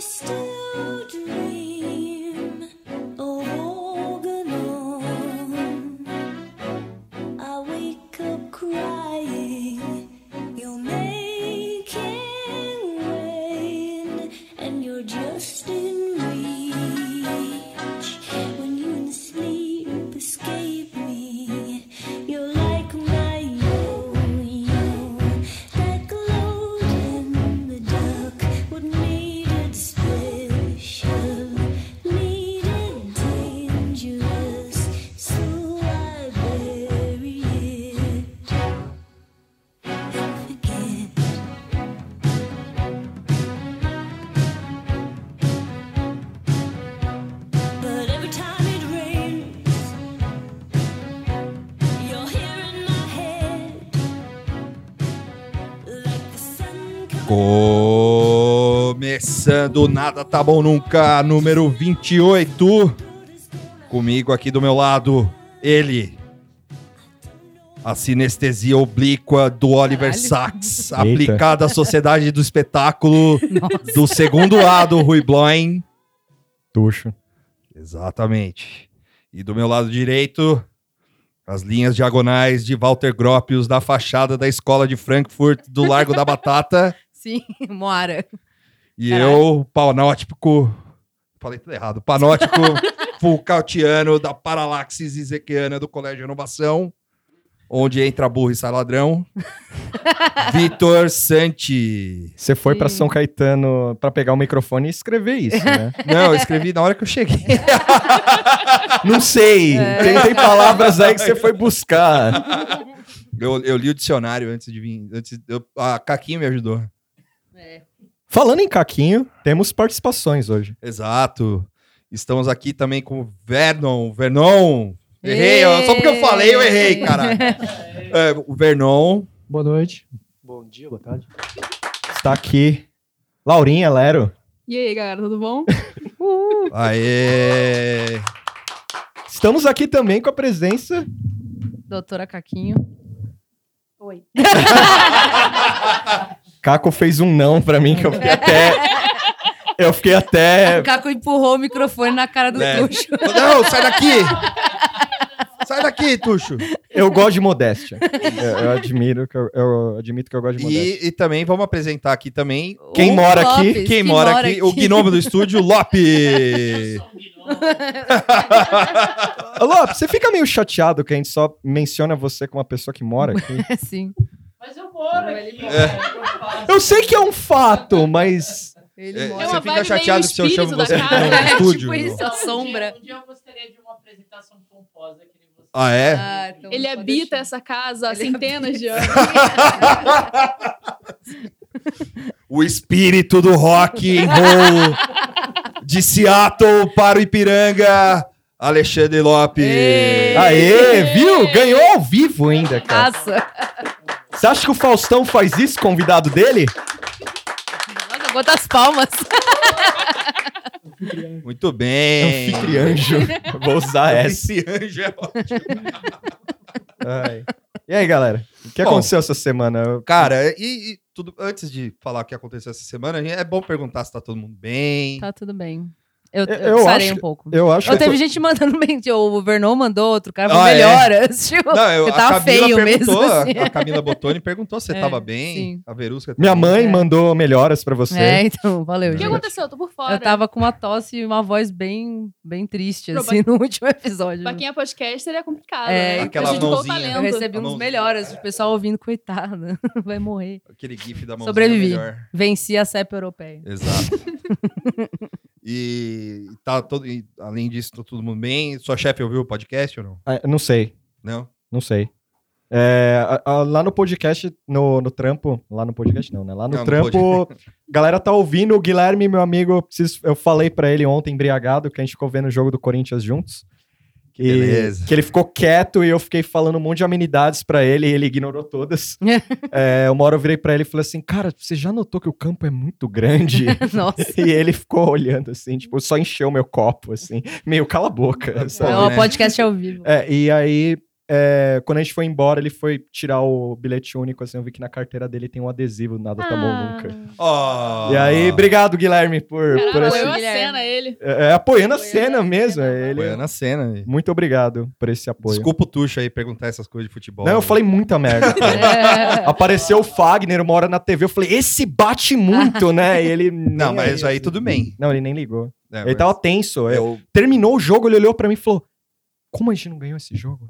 Still dream Começando Nada Tá Bom Nunca, número 28. Comigo aqui do meu lado, ele. A sinestesia oblíqua do Oliver Caralho. Sacks, Eita. aplicada à sociedade do espetáculo do segundo lado, Rui Bloin. Tuxo. Exatamente. E do meu lado direito, as linhas diagonais de Walter Gropius da fachada da escola de Frankfurt do Largo da Batata. Sim, Moara. E Caralho. eu, panótipo. Falei tudo errado. Panótico Fulcautiano da Paralaxis Isequiana do Colégio Inovação. Onde entra burro e sai ladrão. Vitor Santi. Você foi pra Sim. São Caetano pra pegar o microfone e escrever isso, né? Não, eu escrevi na hora que eu cheguei. Não sei. É. Tem, tem palavras aí que você foi buscar. Eu, eu li o dicionário antes de vir. Antes, eu, a Caquinha me ajudou. Falando em Caquinho, temos participações hoje. Exato. Estamos aqui também com o Vernon. Vernon! Errei, ó, só porque eu falei, eu errei, cara. É, o Vernon. Boa noite. Bom dia, boa tarde. Está aqui Laurinha Lero. E aí, galera, tudo bom? Aê! Estamos aqui também com a presença. Doutora Caquinho. Oi. Caco fez um não pra mim que eu fiquei até. Eu fiquei até. O Caco empurrou o microfone na cara do É. Tuxo. Não, sai daqui! Sai daqui, Tuxo! Eu gosto de modéstia. Eu, eu admiro que eu, eu admito que eu gosto de modéstia. E, e também vamos apresentar aqui também Quem O mora aqui? Lopes, quem mora aqui, o gnomo do estúdio, Lope! Ô, Lopes, você fica meio chateado que a gente só menciona você como uma pessoa que mora aqui? Sim. Mas eu moro aqui. Eu sei que é um fato, mas. Ele É, você fica chateado meio se eu chamo espírito da você casa. no É, estúdio? tipo isso. a Um dia- sombra. Um dia eu gostaria de uma apresentação pomposa que nem você. Ah, é? Ah, então Ele habita deixar. essa casa há Ele centenas de anos. O espírito do rock and roll de Seattle para o Ipiranga, Alexandre Lopes. Ei. Aê, viu? Ganhou ao vivo ainda, cara. Nossa, Você acha que o Faustão faz isso, convidado dele? nossa, quantas palmas. Muito bem. Anfitrianjo. Vou usar essa. Esse anjo é ótimo. Ai. E aí, galera? O que Bom. aconteceu essa semana? Cara, e, e tudo antes de falar o que aconteceu essa semana, é bom perguntar se tá todo mundo bem. Tá tudo bem. Eu, Eu- eu, sarei acho- um pouco. Eu acho Eu que. teve tô- gente mandando bem. O Vernon mandou, outro cara falou Ah, é? melhoras. Tipo, Não, eu, tava Camila feio perguntou, mesmo, assim. a, Camila Bottoni perguntou se você É, tava bem. sim. A Verusca Minha também. mãe É. mandou melhoras pra você. É, então, valeu. O que gente. aconteceu? Eu tô por fora. Eu tava com uma tosse e uma voz bem, bem triste, Pro- assim, no último episódio. Pra quem é podcaster é complicado. É, né? Aquela Prejudicou o mãozinha. Eu recebi uns melhoras, o pessoal ouvindo, coitada, vai morrer. Aquele gif da mãozinha Sobrevivi. Venci a CEP europeia. Exato. E tá todo, e, além disso, tá todo mundo bem. Sua chefe ouviu o podcast ou não? Ah, não sei, Não? não sei. É, a- a- lá no podcast, no, no trampo, lá no podcast não, né? Lá no Não, no trampo, galera tá ouvindo. O Guilherme, meu amigo, eu, preciso- eu falei pra ele ontem, embriagado, que a gente ficou vendo o jogo do Corinthians juntos. Que, Beleza. que ele ficou quieto e eu fiquei falando um monte de amenidades pra ele e ele ignorou todas. é, uma hora eu virei pra ele e falei assim, cara, você já notou que o campo é muito grande? Nossa. e ele ficou olhando assim, tipo, só encheu meu copo, assim, meio cala a boca. Sabe? É um né? podcast ao vivo. É, e aí é, quando a gente foi embora, ele foi tirar o bilhete único, assim, eu vi que na carteira dele tem um adesivo, nada tá bom nunca. Ó. E aí, obrigado, Guilherme, por, Caralho, por esse... apoiou a cena ele. É, é, apoiando a Apoiando cena a mesmo. cena, é, ele... Apoiando a cena. aí. Muito obrigado por esse apoio. Desculpa o Tuxa aí perguntar essas coisas de futebol. Não, eu falei muita merda. cara. Apareceu o Fagner uma hora na TV, eu falei, esse bate muito, né? E ele. Não, mas aí tudo bem. Não, ele nem ligou. É, ele mas tava tenso. é. eu- Terminou o jogo, ele olhou pra mim e falou: Como a gente não ganhou esse jogo?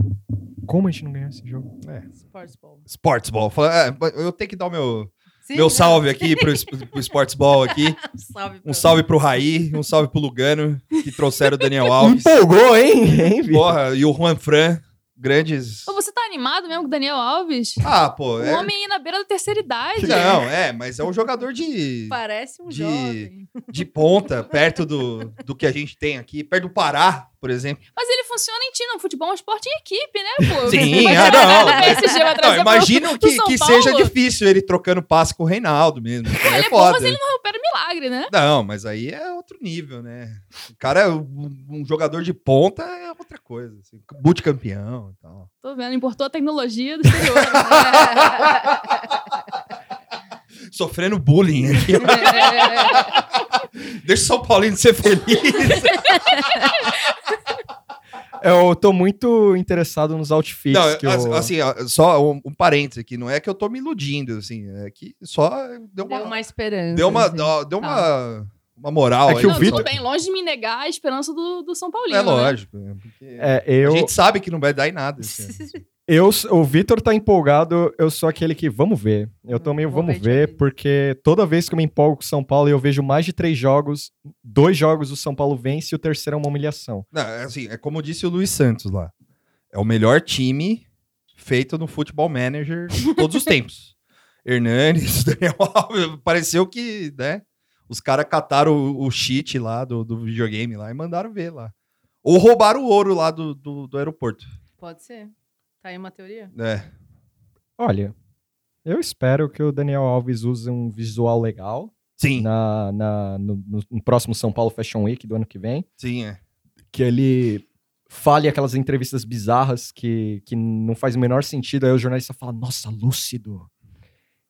Como a gente não ganhou esse jogo? Sports Ball. Sports Ball. Fala- é, eu tenho que dar o meu, Sim, meu né? salve aqui pro, pro Sports Ball aqui. Salve. Um salve pro Raí, um salve pro Lugano, que trouxeram o Daniel Alves. Empolgou, hein? hein? Porra, e o Juan Fran, grandes. Ô, você tá animado mesmo com o Daniel Alves? Ah, pô, Um é... homem aí na beira da terceira idade. Não, é, mas é um jogador de, Parece um De- jovem. de ponta, perto do, do que a gente tem aqui, perto do Pará, por exemplo. Mas ele funciona em time, no futebol é um esporte em equipe, né, pô? Sim, ah, não, Não, pro- imagino pro que, São que seja difícil ele trocando passe com o Reinaldo mesmo. É, Ele é bom, foda. mas ele não opera milagre, né? Não, mas aí é outro nível, né? O cara, um, um jogador de ponta é outra coisa. Assim, boot campeão e tal. Tô vendo, importou a tecnologia do exterior. né? Sofrendo bullying aqui. Deixa o São Paulino ser feliz. Eu tô muito interessado nos outfits Não, o... assim, ó, só um, um parênteses aqui. Não é que eu tô me iludindo, assim. É que só deu uma... Deu uma esperança. Deu uma, assim. deu uma, uma moral É que aí. o Vitor- bem, longe de me negar a esperança do, do São Paulino. É né? lógico. né? Porque É, eu, A gente sabe que não vai dar em nada. assim. eu, o Vitor tá empolgado, eu sou aquele que vamos ver. Eu tô meio Vou vamos ver porque toda vez que eu me empolgo com o São Paulo e eu vejo mais de três jogos, dois jogos o São Paulo vence e o terceiro é uma humilhação. Não, é assim, é como disse o Luiz Santos lá. É o melhor time feito no Futebol Manager de todos os tempos. Hernanes, Daniel Alves, pareceu que, né? Os caras cataram o, o cheat lá do, do videogame lá e mandaram ver lá. Ou roubaram o ouro lá do, do, do aeroporto. Pode ser. Tá aí uma teoria? É. Olha, eu espero que o Daniel Alves use um visual legal Sim, na, na- no, no- no próximo São Paulo Fashion Week do ano que vem. sim, é. Que ele fale aquelas entrevistas bizarras que, que não faz o menor sentido. Aí o jornalista fala, nossa, lúcido.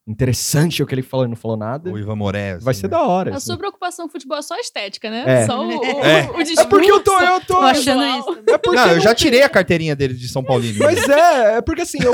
Interessante o que ele falou e não falou nada. O Ivan Moré. Vai assim, ser né? da hora. A assim. sua preocupação com futebol é só a estética, né? É. Só o, o, É. o discurso. É porque eu tô, eu tô. Tô achando isso. É porque Não, eu não- já tirei a carteirinha dele de São Paulino. Mas é, é porque assim, eu-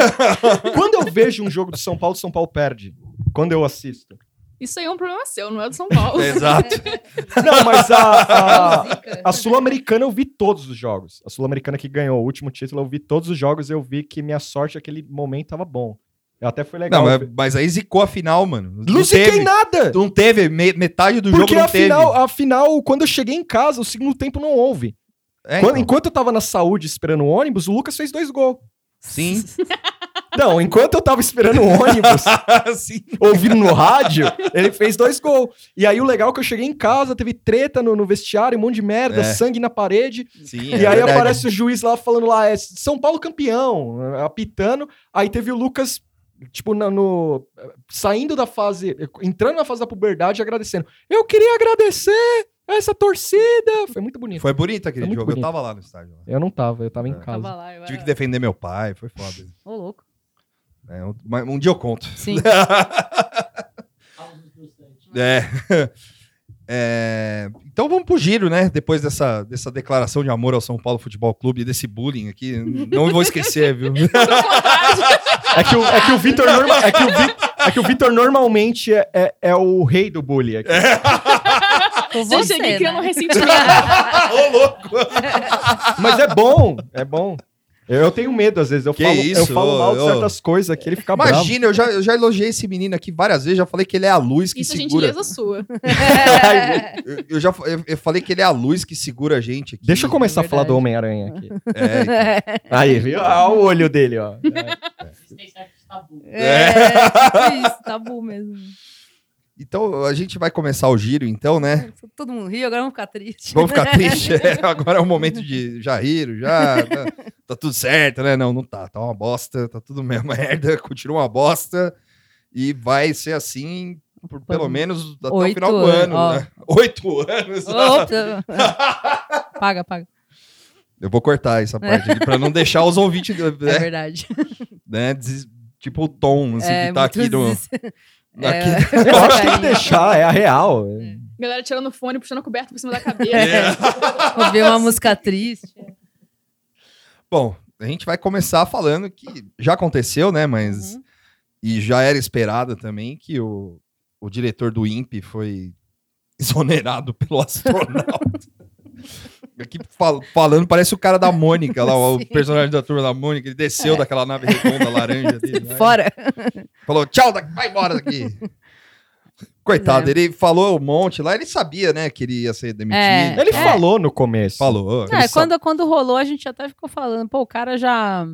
quando eu vejo um jogo do São Paulo, São Paulo perde. Quando eu assisto. Isso aí é um problema seu, não é do São Paulo. Exato. Não, mas a, a, a Sul-Americana eu vi todos os jogos. A Sul-Americana que ganhou o último título, eu vi todos os jogos e eu vi que minha sorte naquele momento tava bom. Até foi legal. Não, mas, mas aí zicou a final, mano. Não fiquei teve. nada! Não teve, me- metade do Porque jogo não afinal, teve. afinal, quando eu cheguei em casa, o segundo tempo não houve. É, Quando- então. enquanto eu tava na saúde esperando o ônibus, o Lucas fez dois gols. Sim. Não, enquanto eu tava esperando o ônibus, ouvindo no rádio, ele fez dois gols. E aí o legal é que eu cheguei em casa, teve treta no, no vestiário, um monte de merda, É. sangue na parede. Sim, e é aí verdade. aparece o juiz lá falando lá, é São Paulo campeão, apitando. Aí teve o Lucas, tipo, na- no, saindo da fase, entrando na fase da puberdade e agradecendo. Eu queria agradecer essa torcida. Foi muito bonito. Foi bonito aquele Foi jogo. Eu bonito. tava lá no estádio. Eu não tava, eu tava em É. casa. Tava lá, eu Tive que era... defender meu pai, foi foda. Ô, louco. É, um, mas um dia eu conto. Sim. É. É, Então vamos pro giro, né? Depois dessa, dessa declaração de amor ao São Paulo Futebol Clube e desse bullying aqui. Não vou esquecer, viu? É que o, é que o Vitor norma, é que o Vi- é que o Vitor normalmente é, é, é o rei do bullying aqui. Com Já você, cheguei criando um né? ressentimento. Ô, louco! Mas é bom, é bom. Eu, eu tenho medo, às vezes. Eu, Que falo, eu isso, falo mal ô, de ô. certas coisas que ele fica bravo. Imagina, eu já, eu já elogiei esse menino aqui várias vezes, já falei que ele é a luz que Isso é segura. gentileza sua. Eu, eu já eu, eu falei que ele é a luz que segura a gente aqui. Deixa eu começar É a falar do. Homem-Aranha aqui. É, Aí, viu? Ah, o olho dele, ó. Certos tabus. É, tipo isso, tabu mesmo. Então a gente vai começar o giro, então, né? Todo mundo riu, agora vamos ficar tristes. Vamos ficar triste. É, agora é o momento de já rir, já. Tá, tá tudo certo, né? Não, não tá. Tá uma bosta, tá tudo mesmo merda, continua uma bosta. E vai ser assim por pelo menos até o Oito final do ano. ó. Né? Oito anos. Opa. paga, paga. Eu vou cortar essa parte aqui pra não deixar os ouvintes, É né, verdade. né, des- tipo o tom, assim, é, que tá aqui no... aqui- É, Eu acho que tem que deixar, é a real. Galera tirando o fone, puxando a coberta por cima da cabeça. É. Ouvir uma música triste. Bom, a gente vai começar falando que já aconteceu, né, mas... Uhum. E já era esperado também que o, o diretor do INPE foi exonerado pelo astronauta. Aqui fal- falando, parece o cara da Mônica, lá, o Sim. personagem da turma da Mônica. Ele desceu daquela nave redonda laranja dele. né? Fora. Falou, tchau, vai embora daqui. Coitado, É. ele falou um monte lá, ele sabia, né, que ele ia ser demitido. É. Ele tal. falou no começo. Falou. É, quando, quando rolou, a gente até ficou falando, pô, o cara já.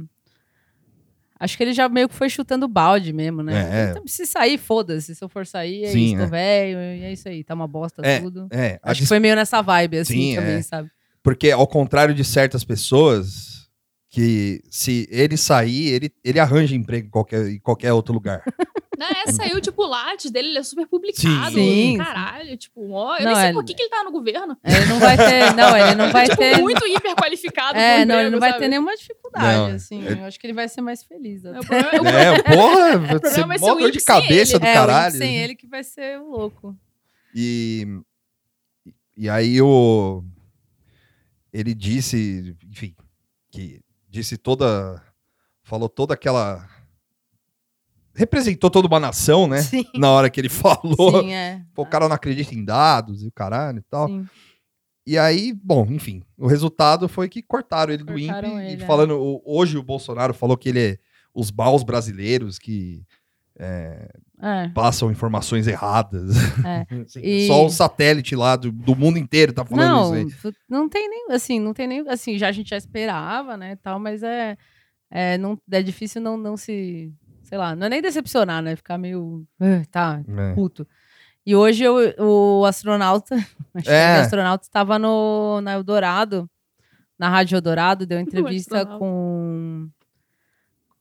Acho que ele já meio que foi chutando balde mesmo, né? É. Então, se sair, foda-se. Se eu for sair, é Sim, isso, tô é. velho, e é isso aí, tá uma bosta É, tudo. É, Acho que foi meio nessa vibe, assim, Sim, também, é. sabe? Porque ao contrário de certas pessoas, que se ele sair, ele, ele arranja emprego em qualquer, em qualquer outro lugar. Né? Saiu, tipo, o Lattes dele, ele é super publicado. Sim. Caralho, tipo, ó, eu Não, nem sei é- por que, que ele tá no governo. Ele não vai ter. Não, ele não vai tipo, ter. muito hiper qualificado. É, não, ele não vai sabe? ter nenhuma dificuldade, Não, assim. é- Eu acho que ele vai ser mais feliz. É, até. o problema- é, porra, vai ser problema vai ser o dor de cabeça ele. do é, o caralho. Sem ele que vai ser o louco. E, e aí o ele disse, enfim, que disse toda falou toda aquela representou toda uma nação, né? Sim. Na hora que ele falou, Sim, é. Pô, o cara não acredita em dados e o caralho e tal. Sim. E aí, bom, enfim, o resultado foi que cortaram ele do Cortaram INPE. ele, e é. falando, o- hoje o Bolsonaro falou que ele é os baus brasileiros que é, É, passam informações erradas. e... Só o satélite lá do, do mundo inteiro tá falando Não, isso aí. não tem nem, assim, não tem nem, assim, já a gente já esperava, né, tal, mas é, é, não, é difícil não, não se, sei lá, não é nem decepcionar, né, ficar meio, "Ah, tá, É. puto. E hoje o, o astronauta, acho que É. o astronauta estava no, na Eldorado, na Rádio Eldorado, deu entrevista com...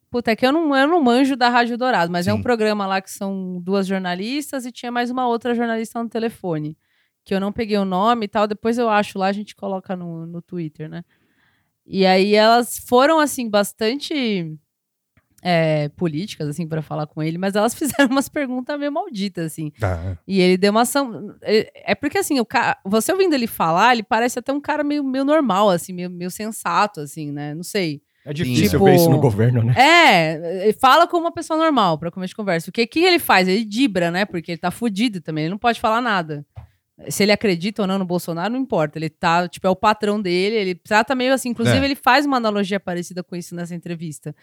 Puta, é que eu não, eu não manjo da Rádio Eldorado, mas é um Sim. programa lá que são duas jornalistas e tinha mais uma outra jornalista no telefone. Que eu não peguei o nome e tal, depois eu acho lá, a gente coloca no, no Twitter, né? E aí elas foram, assim, bastante é, políticas, assim, para falar com ele, mas elas fizeram umas perguntas meio malditas, assim. Ah, E ele deu uma ação. É é porque, assim, o ca... você ouvindo ele falar, ele parece até um cara meio, meio normal, assim, meio, meio sensato, assim, né? Não sei. É difícil Tipo- ver isso no governo, né? É, fala como uma pessoa normal pra começo de conversa. O que, que ele faz? Ele dibra, né? Porque ele tá fudido também, ele não pode falar nada. Se ele acredita ou não no Bolsonaro, não importa. Ele tá, tipo, é o patrão dele, ele trata meio assim. Inclusive, É. ele faz uma analogia parecida com isso nessa entrevista.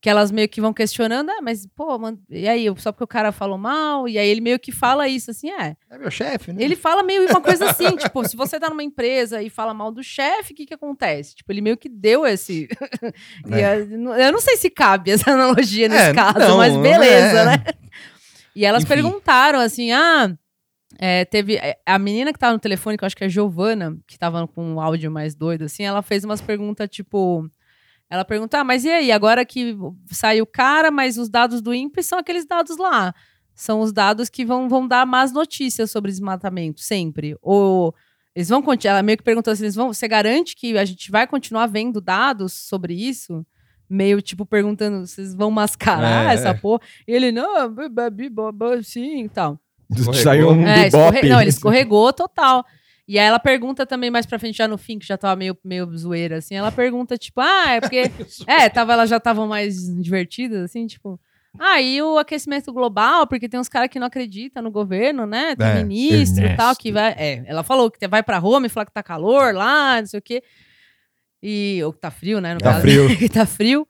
Que elas meio que vão questionando, ah, mas, pô, mano, e aí, só porque o cara falou mal? E aí ele meio que fala isso, assim, é. é meu chefe, né? Ele fala meio uma coisa assim, tipo, se você tá numa empresa e fala mal do chefe, o que que acontece? Tipo, ele meio que deu esse... É. eu, eu não sei se cabe essa analogia nesse É, caso, não, mas beleza, é. né? E elas Enfim. perguntaram assim, ah... é, teve é, a menina que tava no telefone, que eu acho que é a Giovana, que tava com um áudio mais doido, assim, ela fez umas perguntas, tipo... Ela perguntou, ah, mas e aí, agora que saiu o cara, mas os dados do INPE são aqueles dados lá. São os dados que vão, vão dar más notícias sobre desmatamento, sempre. Ou eles vão continuar. Ela meio que perguntou assim: eles vão, você garante que a gente vai continuar vendo dados sobre isso? Meio tipo perguntando, vocês vão mascarar É, essa é. porra? E ele, não, sim e tal. Escorregou. Saiu um É, escorre... Não, ele escorregou total. E aí ela pergunta também mais pra frente, já no fim, que já tava meio, meio zoeira, assim. Ela pergunta, tipo, ah, é porque. é, tava, elas já estavam mais divertidas, assim, tipo. Ah, e o aquecimento global, porque tem uns caras que não acreditam no governo, né? Tem É, ministro e tal, que vai. É, ela falou que vai pra Roma e falar que tá calor lá, não sei o quê. E. Ou que tá frio, né? No Tá caso. frio. que tá frio.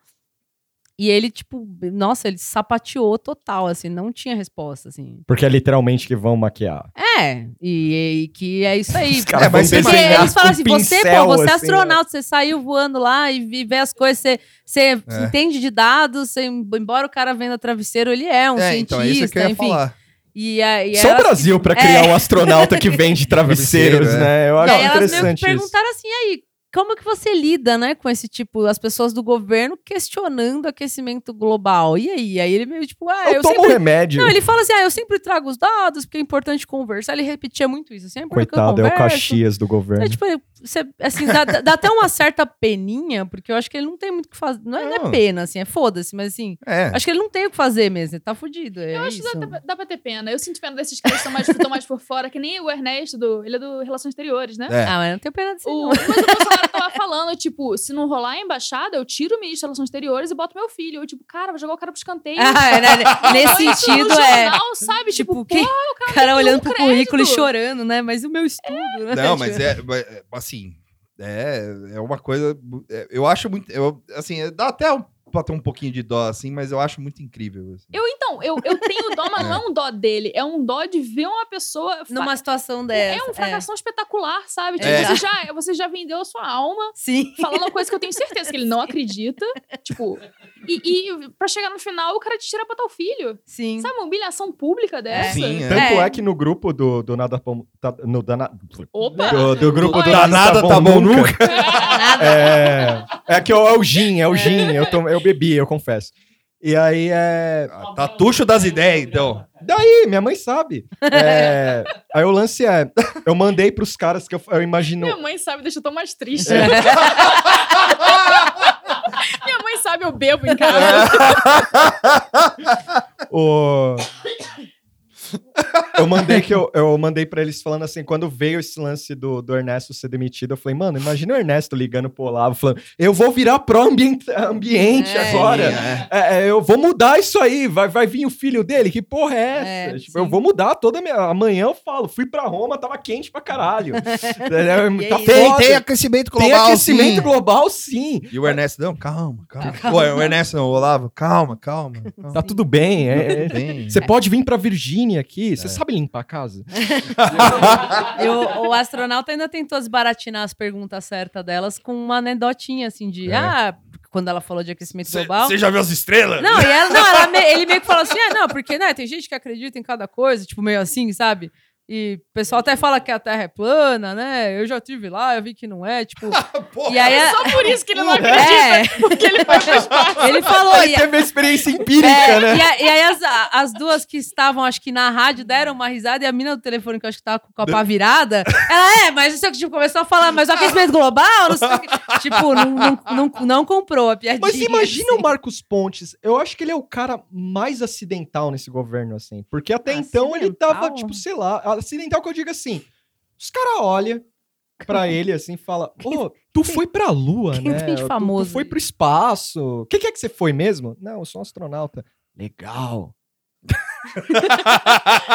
E ele, tipo, nossa, ele sapateou total, assim, não tinha resposta, assim. Porque é literalmente que vão maquiar. É, e, e que é isso aí. Os caras É, mas vão você- Porque desenhar eles falam assim, você, pincel, pô, você é assim, astronauta, você saiu voando lá e vê as coisas, você, você É. entende de dados, você, embora o cara venda travesseiro, ele é um é, cientista, então é isso que eu ia enfim. falar. E, a- e Só o elas- Brasil pra criar um astronauta que vende travesseiros, Travesseiro, né? Eu e acho aí elas meio que interessante perguntaram assim, e aí, como que você lida, né, com esse tipo, as pessoas do governo questionando o aquecimento global? E aí? Aí ele meio tipo, ah, Eu, eu, tomo sempre... remédio. Não, ele fala assim, ah, eu sempre trago os dados, porque é importante conversar. Ele repetia muito isso, assim, é Coitado, é o. Caxias do governo. É, tipo, você, assim, dá, dá- até uma certa peninha, porque eu acho que ele não tem muito o que fazer. Não é, não é Não. pena, assim, é foda-se, mas assim, É. acho que ele não tem o que fazer mesmo, ele tá fudido. É Eu acho isso. que dá, dá pra ter pena. Eu sinto pena desses que estão mais, estão mais por fora, que nem o Ernesto, do, ele é do Relações Exteriores, né? É. Ah, mas não tenho pena disso. O, não. mas o Bolsonaro tava falando, tipo, se não rolar a embaixada, eu tiro o ministro das Relações Exteriores e boto meu filho. Eu, tipo, cara, vou jogar o cara pro escanteio. Ah, é, né, Nesse Isso sentido, no é. jornal, sabe? Tipo, Tipo, pô, quem- O cara olhando pro crédito. currículo e chorando, né? Mas o meu estudo, né? Não, mas é, é, assim, é, é uma coisa, é, eu acho muito, eu, assim, dá até um, pra ter um pouquinho de dó, assim, mas eu acho muito incrível. assim. Eu, então, eu, eu tenho dó, mas não é um dó dele. É um dó de ver uma pessoa... Numa situação dessa. É um fracassão espetacular, sabe? Tipo, É. você, já, você já vendeu a sua alma Sim. falando uma coisa que eu tenho certeza que ele não acredita. Tipo, e, e pra chegar no final, o cara te tira pra teu filho. Sim. Sabe uma humilhação pública dessa? Sim, é. Tanto é. É. que no grupo do, do Nada Bom- tá- no Dana- Opa! do, do grupo Oi. do Danada tá bom nunca. É, é que é o gin, é o gin. Eu, tom- eu bebi, eu confesso. E aí é. Ah, Tá tucho das ideias, então. Daí, minha mãe sabe. É, aí o lance é. Eu mandei pros caras que eu, eu imagino. Minha mãe sabe, deixa eu tão mais triste. É. Minha mãe sabe, eu bebo em casa. o... Eu mandei que eu, eu mandei para eles falando assim, quando veio esse lance do, do Ernesto ser demitido, eu falei, mano, imagina o Ernesto ligando pro Olavo falando, eu vou virar pró-ambiente ambiente É. agora. Sim, é. É, é, eu vou mudar isso aí, vai, vai vir o filho dele, que porra é essa? É, Tipo, eu vou mudar toda a minha... Amanhã eu falo, fui pra Roma, tava quente pra caralho. É, tá? Tem, tem aquecimento global, Tem aquecimento sim. global, sim. E o Ernesto, não, calma, calma. Ué, o Ernesto não, o Olavo, calma, calma. calma. Tá tudo bem. é- é- Bem. Você pode vir pra Virgínia aqui. Você sabe limpar a casa? E o, o astronauta ainda tentou desbaratinar as perguntas certas delas com uma anedotinha, assim, de... É. Ah, quando ela falou de aquecimento global... Você já viu as estrelas? Não, e ela, não, ela me- ele meio que falou assim, ah, não, porque, né, tem gente que acredita em cada coisa, tipo, meio assim, sabe? E o pessoal até fala que a Terra é plana, né? Eu já tive lá, eu vi que não é, tipo... Porra, e aí... É só por isso que ele não acredita. É, Porque ele foi pro espaço. ele falou... Aí e- teve a experiência empírica, É, né? e, a- e aí as, as duas que estavam, acho que na rádio, deram uma risada e a mina do telefone, que eu acho que tava com a pá virada, ela é, mas isso que tipo, começou a falar, mas o aquecimento global, não sei o que. Tipo, não, não, não, não comprou a piadinha. Mas imagina assim. o Marcos Pontes. Eu acho que ele é o cara mais acidental nesse governo, assim. Porque até então ele tava, Acidental? tipo, sei lá. Acidental que eu digo assim. Os caras olham pra ele assim e falam: Ô, tu foi pra lua, quem né? tem de Tu- famoso Tu, foi aí?" pro espaço. O que, que é que você foi mesmo? Não, eu sou um astronauta. Legal.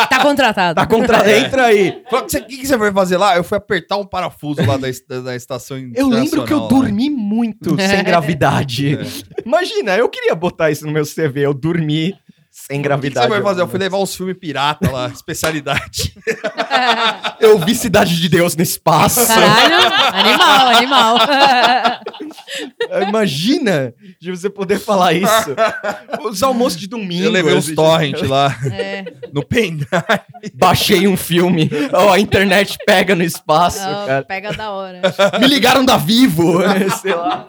Tá contratado. Tá contra... Entra aí. O que, que você foi fazer lá? Eu fui apertar um parafuso lá da, est- da estação Eu lembro que eu lá. dormi muito sem gravidade. É. Imagina, eu queria botar isso no meu CV. Eu dormi sem O que, que gravidade. você vai fazer? Eu fui levar uns filmes pirata lá, especialidade. Eu vi Cidade de Deus no espaço. Caralho, animal, animal. Imagina de você poder falar isso. Os almoços de domingo. Eu levei uns torrent lá É, no pendrive. Baixei um filme. Ó, a internet pega no espaço, cara. pega da hora. Me ligaram da Vivo. Sei lá.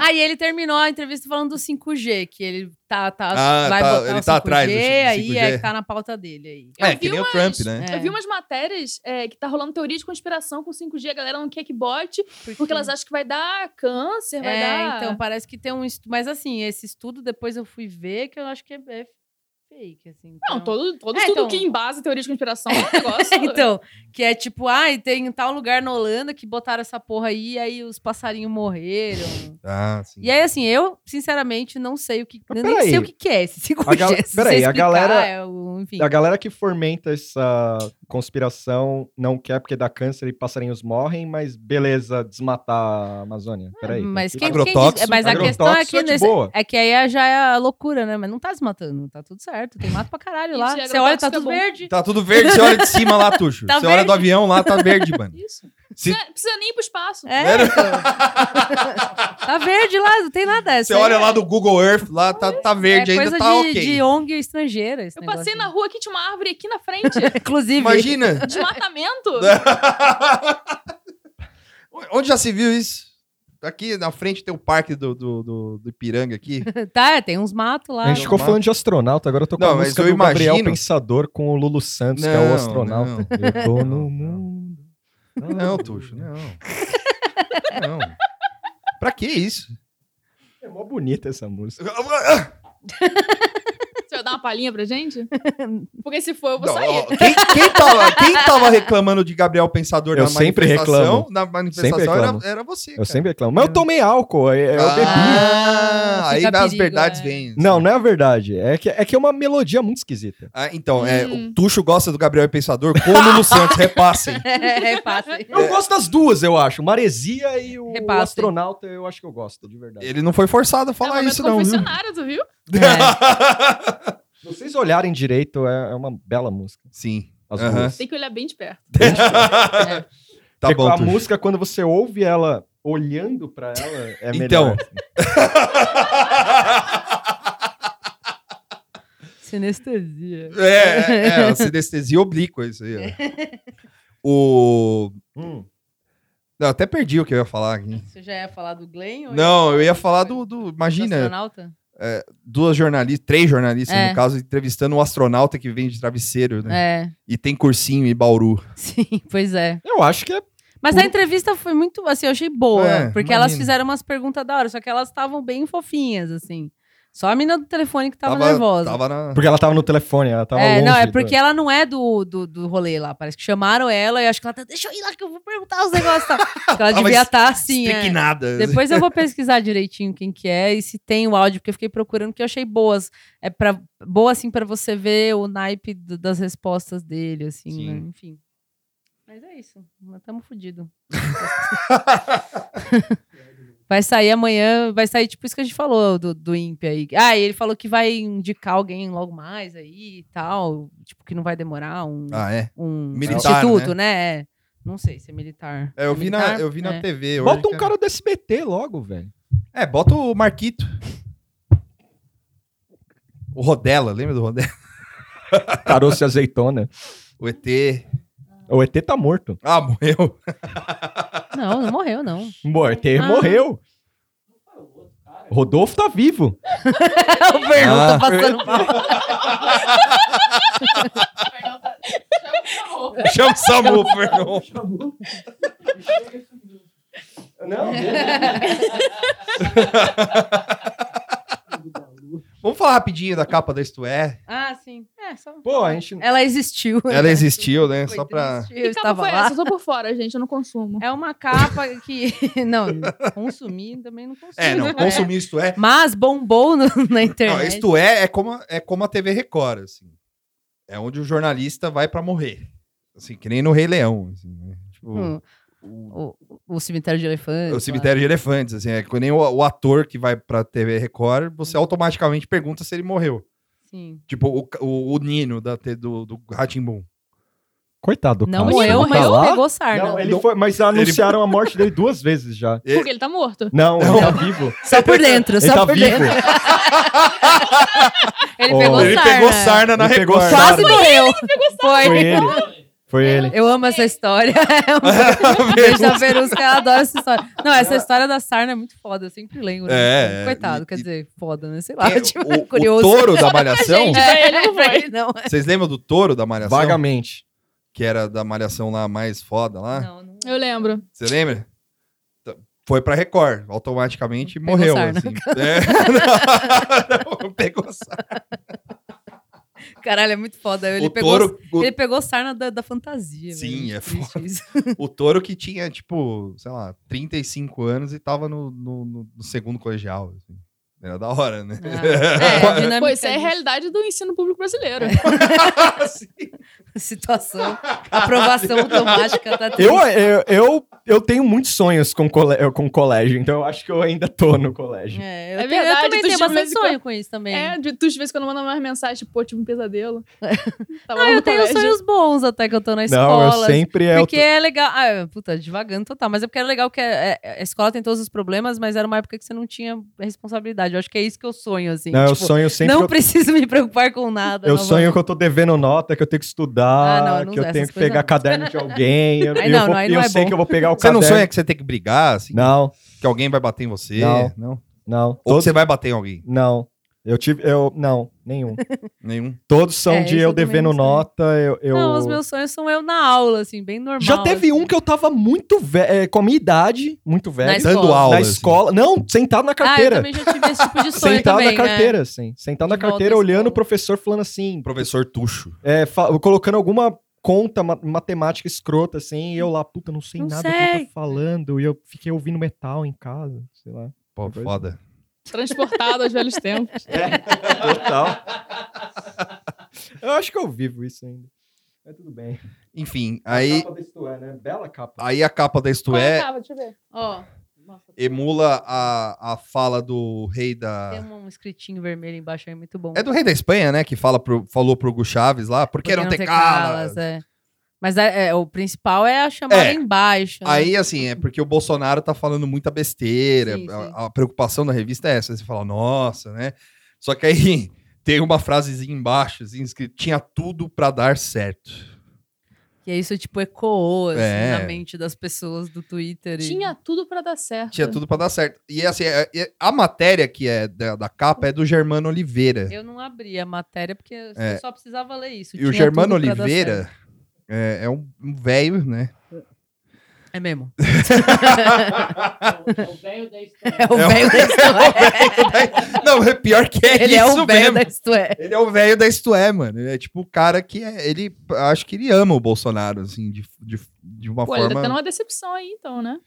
Aí ele terminou a entrevista falando do 5G, que ele tá, tá, Ah, vai tá, botar ele o tá atrás do 5G. aí é que tá na pauta dele aí. Eu É, vi que nem o umas- Trump, né? É. Eu vi umas matérias é, que tá rolando teoria de conspiração com 5G, a galera não quer que bote, porque elas acham que vai dar câncer, vai É, dar... então parece que tem um estudo. Mas assim, esse estudo depois eu fui ver que eu acho que é, é fake, assim. Não, então- todo, todo É, estudo então- que embasa teoria de conspiração é um negócio... então, que é tipo, ai, tem tal lugar na Holanda que botaram essa porra aí, aí os passarinhos morreram. Ah, sim. E aí, assim, eu, sinceramente, não sei o que. Mas Eu nem sei o que, que é esse 5G. A gal- se peraí, a galera- é o- enfim. A galera que fomenta essa conspiração não quer porque dá câncer e passarinhos morrem, mas beleza, desmatar a Amazônia. Peraí. Mas, que- quem, Agrotóxico- quem diz- mas a questão é que, é nesse- boa. é que aí já é a loucura, né? Mas não tá desmatando, tá tudo certo. Tem mato pra caralho lá. Você olha, tá agrotóxico é tudo bom. verde. Tá tudo verde, você olha de cima lá, Tuxo. Tá você olha do avião lá, tá verde, mano. Isso. Se- Precisa, precisa nem ir pro espaço. É, tá verde lá, não tem nada. Você Isso aí olha é- lá do Google Earth, lá tá, tá verde, é ainda coisa tá de, ok. de ONG estrangeira. esse Eu passei na rua aqui, tinha uma árvore aqui na frente. Inclusive. Imagina. Desmatamento. Onde já se viu isso? Aqui na frente tem o parque do, do, do, do Ipiranga aqui. Tá, é, tem uns matos lá. A gente ficou Não, falando de astronauta, agora eu tô com Não, a música do Gabriel imagino- Pensador com o Lulu Santos, que é Não, o astronauta. não. Eu tô Não, no não. mundo. Não, Tuxo, não. Não. Pra que isso? É mó bonita essa música. Dar uma palhinha pra gente? Porque se for, eu vou Não, sair. ó, quem, quem tava, quem tava reclamando de Gabriel Pensador Eu na sempre manifestação? reclamo. Na manifestação Sempre era, reclamo. era você. Eu cara. sempre reclamo. Mas eu tomei álcool, é- eu bebi. Ah, aí as perigo, verdades é. vêm. Não, assim. não é a verdade. É que, é que é uma melodia muito esquisita. Ah, então, é, Hum. o Tuxo gosta do Gabriel Pensador como no Santos, repassem. É, passa. Eu gosto das duas, eu acho. Maresia e o astronauta, eu acho que eu gosto, de verdade. Ele não foi forçado a É falar momento isso, não. viu? viu? É. Se vocês olharem direito, é, é uma bela música. Sim. As Aham. duas. Tem que olhar bem de perto. É. Tá Porque bom, a Tuxo. música, quando você ouve ela olhando pra ela, é Então. melhor. assim. Sinestesia. É, é, é, sinestesia oblíqua isso aí. ó. O... Hum. Não, até perdi o que eu ia falar aqui. Você já ia falar do Glenn? ou Não, eu ia falar do... do do imagina, astronauta? duas jornalistas, três jornalistas, É. no caso, entrevistando um astronauta que vem de travesseiro, né? É, E tem cursinho em Bauru. sim, pois é. Eu acho que é. Mas a entrevista foi muito, assim, eu achei boa. É, porque elas imagino. fizeram umas perguntas da hora, só que elas estavam bem fofinhas, assim. Só a mina do telefone que tava, nervosa. Tava na... Porque ela tava no telefone, ela tava é, longe. não, é do- porque ela não é do, do, do rolê lá. Parece que chamaram ela e acho que ela tá. Deixa eu ir lá que eu vou perguntar os negócios. Tá? Porque ela Tava devia estar assim. É. Depois eu vou pesquisar direitinho quem que é e se tem o áudio, porque eu fiquei procurando, que eu achei boas. É pra, boa, assim, pra você ver o naipe do- das respostas dele, assim, Sim. né? Enfim. Mas é isso. Nós estamos fodidos. vai sair amanhã, vai sair tipo isso que a gente falou do, do INPE aí. Ah, e ele falou que vai indicar alguém logo mais aí e tal. Tipo, que não vai demorar um, Ah, é? um Militar, substituto, né? É. Não sei se é militar. É, eu É vi, na, militar? eu vi na É. TV. hoje Bota um cara do SBT logo, velho. É, bota o Marquito. O Rodela, lembra do Rodela? Caroço e azeitona. O ET. O ET tá morto. Ah, morreu. Não, não morreu, não. Bom, o ET Ah. morreu. Rodolfo tá vivo. o Fernando Ah. tá passando mal. Chama o Samu, Fernão. Não, Vamos falar rapidinho da capa da Isto É. Ah, sim. É, só... Pô, a gente. Ela existiu. Ela existiu, né? Foi Só pra. triste, Eu estava lá. essa? Eu tô por fora, gente. Eu não consumo. É uma capa que. Não, consumir também não consumo. É, não, consumir Isto É. Mas bombou no- na internet. Não, Isto É é como, a- é como a TV Record, assim. É onde o jornalista vai pra morrer. Assim, que nem no Rei Leão. assim, né? Tipo, Hum, o, o, o cemitério de elefantes. o cemitério de elefantes, assim. É que nem o, o ator que vai pra TV Record, você Hum. automaticamente pergunta se ele morreu. Sim. Tipo, o, o, o Nino da, do, do Ratimbum. Coitado do Não cara. morreu, Ele mas tá pegou sarna. Não, ele foi, mas anunciaram a morte dele duas vezes já. Porque ele tá morto. Não, ele tá vivo. Só por dentro, Ele só tá por vivo. dentro. Ele Oh. pegou Ele sarna. pegou sarna na Ele pegou Record. sarna. Quase morreu. Foi. Foi ele. Foi ele. Eu amo essa história. É um beijo da Verusca, ela adora essa história. Não, essa história da sarna é muito foda, eu sempre lembro. É, Coitado, e- quer dizer, foda, né? Sei lá, É, tipo, o, curioso. o touro da Malhação. É, ele não ele não. Vocês lembram do touro da Malhação? Vagamente. Que era da Malhação lá mais foda lá? Não, não. Eu lembro. Você lembra? T- Foi pra Record, automaticamente Pegou morreu. sarna. Assim. É. Não, pegou sarna. Caralho, é muito foda. Ele o pegou, touro, o, ele pegou sarna da, da fantasia. Sim, velho. é foda. isso. o touro que tinha, tipo, sei lá, 35 anos e tava no, no, no- no segundo colegial. assim. Era da hora, né? Ah, é, a dinâmica Pô, isso é a realidade do ensino público brasileiro. Situação. Aprovação automática tá Eu, eu, eu, eu tenho muitos sonhos com, cole, com colégio, então eu acho que eu ainda tô no colégio. É, eu, É tenho- eu verdade, também tenho bastante sonho com isso também. É, de tu de vez quando manda mais mensagem, tipo, pô, tive um pesadelo. Tava Ah, lá eu tenho colégio. sonhos bons até que eu tô na Não, escola. eu sempre é. Porque é legal. Ah, puta, devagando total. Mas é porque era legal que é- é- a escola tem todos os problemas, mas era uma época que você não tinha responsabilidade. Eu acho que é isso que eu sonho, assim. Não, eu tipo, sonho sempre. não eu- preciso me preocupar com nada. Eu não sonho vou- que eu tô devendo nota, que eu tenho que estudar, Ah, não, eu não que eu tenho que pegar caderno de alguém. Eu, Aí eu não, vou- não, aí eu não é sei bom. que eu vou pegar o Você não caderno. sonha que você tem que brigar, assim? Não, Que alguém vai bater em você? Não. Não? não. Ou Todos- você vai bater em alguém? Não. Eu tive. Eu, não, nenhum. Nenhum. Todos são É, de eu devendo sei. nota. Eu, eu- Não, os meus sonhos são eu na aula, assim, bem normal. Já teve assim. um que eu tava muito velho, com a minha idade, muito velho. Na escola. Dando aula. Na assim. escola. Não, sentado na Ah, eu carteira. também já tive esse tipo de sonho sentado também, na né? carteira, assim. Sentado na carteira, olhando o professor falando assim. Professor Tuxo. é, colocando alguma conta ma- matemática escrota, assim, e eu lá, puta, não sei Não nada do que sei. ele tá falando. E eu fiquei ouvindo metal em casa, sei lá. Pô, foda. Transportado aos velhos tempos. Total. eu acho que eu vivo isso ainda. Mas tudo bem. Enfim, A aí, capa desse é, né? Bela capa. aí a capa da Isto Qual é a É capa? Deixa eu ver. Ó, nossa, emula a, a fala do rei da... tem um escritinho vermelho embaixo aí, muito bom. É do rei da Espanha, né? Que fala pro, falou pro Hugo Chaves lá, por que não, ter calas? é. Mas é, é, o principal é a chamada É. embaixo. né? Aí, assim, é porque o Bolsonaro tá falando muita besteira. Sim, sim. A, a preocupação da revista é essa. Você fala, nossa, né? Só que aí tem uma frasezinha embaixo, assim, escrito, tinha tudo pra dar certo. Que isso, tipo, ecoou assim, É. na mente das pessoas do Twitter. e- Tinha tudo pra dar certo. Tinha tudo pra dar certo. E assim, é- é- a matéria que é da, da capa é do Germano Oliveira. Eu não abri a matéria porque É. eu só precisava ler isso. E o Tinha Germano pra dar Oliveira. É, é um um velho, né? É mesmo. É o velho da história. É o É velho da Isto É. Não, é pior que é Ele isso é o velho da Isto É. Ele é o velho da Isto É, mano. Ele é tipo o cara que é. Ele. Acho que ele ama o Bolsonaro, assim, de, de, de uma Pô, ele tá forma. tendo uma decepção aí, então, né?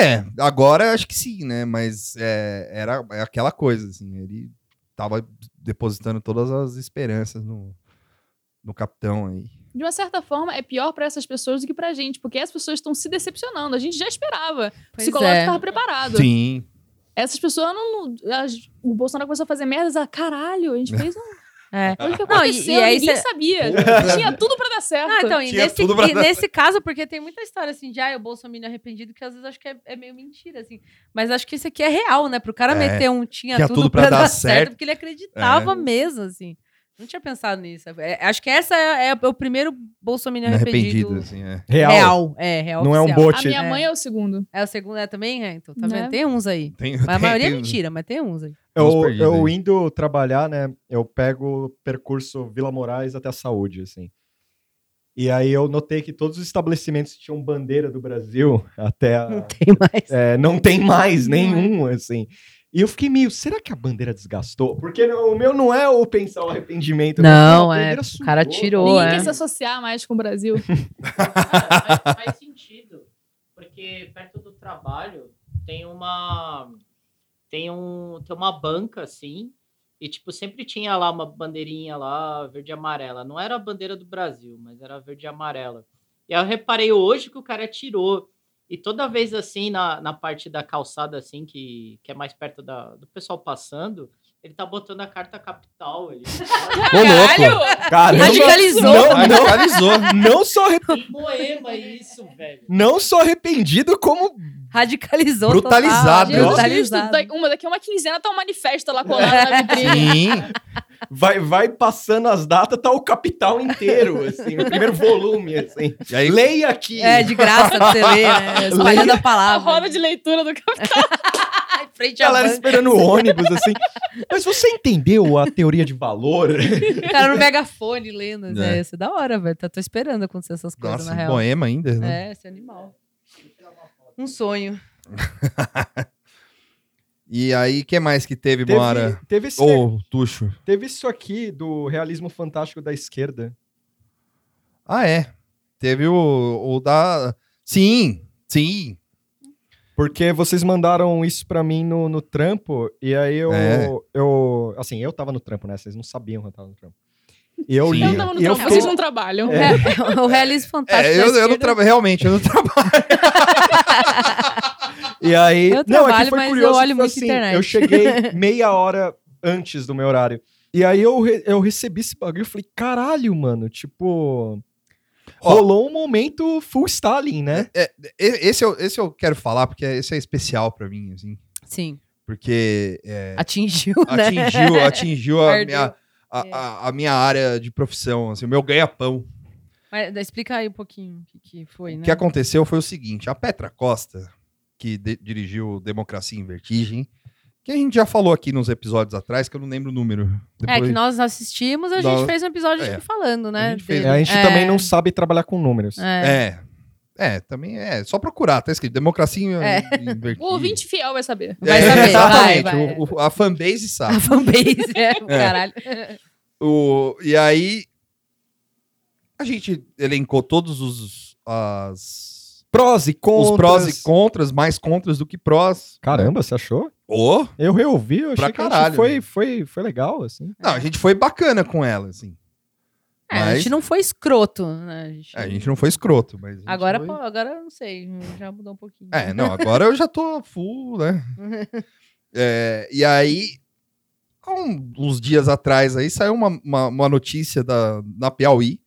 É, agora acho que sim, né? Mas é, era é aquela coisa, assim. Ele tava depositando todas as esperanças no, no capitão aí. De uma certa forma, é pior pra essas pessoas do que pra gente, porque as pessoas estão se decepcionando. A gente já esperava. O psicológico é. tava preparado. Sim. Essas pessoas não. o Bolsonaro começou a fazer merdas. Ah, caralho, a gente fez um. É. Olha o que Não, e- aconteceu, e aí ninguém cê- sabia. Tinha tudo pra dar certo. Ah, então, e Tinha nesse, tudo pra e dar nesse caso, porque tem muita história assim de, ah, o Bolsonaro arrependido, que às vezes acho que é, é meio mentira, assim. Mas acho que isso aqui é real, né? Pro cara É. meter um tinha, Tinha tudo, pra, dar certo, certo. porque ele acreditava É. mesmo, assim. Não tinha pensado nisso. É, acho que essa é, é o primeiro Bolsonaro Arrependido, arrependido. assim, é. Real. Real. É, real. Não é um oficial. bot. A minha É. mãe é o segundo. É o segundo é também, é? Então, tá Né? vendo? Tem uns aí. Tem, Mas a tem- maioria é tem- mentira, mas tem uns aí. Eu, eu aí. indo trabalhar, né? Eu pego o percurso Vila Moraes até a saúde, assim. E aí eu notei que todos os estabelecimentos tinham bandeira do Brasil até a, Não tem mais. é, não tem mais é. nenhum, assim. E eu fiquei meio, será que a bandeira desgastou? Porque o meu não é o pensar o arrependimento. Não, é, o cara tirou, Ninguém é. quer se associar mais com o Brasil. Cara, faz, faz sentido. Porque perto do trabalho tem uma. Tem, um, tem uma banca, assim. E, tipo, sempre tinha lá uma bandeirinha lá, verde e amarela. Não era a bandeira do Brasil, mas era verde e amarela. E aí eu reparei hoje que o cara tirou. E toda vez, assim, na, na parte da calçada, assim, que, que é mais perto da, do pessoal passando, ele tá botando a carta capital. Ele... Ô, louco! Caramba, Radicalizou. Não, não, Radicalizou. não, só, arre- Tem poema isso, velho. não só arrependido, como Radicalizou. Brutalizado. total, Brutalizado. Uma daqui a uma quinzena tá um manifesto lá colado na vitrine. Sim. Vai, vai passando as datas, tá o capital inteiro, assim, o primeiro volume, assim. E aí, Leia aqui. É, de graça pra você ler, né? Espalhando a A palavra. roda de leitura do capitão. Em frente à galera banca. esperando o ônibus, assim. Mas você entendeu a teoria de valor? O cara no megafone lendo. É. É. Isso é da hora, velho. Tá- Tô esperando acontecer essas coisas, nossa, na real. poema ainda, né? É, esse animal. Um sonho. E aí, o que mais que teve? Teve, teve, esse, Ou Tuxo? teve isso aqui do realismo fantástico da esquerda. Ah, é. Teve o, o da... Sim, sim. Porque vocês mandaram isso pra mim no, no trampo, e aí eu, É. eu. Assim, eu tava no trampo, né? Vocês não sabiam que eu tava no trampo. E eu li. Eu não tava no e trampo, fiquei- vocês não trabalham. É. É, o realismo fantástico. É, da eu, eu não trabalho, realmente, eu não trabalho. E aí. Eu não, é trabalho, que foi mas curioso. eu olho foi muito assim, internet. Eu cheguei meia hora antes do meu horário. E aí eu, re- eu recebi esse bagulho e falei, caralho, mano, tipo. Ó. rolou um momento full Stalin, né? E- Esse eu, esse eu quero falar, porque esse é especial pra mim, assim. Sim. Porque é, Atingiu, né? atingiu, atingiu a minha, a, a- a minha área de profissão, assim, o meu ganha-pão. Mas explica aí um pouquinho o que, que foi, O né? que aconteceu foi o seguinte: a Petra Costa, que de- dirigiu Democracia em Vertigem, Que a gente já falou aqui nos episódios atrás, que eu não lembro o número. É, Depois- que nós assistimos, a Nós- gente fez um episódio É. aqui falando, né? A gente fez-. É, a gente É, também não sabe trabalhar com números. É. É. É, também é. Só procurar, tá escrito. Democracia É. invertida. O ouvinte fiel vai saber. Vai É, saber, exatamente. vai, vai. O- o- a fanbase sabe. A fanbase, é, caralho. O, e aí, a gente elencou todos os, as, Prós e contras. os prós e contras, mais contras do que prós. Caramba, você achou? Ô, Eu reouvi, eu achei Pra que a gente caralho. foi, foi, foi legal, assim. não, a gente foi bacana com ela, assim. É, a Mas- gente não foi escroto, né? A gente- A gente não foi escroto, mas. a gente Agora, foi- pô, agora eu não sei, já mudou um pouquinho. É, não, agora eu já tô full, né? É, e aí, há um- uns dias atrás aí, saiu uma, uma, uma notícia da, na Piauí,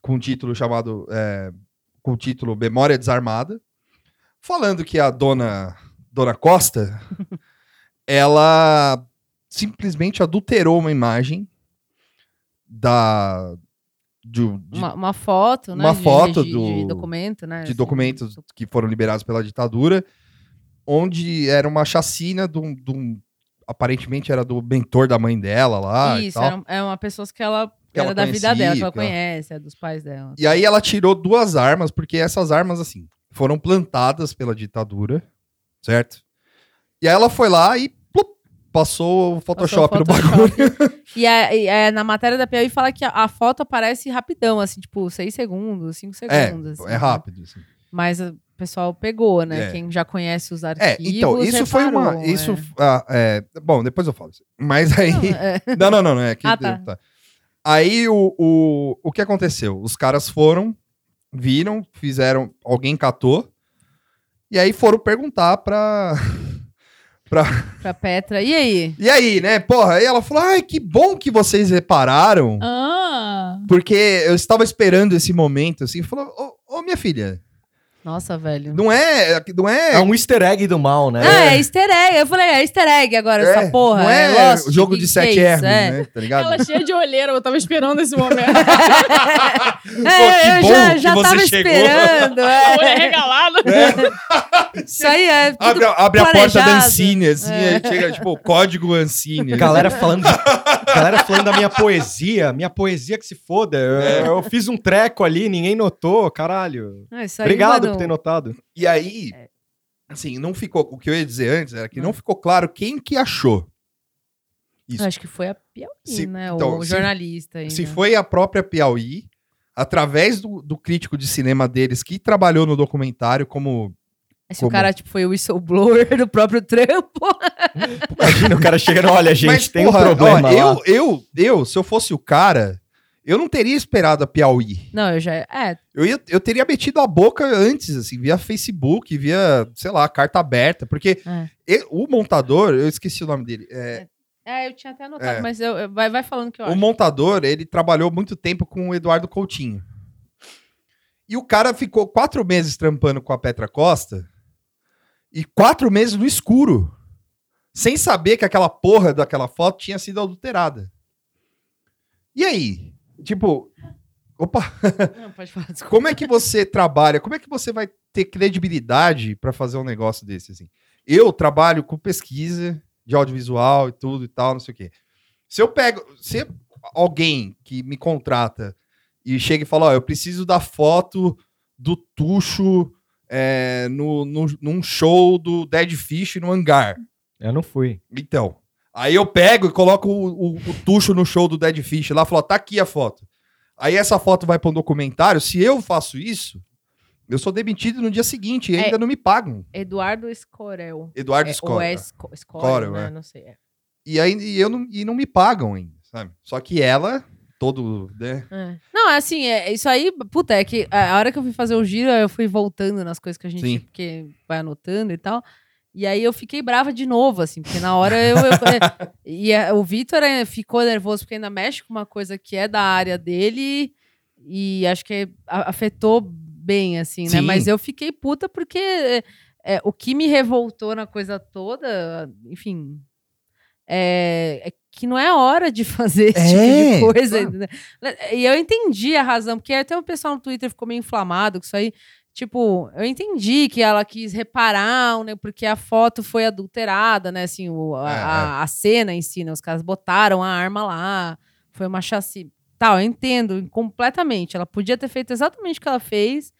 com um título chamado, é, com o título Memória Desarmada, falando que a dona, dona Costa, ela simplesmente adulterou uma imagem da... De, de- Uma, uma foto, né? Uma de- foto de, do- de documento, né? de assim. documentos que foram liberados pela ditadura, onde era uma chacina de um, aparentemente era do mentor da mãe dela lá e Isso, tal. era, é uma pessoa que ela Que era ela da vida dela, que ela conhecia, conhece, é dos pais dela. E aí ela tirou duas armas, porque essas armas, assim, foram plantadas pela ditadura, certo? E aí ela foi lá e plup, passou o Photoshop, Passou o no bagulho. Photoshop. E, é- é, na matéria da Piauí fala que a, a foto aparece rapidão, assim, tipo, seis segundos, cinco É, segundos. assim, é rápido. assim. Mas o pessoal pegou, né? É. Quem já conhece os É, arquivos. então, isso foi uma. reparou, Isso, é. ah, é, bom, depois eu falo. Mas aí. Não, é. Não, não, não, não. É que, Ah, tá. tá. Aí o, o, o que aconteceu? Os caras foram, viram, fizeram. Alguém catou. E aí foram perguntar pra. Pra Petra. E aí? E aí, né? Porra, aí ela falou: ai, que bom que vocês repararam. Ah. Porque eu estava esperando esse momento, assim. Falou: ô, ô, minha filha, Nossa, velho. não é. Não é. É um easter egg do mal, né? Ah, é easter egg. Eu falei, é easter egg agora, é, essa porra. Não é, é Lost, jogo de sete é erros, É. né? Tá ligado? Ela cheia de olheira, eu tava esperando esse momento. É, que eu bom já, que já você tava chegou. esperando. É. regalado. Isso aí é. tudo Abre, a- abre a porta da. Ancine, assim, É. aí chega, tipo, código Ancine. Galera falando, galera falando da minha poesia, minha poesia que se foda. Eu, É. eu fiz um treco ali, ninguém notou, caralho. Ah, isso aí, Obrigado mano, ter notado. E aí, É. assim, não ficou. O que eu ia dizer antes era que Hum. não ficou claro quem que achou. Isso. Acho que foi a Piauí, Se- né? então, o se- jornalista. Se foi a própria Piauí, através do, do crítico de cinema deles que trabalhou no documentário como. Se como- o cara, tipo, foi o whistleblower do próprio trampo. Imagina o cara chegando, olha, gente, Mas, tem porra, um problema ó, lá. eu, eu, eu, se eu fosse o cara, eu não teria esperado a Piauí. Não, eu já. É, Eu, ia, eu teria metido a boca antes, assim, via Facebook, via, sei lá, carta aberta, porque É. o montador, eu esqueci o nome dele, é, é eu tinha até anotado, É. mas eu, eu- vai, vai falando que eu o acho. montador, ele trabalhou muito tempo com o Eduardo Coutinho. E o cara ficou quatro meses trampando com a Petra Costa e quatro meses no escuro, sem saber que aquela porra daquela foto tinha sido adulterada. E aí? Tipo, opa, Não, pode falar, desculpa. como é que você trabalha? Como é que você vai ter credibilidade pra fazer um negócio desse assim? Eu trabalho com pesquisa de audiovisual e tudo e tal, não sei o quê. Se eu pego, se alguém que me contrata e chega e fala, ó, eu preciso da foto do Tuxo é, no, no, num show do Dead Fish no hangar. Eu não fui. Então, aí eu pego e coloco o, o, o tucho no show do Dead Fish lá e falo, ó, tá aqui a foto. Aí essa foto vai para um documentário. Se eu faço isso, eu sou demitido no dia seguinte e É. ainda não me pagam. Eduardo Escorel. Eduardo É, Scott. Ou é Esco- Escorel, Escorel, né? é. Não sei. é. E aí e eu não, e não me pagam ainda, sabe? Só que ela, todo, né? É. Não, assim, é, isso aí, puta, é que a a hora que eu fui fazer o giro, eu fui voltando nas coisas que a gente Sim. porque vai anotando e tal. E aí eu fiquei brava de novo, assim, porque na hora eu. eu- é, e é, o Vitor é, ficou nervoso porque ainda mexe com uma coisa que é da área dele e acho que afetou bem, assim, né? Sim. Mas eu fiquei puta porque é, é, o que me revoltou na coisa toda, enfim. É, é que não é hora de fazer esse É, tipo de coisa. claro. entendeu? E eu entendi a razão, porque até o pessoal no Twitter ficou meio inflamado com isso aí. Tipo, eu entendi que ela quis reparar, né? Porque a foto foi adulterada, né? Assim, o, a, É, é. a- a cena em si, né? Os caras botaram a arma lá, foi uma chassi. Tal, eu entendo completamente. Ela podia ter feito exatamente o que ela fez,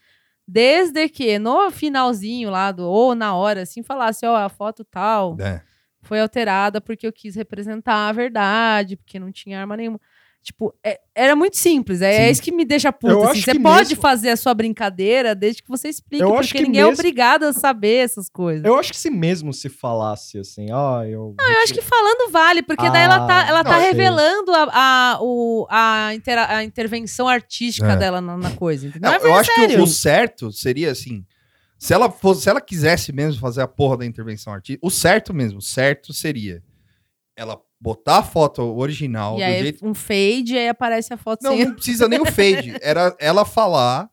desde que no finalzinho lá, do, ou na hora, assim, falasse, ó, a foto tal É. foi alterada porque eu quis representar a verdade, porque não tinha arma nenhuma. Tipo, é- era muito simples. É, é isso que me deixa puta. Eu assim. Você pode mesmo- fazer a sua brincadeira desde que você explique, Eu porque ninguém é mesmo- obrigado a saber essas coisas. Eu, Eu acho que se mesmo se falasse assim, ah, eu. acho que falando vale, porque daí ela tá, Ah, ela tá não, sei. revelando a, a, o- a, intera- a intervenção artística É. dela na, na coisa. Entendeu? Não, eu é acho sério. que o, o certo seria assim. Se ela, fosse, se ela quisesse mesmo fazer a porra da intervenção artística, o certo mesmo, o certo seria ela botar a foto original E do aí jeito. um fade e aí aparece a foto Não, sem. não precisa nem o fade. Era ela falar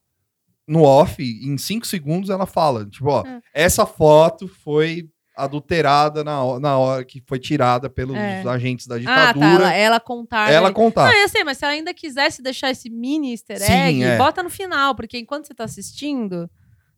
no off, em cinco segundos ela fala. Tipo, ó, É. essa foto foi adulterada na, na hora que foi tirada pelos É. agentes da Ah, ditadura. tá. Ela, ela contar. ela ali. contar. Não, eu sei, mas se ela ainda quisesse deixar esse mini easter Sim, egg, é. bota no final, porque enquanto você tá assistindo,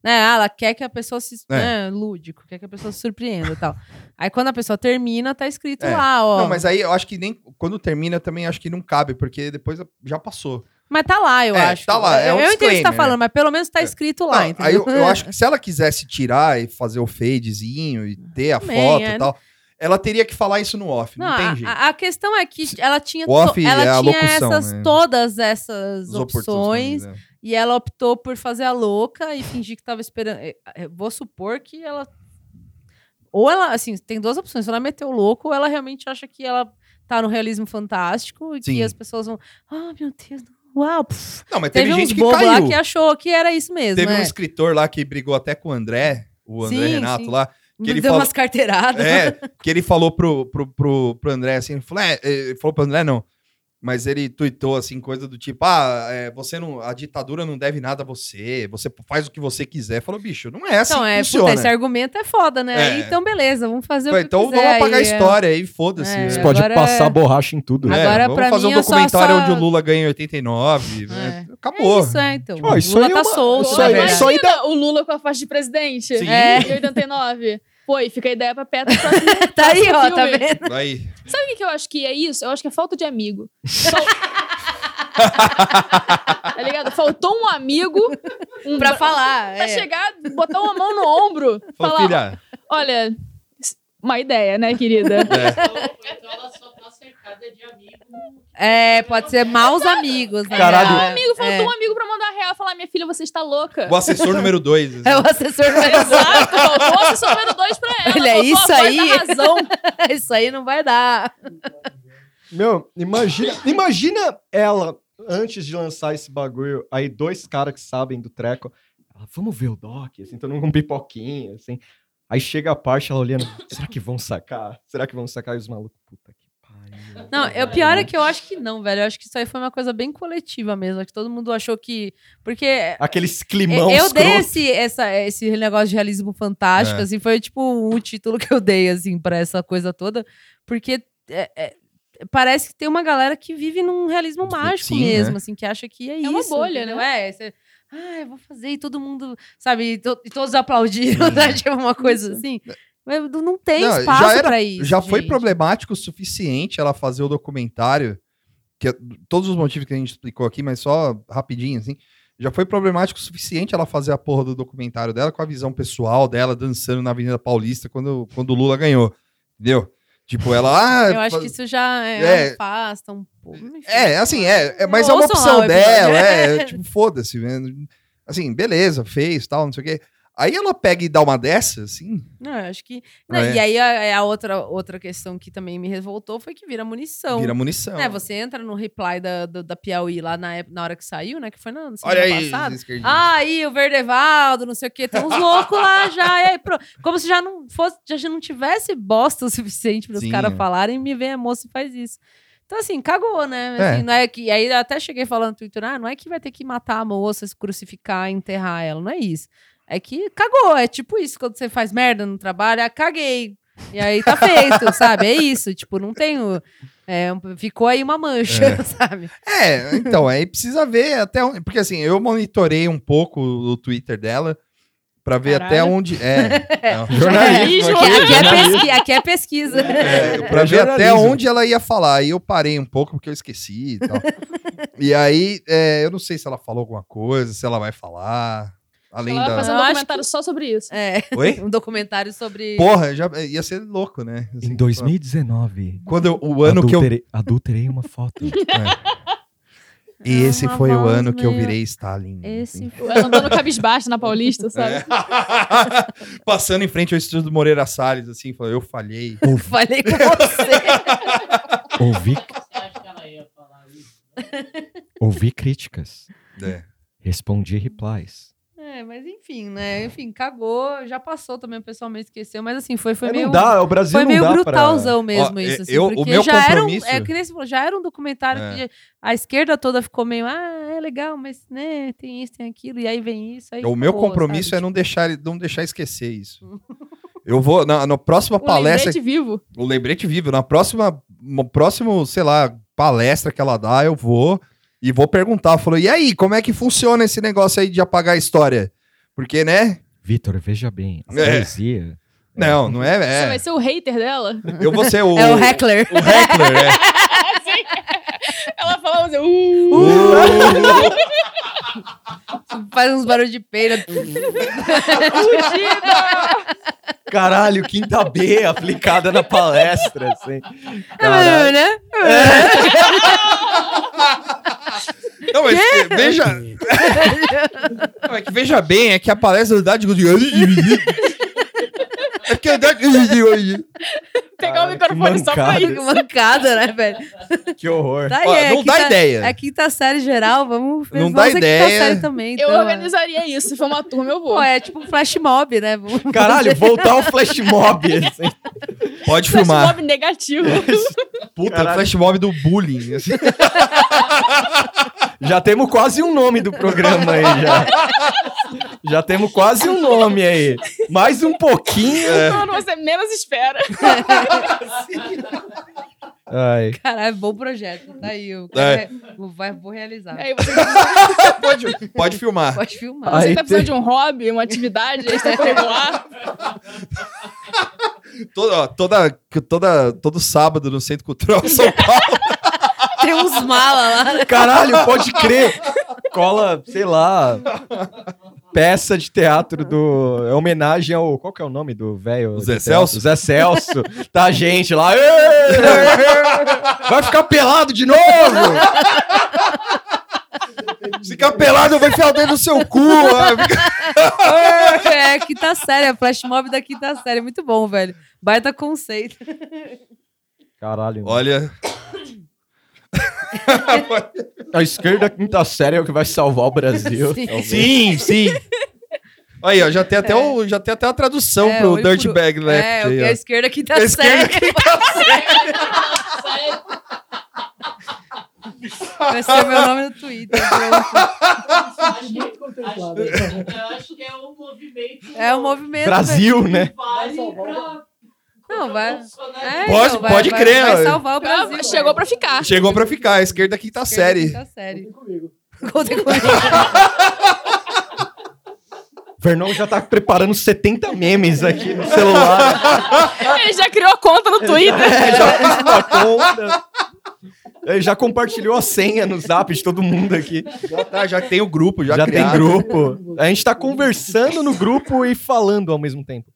né, ah, ela quer que a pessoa se. É. Né, lúdico, quer que a pessoa se surpreenda e tal. Aí quando a pessoa termina, tá escrito É. lá, ó. Não, mas aí eu acho que nem quando termina também acho que não cabe, porque depois já passou. Mas tá lá, eu É, acho. tá lá, é eu um eu entendo o que você tá falando, mas pelo menos tá É. escrito lá, Não, entendeu? aí eu, eu acho que se ela quisesse tirar e fazer o fadezinho e ter a Também, foto é. e tal, ela teria que falar isso no off, não, Não, tem a- jeito. a, questão é que ela tinha, off ela é tinha locução, essas, né? todas essas As opções né? e ela optou por fazer a louca e fingir que tava esperando. eh, eh, Vou supor que ela. Ou ela, assim, tem duas opções. Ou ela meteu o louco, ou ela realmente acha que ela tá no realismo fantástico e Sim. que as pessoas vão. Ah, meu Deus, uau. pff." Não, mas teve, Teve, uns gente que bobos lá caiu. que achou que era isso mesmo. Teve um é. escritor lá que brigou até com o André, o André Sim, Renato sim. lá, que ele Deu falou- umas carteiradas. é, que ele falou pro, pro, pro, pro André assim, ele falou, é, ele falou pro André não, mas ele tuitou assim, coisa do tipo, ah, é, você não, a ditadura não deve nada a você, você faz o que você quiser. Falou, bicho, não é assim Então, que é, funciona. puta, esse argumento é foda, né? É. Aí, Então, beleza, vamos fazer o que então quiser. vamos apagar a aí, é. história aí, foda-se. É, né? Você pode passar é- borracha em tudo. né? É, Agora, vamos fazer mim, um é só- documentário só- onde o Lula ganha em 89. né? Acabou. É isso, é, então. Ó, isso Lula aí tá uma- solto, isso aí- verdade. isso aí Imagina o Lula com a faixa de presidente. Sim. É. Em 89. Pô, e fica a ideia pra próximo- Tá aí, ó, tá filme. vendo? Aí, Sabe o que que eu acho que é isso? Eu acho que é falta de amigo. Fal- tá ligado? Faltou um amigo um Pra falar. pra é. chegar, botar uma mão no ombro, falar, filha, olha, uma ideia, né, querida? Então, de. É, pode ser maus amigos, né? Caralho. É, Amigo, faltou é. um amigo pra mandar real e falar, minha filha, você está louca. o assessor número 2. É o assessor Exato, faltou o assessor número dois pra ela. Olha, isso aí. razão. Isso aí não vai dar. Meu, imagina, imagina ela, antes de lançar esse bagulho, aí dois caras que sabem do treco, ela, vamos ver o Doc, assim, todo mundo com pipoquinha, assim. Aí chega a parte, ela olhando, será que vão sacar? Será que vão sacar? E os malucos, puta. Não, é, o pior é que eu acho que não, velho. Eu acho que isso aí foi uma coisa bem coletiva mesmo. Acho que todo mundo achou que. Porque Aqueles climão eu dei esse, essa, esse negócio de realismo fantástico, É. assim, foi tipo um título que eu dei, assim, pra essa coisa toda. Porque é, é, parece que tem uma galera que vive num realismo mágico Sim, mesmo, né? assim, que acha que é, É uma isso. bolha, entendeu? né? É, você, ah, eu vou fazer e todo mundo, sabe, e, to- e todos aplaudiram, né? Tipo, uma coisa assim. Não tem Não, espaço já era- pra isso. já foi gente. problemático o suficiente ela fazer o documentário, que é- todos os motivos que a gente explicou aqui, mas só rapidinho, assim. Já foi problemático o suficiente ela fazer a porra do documentário dela com a visão pessoal dela dançando na Avenida Paulista quando, quando o Lula ganhou. Entendeu? Tipo, ela. Ah, Eu acho que isso já é, É. afasta um pouco. enfim. É, assim, é, é mas é uma opção dela, é, tipo, foda-se, né? Assim, beleza, fez, tal, não sei o quê. Aí ela pega e dá uma dessa, assim. Não, eu acho que. Não, É. E aí a, a outra, outra questão que também me revoltou foi que vira munição. Vira munição. É, você entra no reply da, do- da Piauí lá na, na hora que saiu, né? Que foi na semana Olha aí, passada. esquerdistas. Ah, aí o Verdevaldo, não sei o quê, tem uns loucos lá já. E aí, pro- como se já não fosse, já não tivesse bosta o suficiente para os caras é. falarem, me vem a moça e faz isso. Então, assim, cagou, né? É. Assim, não é que, aí até cheguei falando no Twitter, ah, não é que vai ter que matar a moça, se crucificar, enterrar ela, não é isso. É que cagou, é tipo isso, quando você faz merda no trabalho, ah, caguei. E aí tá feito, sabe? É isso, tipo, não tenho... É, ficou aí uma mancha, É. sabe? É, então, aí precisa ver até onde. Porque assim, eu monitorei um pouco o Twitter dela pra ver até Caralho. onde. É, não. Jornalismo Jornalismo. Aqui, aqui é jornalismo. pesqui- aqui é pesquisa. É, pra É ver até onde ela ia falar. Aí eu parei um pouco porque eu esqueci e tal. e aí, é, eu não sei se ela falou alguma coisa, se ela vai falar. Além da. fazer um Eu acho documentário só sobre isso. É, Oi? um documentário sobre. Porra, já ia ser louco, né? Assim, Em 2019, Quando eu- o ano que eu. adulterei, adulterei uma foto. E esse É uma foi o ano que eu virei Stalin. Esse assim. Ela andando cabisbaixo na Paulista, sabe? É. Passando em frente ao estúdio do Moreira Salles, assim, falou, eu falhei. Ouvi, Falei com você. ouvi, Você acha que ela ia falar isso? ouvi críticas. É. Respondi replies. É, mas enfim, né? Enfim, cagou. Já passou também, o pessoal meio esqueceu. Mas assim, foi, foi É, meio. não dá, o Brasil Foi não meio dá brutalzão mesmo Ó, isso, é, assim, eu- o porque meu já era um, compromisso- é, que nem você falou, já era um documentário É. que a esquerda toda ficou meio, ah, é legal, mas, né, tem isso, tem aquilo, e aí vem isso, aí O meu acabou, compromisso sabe? é não deixar, não deixar esquecer isso. Eu vou, na, na próxima Um palestra, lembrete vivo. o lembrete vivo, na próxima, no próximo, sei lá, palestra que ela dá, eu vou e vou perguntar. Falou, e aí, como é que funciona esse negócio aí de apagar a história? Porque, né? Vitor, veja bem, a É. poesia. Não, não é. Você é. vai ser o hater dela? Eu vou ser o. É o heckler. O heckler, é. Assim. Ela fala, assim, uh, Uh, Faz uns barulhos de peira. Caralho, quinta B aplicada na palestra, assim. Caralho. né? Não, mas que- veja. Não, é que veja bem, é que a palestra dá de. É que eu dá de. pegar o microfone só pra isso. Que mancada, né, velho? Que horror. Tá aí, Ó, é não dá quinta- ideia. É quinta série geral, vamos Não vamos dá quinta ideia. série também. Eu então, organizaria isso. Se for uma turma, eu vou. Pô, é tipo um flash mob, né? Vamos Caralho, fazer- voltar ao flash mob. Assim. Pode Flash filmar. mob negativo. Puta, Caralho. flash mob do bullying. assim. Já temos quase um nome do programa aí, já. Já temos quase um nome aí. Mais um pouquinho. Quando você menos espera. Ai. Caralho, bom projeto. Tá aí. Eu É. quero- vou, vai- vou realizar. Aí você, Pode, pode filmar. Pode filmar. Ai. você tá precisando tem- de um hobby, uma atividade extracurricular. Toda, toda, toda, todo sábado no Centro Cultural São Paulo. Tem uns mala lá. Caralho, pode crer. Cola, sei lá, peça de teatro do. É homenagem ao. Qual que é o nome do velho? O Zé? Celso? Zé Celso. Tá a gente lá. "Ê! Vai ficar pelado de novo! Se ficar pelado, vai enfiar o dedo no seu cu. ó. É, quinta série, a flash mob da quinta série. Muito bom, velho. Baita conceito. Caralho. Olha. A esquerda quinta série é o que vai salvar o Brasil. Sim. talvez. Sim, sim. Aí, ó, já tem até, o, já tem até a tradução É, pro olho Dirty por- Bag Left. É, o aí, que ó. a esquerda quinta A esquerda série. Vai ser meu nome no Twitter. pronto. Acho que, acho, eu acho que é um movimento. É o movimento. Brasil, né? Vale pra. Não, vai. funcionar. É, Pode- então, vai- pode vai- crer, Vai salvar o Brasil. Ah, Chegou pra ficar. Chegou pra ficar, a esquerda quinta Esquerda série. quinta série. Contem comigo. Fernão já tá preparando 70 memes aqui no celular. Ele já criou a conta no Twitter. É, já uma conta. Ele já compartilhou a senha no zap de todo mundo aqui. Já, tá, já tem o grupo, já, Já, tem grupo. A gente tá conversando no grupo e falando ao mesmo tempo.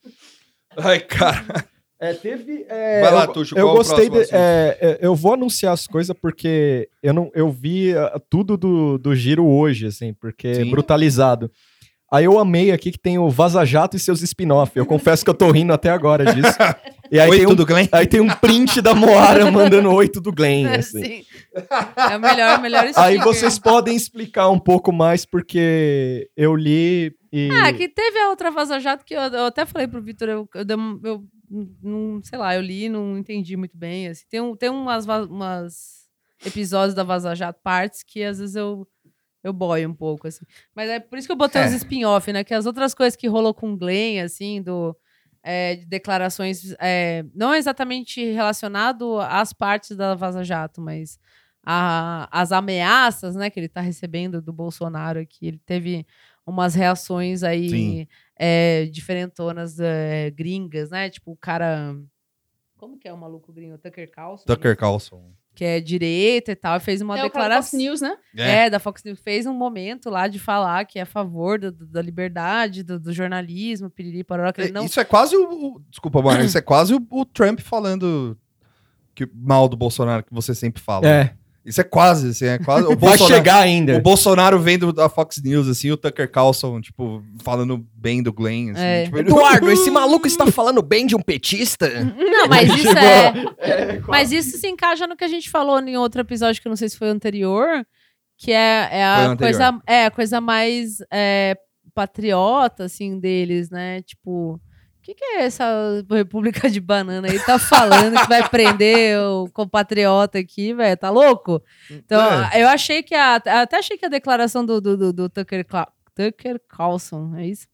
Ai, cara. É, teve. é, Vai lá, eu, Tuxo, eu qual é o gostei. de- é, é, eu vou anunciar as coisas porque eu não, eu vi ah, tudo do, do giro hoje, assim, porque é Sim. brutalizado. Aí eu amei aqui que tem o Vaza Jato e seus spin-off. Eu confesso que eu tô rindo até agora disso. E aí, Oi, tem um, tudo Glenn? aí tem um print da Moara mandando oi tudo Glenn, assim. Sim. É o melhor, melhor sticker. Aí vocês podem explicar um pouco mais, porque eu li e. Ah, que teve a outra Vaza Jato que eu, eu até falei pro Vitor, eu, eu, dei um- eu não, sei lá, eu li e não entendi muito bem. Assim. Tem, um, tem umas, umas episódios da Vaza Jato partes que às vezes eu, eu boio um pouco, assim. Mas é por isso que eu botei É. os spin-off, né? Que as outras coisas que rolou com o Glenn, assim, do... é, de declarações, é, não exatamente relacionado às partes da Vaza Jato, mas a- as ameaças né, que ele está recebendo do Bolsonaro aqui. Ele teve umas reações aí Sim. É, diferentonas é, gringas, né? Tipo, o cara. Como que é o maluco gringo? Tucker Carlson? Tucker Carlson. Que é direita e tal, e fez uma É o cara da Fox declaração. News, né? É. da Fox News fez um momento lá de falar que é a favor do- do- da liberdade, do, do jornalismo, piriri, pororó, que ele não... Isso é quase o. o- desculpa, mano. isso é quase o, o Trump falando que, mal do Bolsonaro, que você sempre fala. É. Isso é quase, assim, é quase. O Vai Bolsonaro, chegar ainda. O Bolsonaro vendo da Fox News, assim, o Tucker Carlson, tipo, falando bem do Glenn, assim. É. tipo, Eduardo, esse maluco está falando bem de um petista? Não, mas isso Chegou. é... Mas isso se encaixa no que a gente falou em outro episódio, que eu não sei se foi o anterior, que é, é a coisa, é, a coisa mais é, patriota, assim, deles, né? Tipo, que, que é essa República de Banana aí? Tá falando que vai prender o compatriota aqui, velho? Tá louco? Então, É. eu achei que a. Até achei que a declaração do, do, do, do Tucker, Tucker Carlson, é isso?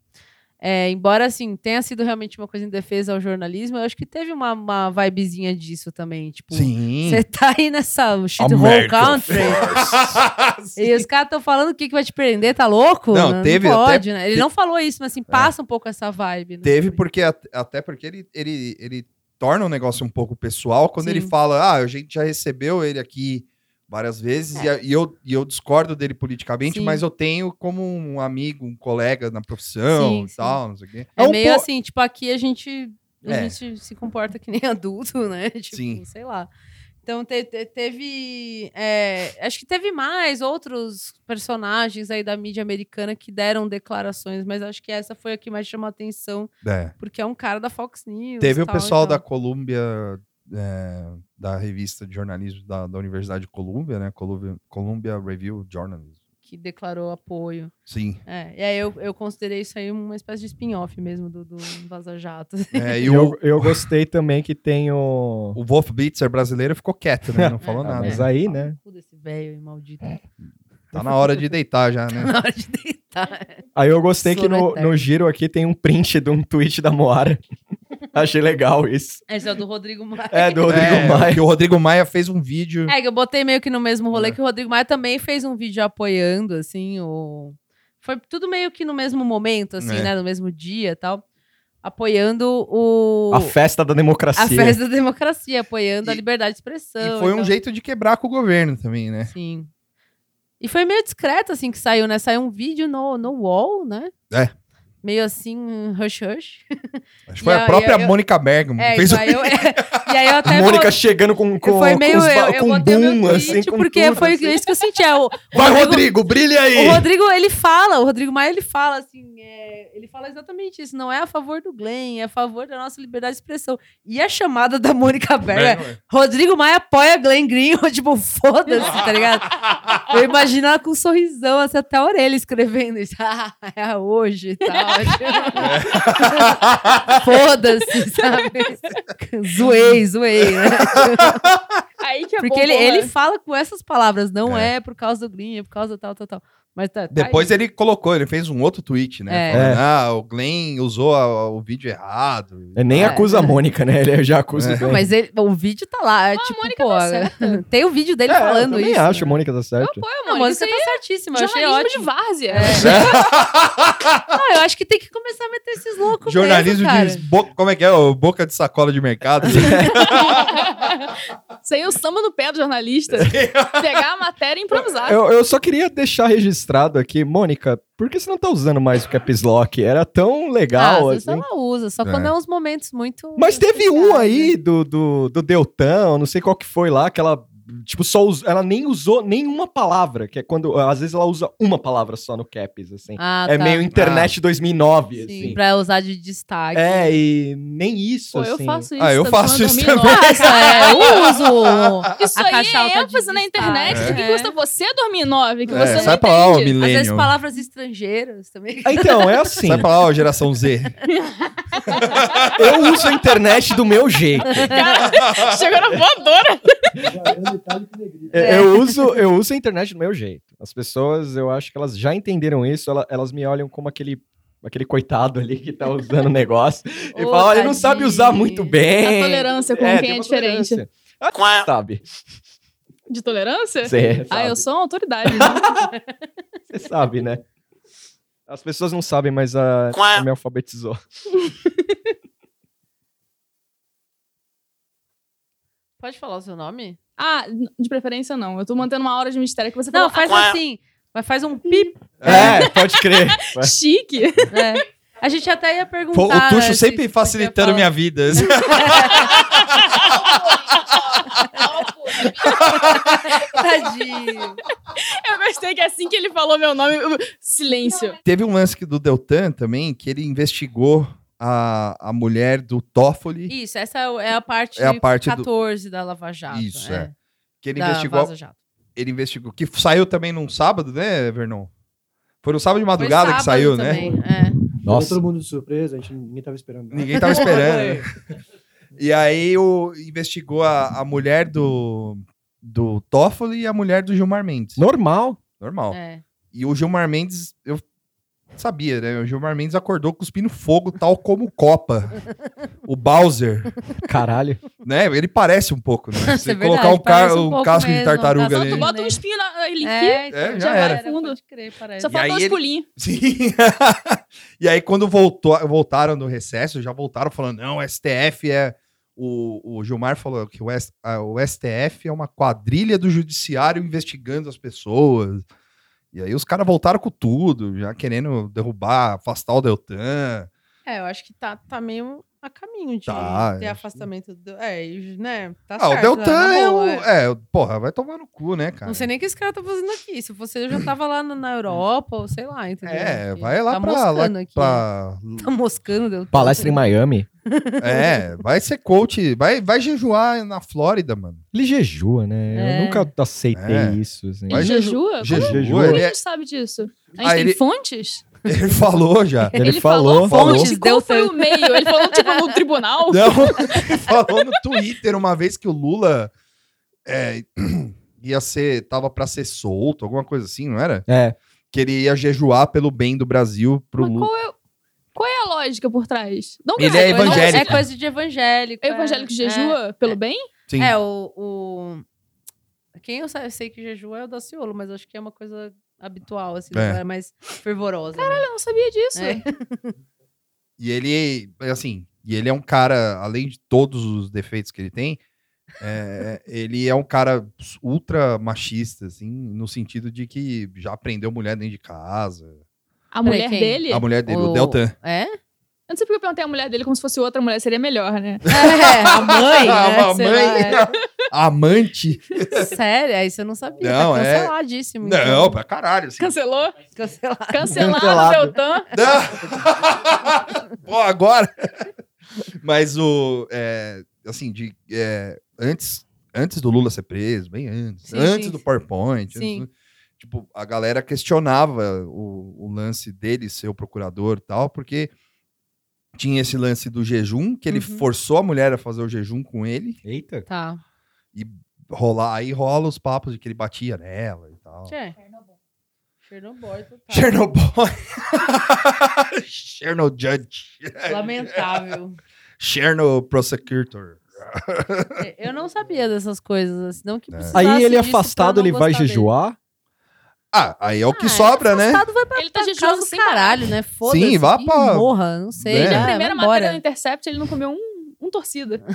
É, embora, assim, tenha sido realmente uma coisa em defesa ao jornalismo, eu acho que teve uma, uma vibezinha disso também. Tipo, você tá aí nessa shithole American country. E os caras estão falando o que, que vai te prender, tá louco? Não, teve até- pode, né? Ele não falou isso, mas assim, passa um pouco essa vibe. Né? Teve porque, at- até porque ele, ele, ele torna o negócio um pouco pessoal quando Sim. ele fala, ah, a gente já recebeu ele aqui várias vezes e a- e, eu, e eu discordo dele politicamente, Sim. mas eu tenho como um amigo, um colega na profissão Sim, e sim. tal, não sei o quê. É É um meio po- assim, tipo, aqui a gente, a É. gente se comporta que nem adulto, né? Tipo, Sim. sei lá. Então te- te- teve. é, acho que teve mais outros personagens aí da mídia americana que deram declarações, mas acho que essa foi a que mais chamou a atenção, É. porque é um cara da Fox News. Teve e o e pessoal da tal. Columbia, é, da revista de jornalismo da, da Universidade de Columbia, né? Columbia, Columbia Review Journalism. que declarou apoio. Sim. É, e aí eu, eu considerei isso aí uma espécie de spin-off mesmo do, do Vaza Jato. É, E o, eu, eu gostei também que tem o. o Wolf Blitzer brasileiro ficou quieto, né? Não falou Ah, nada. mas aí, né? Cu desse velho maldito. Tá na hora de deitar já, né? Na hora de deitar. Aí eu gostei que Sono no, no giro aqui tem um print de um tweet da Moara. Achei legal isso. Esse é o do Rodrigo Maia. É, do Rodrigo é, Maia. Que o Rodrigo Maia fez um vídeo. É, que eu botei meio que no mesmo rolê É. que o Rodrigo Maia também fez um vídeo apoiando, assim, o... Foi tudo meio que no mesmo momento, assim, É. né? No mesmo dia e tal. Apoiando o... A festa da democracia. a festa da democracia, apoiando a E- liberdade de expressão. E foi um tal. jeito de quebrar com o governo também, né? Sim. E foi meio discreto, assim, que saiu, né? Saiu um vídeo no, no UOL, né? É. Meio assim, hush hush. Acho que foi a própria eu- Mônica Bergamo. É, fez então, o- aí eu, e aí eu até... Mônica vou- chegando com, com, foi meio... com, os eu, eu com meu boom, assim, com porque tudo, foi assim. isso que eu senti. É, o, o Vai, Rodrigo- Rodrigo, brilha aí! O Rodrigo, ele fala, o Rodrigo Maia, ele fala assim, é, ele fala exatamente isso, não é a favor do Glenn, é a favor da nossa liberdade de expressão. E a chamada da Mônica Berger, é, Rodrigo Maia apoia Glenn Green, eu, tipo, foda-se, tá ligado? Eu imagino ela com um sorrisão, assim, até a orelha escrevendo isso, ah, é hoje e tal. foda-se, sabe? zoei, zoei, né? Aí que é Porque bom, ele, né? ele fala com essas palavras, não É. é, por causa do Green, é por causa tal, tal, tal. Mas tá, tá Depois aí. ele colocou, ele fez um outro tweet, né? É. Falando, ah, o Glenn usou a- o vídeo errado. Ele nem É. acusa a Mônica, né? Ele já acusa É. Não, mas ele- o vídeo tá lá, é tipo, Mônica pô, tá certa. tem o vídeo dele É, eu falando também isso. acho, a né? Mônica tá certo. Pô, Não, Mônica, mas isso você tá é certíssima, eu achei jornalismo ótimo. de várzea. Não, eu acho que tem que começar a meter esses loucos Jornalismo mesmo, cara. de. bo- Como é que é? O boca de sacola de mercado. É o samba no pé do jornalista. Pegar a matéria e improvisar. Eu, eu só queria deixar registrado aqui, Mônica, por que você não tá usando mais o Caps Lock? Era tão Ah, legal, às vezes assim. ela usa, só É. quando é uns momentos muito... Mas teve um especiais, aí né? do, do, do Deltão, não sei qual que foi lá, que ela, tipo, só us- ela nem usou nenhuma palavra, que é quando, às vezes ela usa uma palavra só no Caps, assim. Ah, é tá. meio internet 2009, Sim, assim. pra usar de destaque. É, e nem isso, Pô, eu assim. faço isso. Ah, eu faço isso também. nove. Nossa, é, eu uso Isso a aí é ênfase na internet. O que É. custa você dormir nove? Que É, você não sai pra lá, entende. Às vezes palavras estrangeiras também. Ah, Então, é assim. Sai pra lá, ó, geração Z. eu uso a internet do meu jeito. Cara, chegou na voadora. É, Eu, uso, eu uso a internet do meu jeito. As pessoas, eu acho que elas já entenderam isso, ela- elas me olham como aquele aquele coitado ali que tá usando o negócio. Ele Ô, fala, ele não sabe usar muito bem. A tolerância com É, quem é diferente. tolerância. Ah, sabe. De tolerância? Você Ah, eu sou uma autoridade. né? Você sabe, né? As pessoas não sabem, mas a, a me alfabetizou. Pode falar o seu nome? Ah, de preferência não. Eu tô mantendo uma hora de mistério que você Não, falou. faz assim. Mas faz um pip. É, pode crer. Ah, chique. É. A gente até ia perguntar. Pô, o Tuxo né, se- sempre se facilitando minha vida. Tadinho. Eu gostei que assim que ele falou meu nome, silêncio. Teve um lance do Deltan também, que ele investigou a, a mulher do Toffoli. Isso, essa é é a parte, É a parte do- 14 da Lava Jato. Isso, é. Que ele Da investigou. Vaza Jato. Ele investigou. Que saiu também num sábado, né, Vernon? Foi no sábado de Foi madrugada que sábado saiu, né? também, é. Nossa. Todo mundo de surpresa, a gente, ninguém tava esperando. Ninguém tava esperando. né? E aí o, investigou a, a mulher do, do Toffoli e a mulher do Gilmar Mendes. Normal. Normal. é. E o Gilmar Mendes, eu sabia, né? O Gilmar Mendes acordou cuspindo fogo, tal como o Copa. o Bowser, Caralho. né? Ele parece um pouco, né? Se é colocar um, ca- um um casco de mesmo. tartaruga Só ali. tu bota um espinho na ele É, aqui, É, já já vai era. fundo. Pode crer, parece. Só falta aí uns ele- pulinhos. Sim. e aí, quando voltou, voltaram do recesso, já voltaram falando: não, o STF é. O, o Gilmar falou que o, S- a- o STF é uma quadrilha do judiciário investigando as pessoas. E aí os caras voltaram com tudo, já querendo derrubar, afastar o Deltan. É, eu acho que tá, tá meio a caminho de Tá, ter eu afastamento do. É, né? Tá ah, o certo, Deltan né, na é, o, boa, é. é, porra, vai tomar no cu, né, cara? Não sei nem o que esse cara tá fazendo aqui. Se fosse eu, já tava lá na, na Europa, ou sei lá, entendeu? É, vai lá tá pra. Lá, moscando aqui. pra- Tá moscando, Deltan. Palestra em Miami. É, vai ser coach, vai, vai jejuar na Flórida, mano. Ele jejua, né? É. Eu nunca aceitei É. isso. Assim. Ele jejua? Jejua, Como, jejua, como ele a é- gente sabe disso? A gente Ah, tem ele- fontes? Ele falou já. Ele, falou. fonte? Fontes, Qual deu foi o meio? Ele falou, tipo, no tribunal? Não, ele falou no Twitter uma vez que o Lula é, ia ser, tava pra ser solto, alguma coisa assim, não era? É. Que ele ia jejuar pelo bem do Brasil pro Mas Lula. qual é, qual é a lógica por trás? Não Ele que- é evangélico. É coisa de evangélico. É evangélico que jejua pelo bem? Sim. É, o, o- Quem eu sei que jejua é o Daciolo, mas acho que é uma coisa habitual, assim, É. é. mais fervorosa. né? Eu não sabia disso. É. E ele, assim, e ele é um cara, além de todos os defeitos que ele tem, é, ele é um cara ultra machista, assim, no sentido de que já prendeu mulher dentro de casa. A mulher dele? A mulher dele, o, O- Deltan. É? Eu não sei porque eu perguntei a mulher dele como se fosse outra mulher, seria melhor, né? É, a mãe, né? A sei mãe. lá, Amante. é. Sério, aí você não sabia. Não, tá é- canceladíssimo. Não, então. pra caralho. Assim. Cancelou? Cancelado. Cancelado, Cancelado. Deltan. Não. Pô, agora. Mas o. é, assim, de, é, antes, antes do Lula ser preso, bem antes. Sim, antes sim. do PowerPoint. antes Sim. do- tipo, a galera questionava o, o lance dele ser o procurador e tal, porque tinha esse lance do jejum, que ele Uhum. forçou a mulher a fazer o jejum com ele. Eita. Tá. E rolar, aí rola os papos de que ele batia nela e tal. Tchê. Chernobyl. total. Chernobyl. Chernobyl Judge. Lamentável. Chernobyl Prosecutor. Eu não sabia dessas coisas, assim, não que É. Aí ele afastado, ele vai dele. jejuar? Ah, aí é o que Ah, sobra, né? Afastado vai pra, Ele tá pra jejuando casa do sem parar. caralho, né? Foda-se. Sim, vá pra- Morra, não sei. É. Já, Na vai primeira matéria do Intercept, ele não comeu um, um torcida.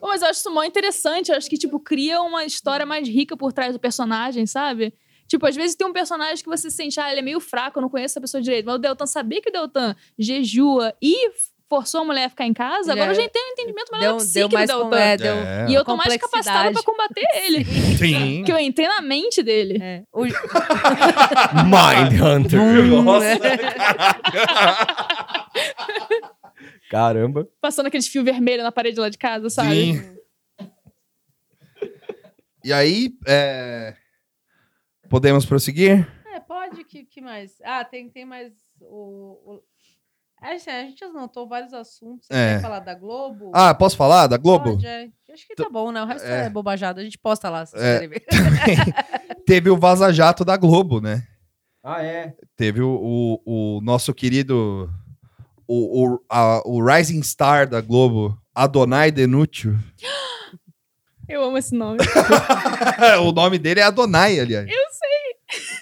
Pô, mas eu acho isso mó interessante. Eu acho que, tipo, cria uma história mais rica por trás do personagem, sabe? Tipo, às vezes tem um personagem que você sente, ah, ele é meio fraco, eu não conheço a pessoa direito. Mas o Deltan, saber que o Deltan jejua e forçou a mulher a ficar em casa, agora eu é- já tenho um entendimento melhor Deu, deu psique do mais com, Deltan. é, deu É. E eu tô mais capacitada pra combater ele. Sim. Porque eu entrei na mente dele. É. O, Mindhunter. Nossa, Caramba. Passando aqueles fios vermelhos na parede lá de casa, sabe? Sim. E aí, é, podemos prosseguir? É, pode, que, que mais? Ah, tem, tem mais o, o- assim, a gente anotou vários assuntos. Você É. quer falar da Globo? Ah, posso falar da Globo? Pode, é. Acho que tá bom, né? O resto é, É. bobajada. A gente posta lá, se É. querem ver. Teve o Vaza Jato da Globo, né? Ah, é? Teve o, o, o nosso querido. O, o, a- o Rising Star da Globo, Adonai Denútil. Eu amo esse nome. o nome dele é Adonai, aliás. Eu.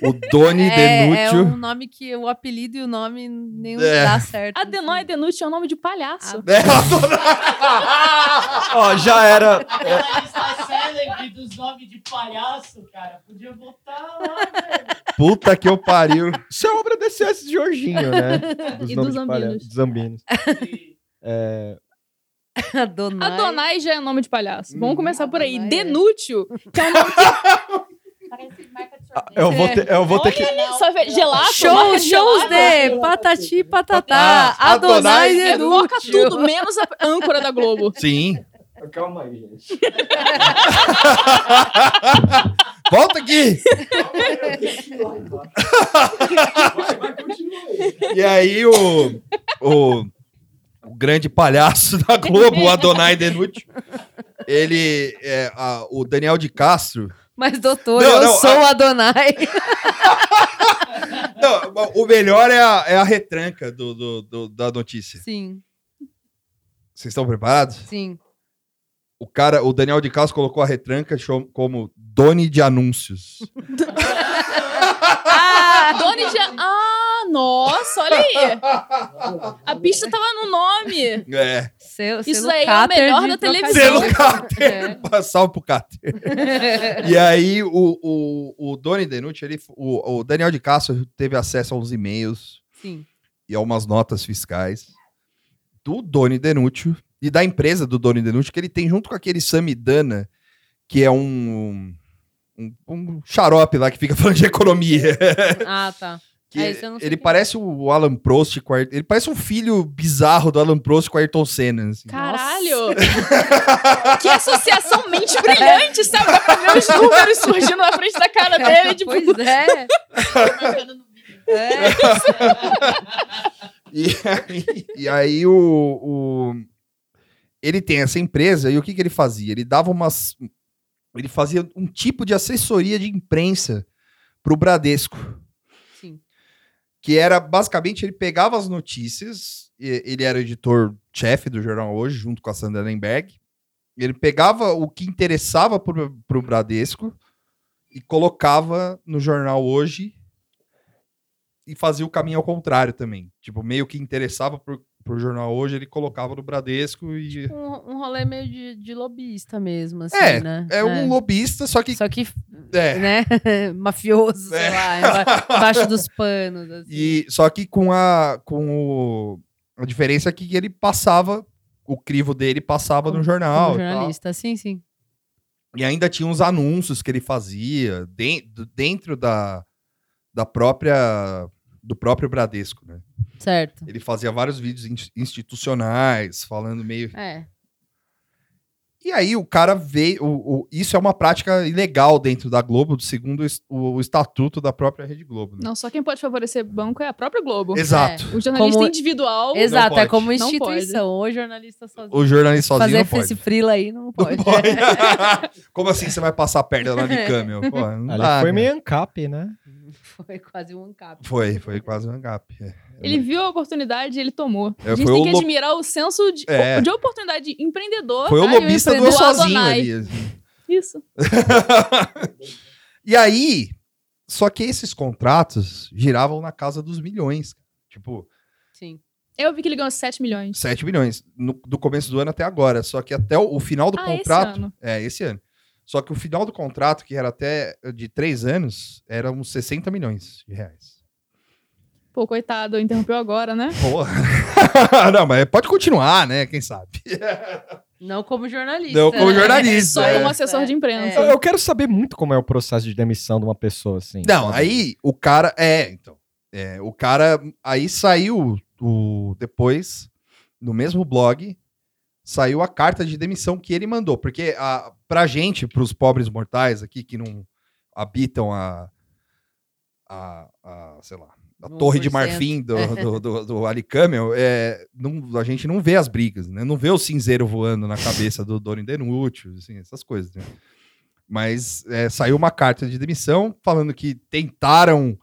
O Doni É, é Denútil. um nome que o apelido e o nome nenhum É. dá certo. Adenói Denútil é o nome de palhaço. É, Adonai. Ó, já era. Aquela lista célebre dos nomes de palhaço, cara. Podia botar lá, velho. Puta que eu pariu. Isso é obra desse S de Jorginho, né? E nomes dos de palhaço- Zambinos. dos Zambinos. E- É, Adonai. Adonai já é nome de palhaço. Vamos começar por aí. Adonai, é. Denútil, que é um nome que Parece marca de eu vou ter, eu vou ter que. Vê- gelato, marca Shows, de shows gelato. de patati patatá. Ah, Adonai Adonai Evoca Denútil. tudo, menos a âncora da Globo. Sim. Calma aí, gente. Volta aqui. E aí o, o, o grande palhaço da Globo, o Adonai Denútil, ele, é, a- o Daniel de Castro, Mas, doutor, Não, eu não, sou o Adonai. não, o melhor é a, é a retranca do, do- do- da notícia. Sim, Vocês estão preparados? sim. O cara, o Daniel de Castro colocou a retranca como Doni de Anúncios. Ah, Doni já. Ah, nossa, olha aí. A pista tava no nome. É, seu, Isso aí é o melhor da televisão. selo Cáter. É. Passar pro Cáter. E aí, o, o, o Doni Denucci, ele, o, o Daniel de Castro teve acesso a uns e-mails Sim, e a umas notas fiscais do Doni Denucci e da empresa do Doni Denucci, que ele tem junto com aquele Samidana, que é um, um, um xarope lá que fica falando de economia. ah, tá. Que É, sei ele quem é. parece o Alan Prost com a, Ele parece um filho bizarro do Alan Prost com Ayrton Senna. assim. Caralho! que associação mente brilhante, sabe? Pra ver os números surgindo na frente da cara dele, tipo. Pois é. é. E aí, e aí o, o- ele tem essa empresa e o que, que ele fazia? Ele dava umas. Ele fazia um tipo de assessoria de imprensa pro Bradesco. Que era basicamente ele pegava as notícias, ele era editor-chefe do jornal hoje, junto com a Sandra Lemberg. Ele pegava o que interessava pro, pro Bradesco e colocava no jornal hoje e fazia o caminho ao contrário também. Tipo, meio que interessava pro, pro jornal hoje, ele colocava no Bradesco e. Um, um rolê meio de, de lobista mesmo, assim, É, né? É um lobista, só que. Só que, É. né, mafioso, sei É. lá, emba- embaixo dos panos, assim. E, só que com a. Com o, a diferença é que ele passava. O crivo dele passava no jornal. Como jornalista, sim, sim. E ainda tinha uns anúncios que ele fazia den- dentro da, da própria. Do próprio Bradesco, né? Certo. Ele fazia vários vídeos in- institucionais, falando meio. É. E aí o cara veio. o- o- isso é uma prática ilegal dentro da Globo, segundo o, o- o estatuto da própria Rede Globo. né? Não, só quem pode favorecer banco é a própria Globo. Exato. O jornalista Como- individual. Exato, é pode. como Não instituição. Ou jornalista sozinho. O jornalista sozinho Fazer não pode. esse frila aí não pode. Não pode. Como assim você vai passar a perna na meu? Pô, não Ali dá, foi cara. meio ANCAP, né? Foi quase um ancap. Foi, foi quase um hangap. É. Ele viu a oportunidade e ele tomou. É, a gente tem que lo- admirar o senso de, É. de oportunidade empreendedor. Foi o tá? Lobista do sozinho ali. assim. Isso. E aí, só que esses contratos giravam na casa dos milhões. Tipo, Sim. Eu vi que ele ganhou 7 milhões. 7 milhões no- do começo do ano até agora. Só que até o, o final do Ah, esse contrato. ano. É, esse ano. Só que o final do contrato, que era até de três anos, era uns 60 milhões de reais. Pô, coitado, interrompeu agora, né? Porra. Não, mas pode continuar, né? Quem sabe? Não como jornalista. Não como né? jornalista, Só é. como assessor de imprensa. Eu, eu quero saber muito como é o processo de demissão de uma pessoa, assim. Não, sabe? aí o cara. É, então. É, o cara. Aí saiu o, depois, no mesmo blog, saiu a carta de demissão que ele mandou. Porque a, pra gente, pros pobres mortais aqui que não habitam a. a, a sei lá. a torre de 1%. marfim do, do, do, do Ali Camel, é, não, a gente não vê as brigas, né? Não vê o cinzeiro voando na cabeça do Dorian Denútil, assim, essas coisas, né? Mas é, saiu uma carta de demissão falando que tentaram,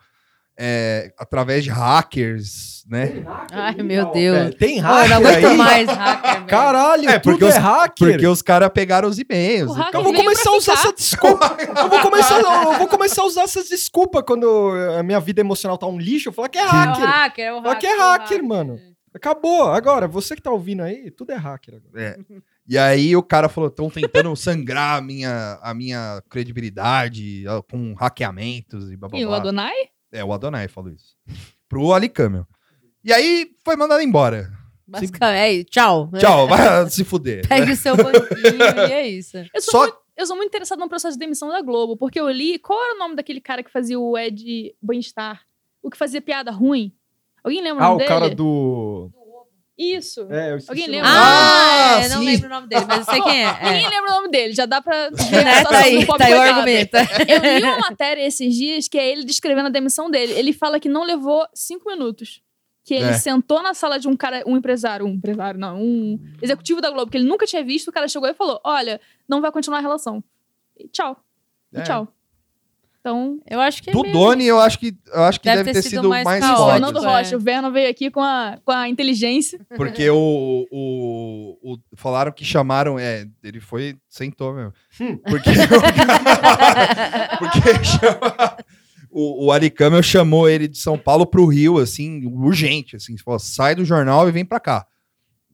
é, através de hackers, né? Ai, meu Deus. É, tem Pô, não hacker aguento aí? mais hacker, velho. Caralho, É, tudo porque é os- hacker. Porque os caras pegaram os e-mails. O e hacker tal. Eu vou começar a usar ficar. essa desculpa. Eu vou começar, eu vou começar a usar essas desculpas quando a minha vida emocional tá um lixo. Eu falar que é É o hacker. hacker, é o hacker. que é é hacker, mano. Acabou. Agora, você que tá ouvindo aí, tudo é hacker. Agora. É. E aí o cara falou, estão tentando sangrar a minha, a minha credibilidade ó, com hackeamentos e blá, blá, E o. Adonai? É, o Adonai falou isso. Pro Ali Camel. E aí foi mandado embora. Basicamente, é, tchau. Tchau, vai se fuder. Pegue o seu banquinho e é isso. Eu sou, Só- muito, eu sou muito interessado no processo de demissão da Globo, porque eu li. Qual era o nome daquele cara que fazia o Ed Bem-Estar? O que fazia piada ruim? Alguém lembra Ah, o o cara do. Isso. É, Alguém o lembra? nome. Ah, Ah, eu não sim. lembro o nome dele, mas eu sei quem é. Ninguém é. lembra o nome dele, já dá pra Né, tá aí, tá aí o argumento. Eu li uma matéria esses dias que é ele descrevendo a demissão dele. Ele fala que não levou cinco minutos. Que ele É. sentou na sala de um cara, um empresário, um empresário, não, um executivo da Globo, que ele nunca tinha visto, o cara chegou e falou: Olha, não vai continuar a relação. E tchau. E É. tchau. Então, Eu acho que é Do mesmo. Doni, eu acho que, eu acho que deve, ter, sido mais, mais caótico, forte. Fernando é. Rocha, o Verno veio aqui com a, com a inteligência. Porque o, o, o- Falaram que chamaram. É, ele foi. Sentou mesmo. Porque. porque chama- o, o Ali Camel chamou ele de São Paulo pro Rio, assim, urgente. Assim, falou, sai do jornal e vem pra cá.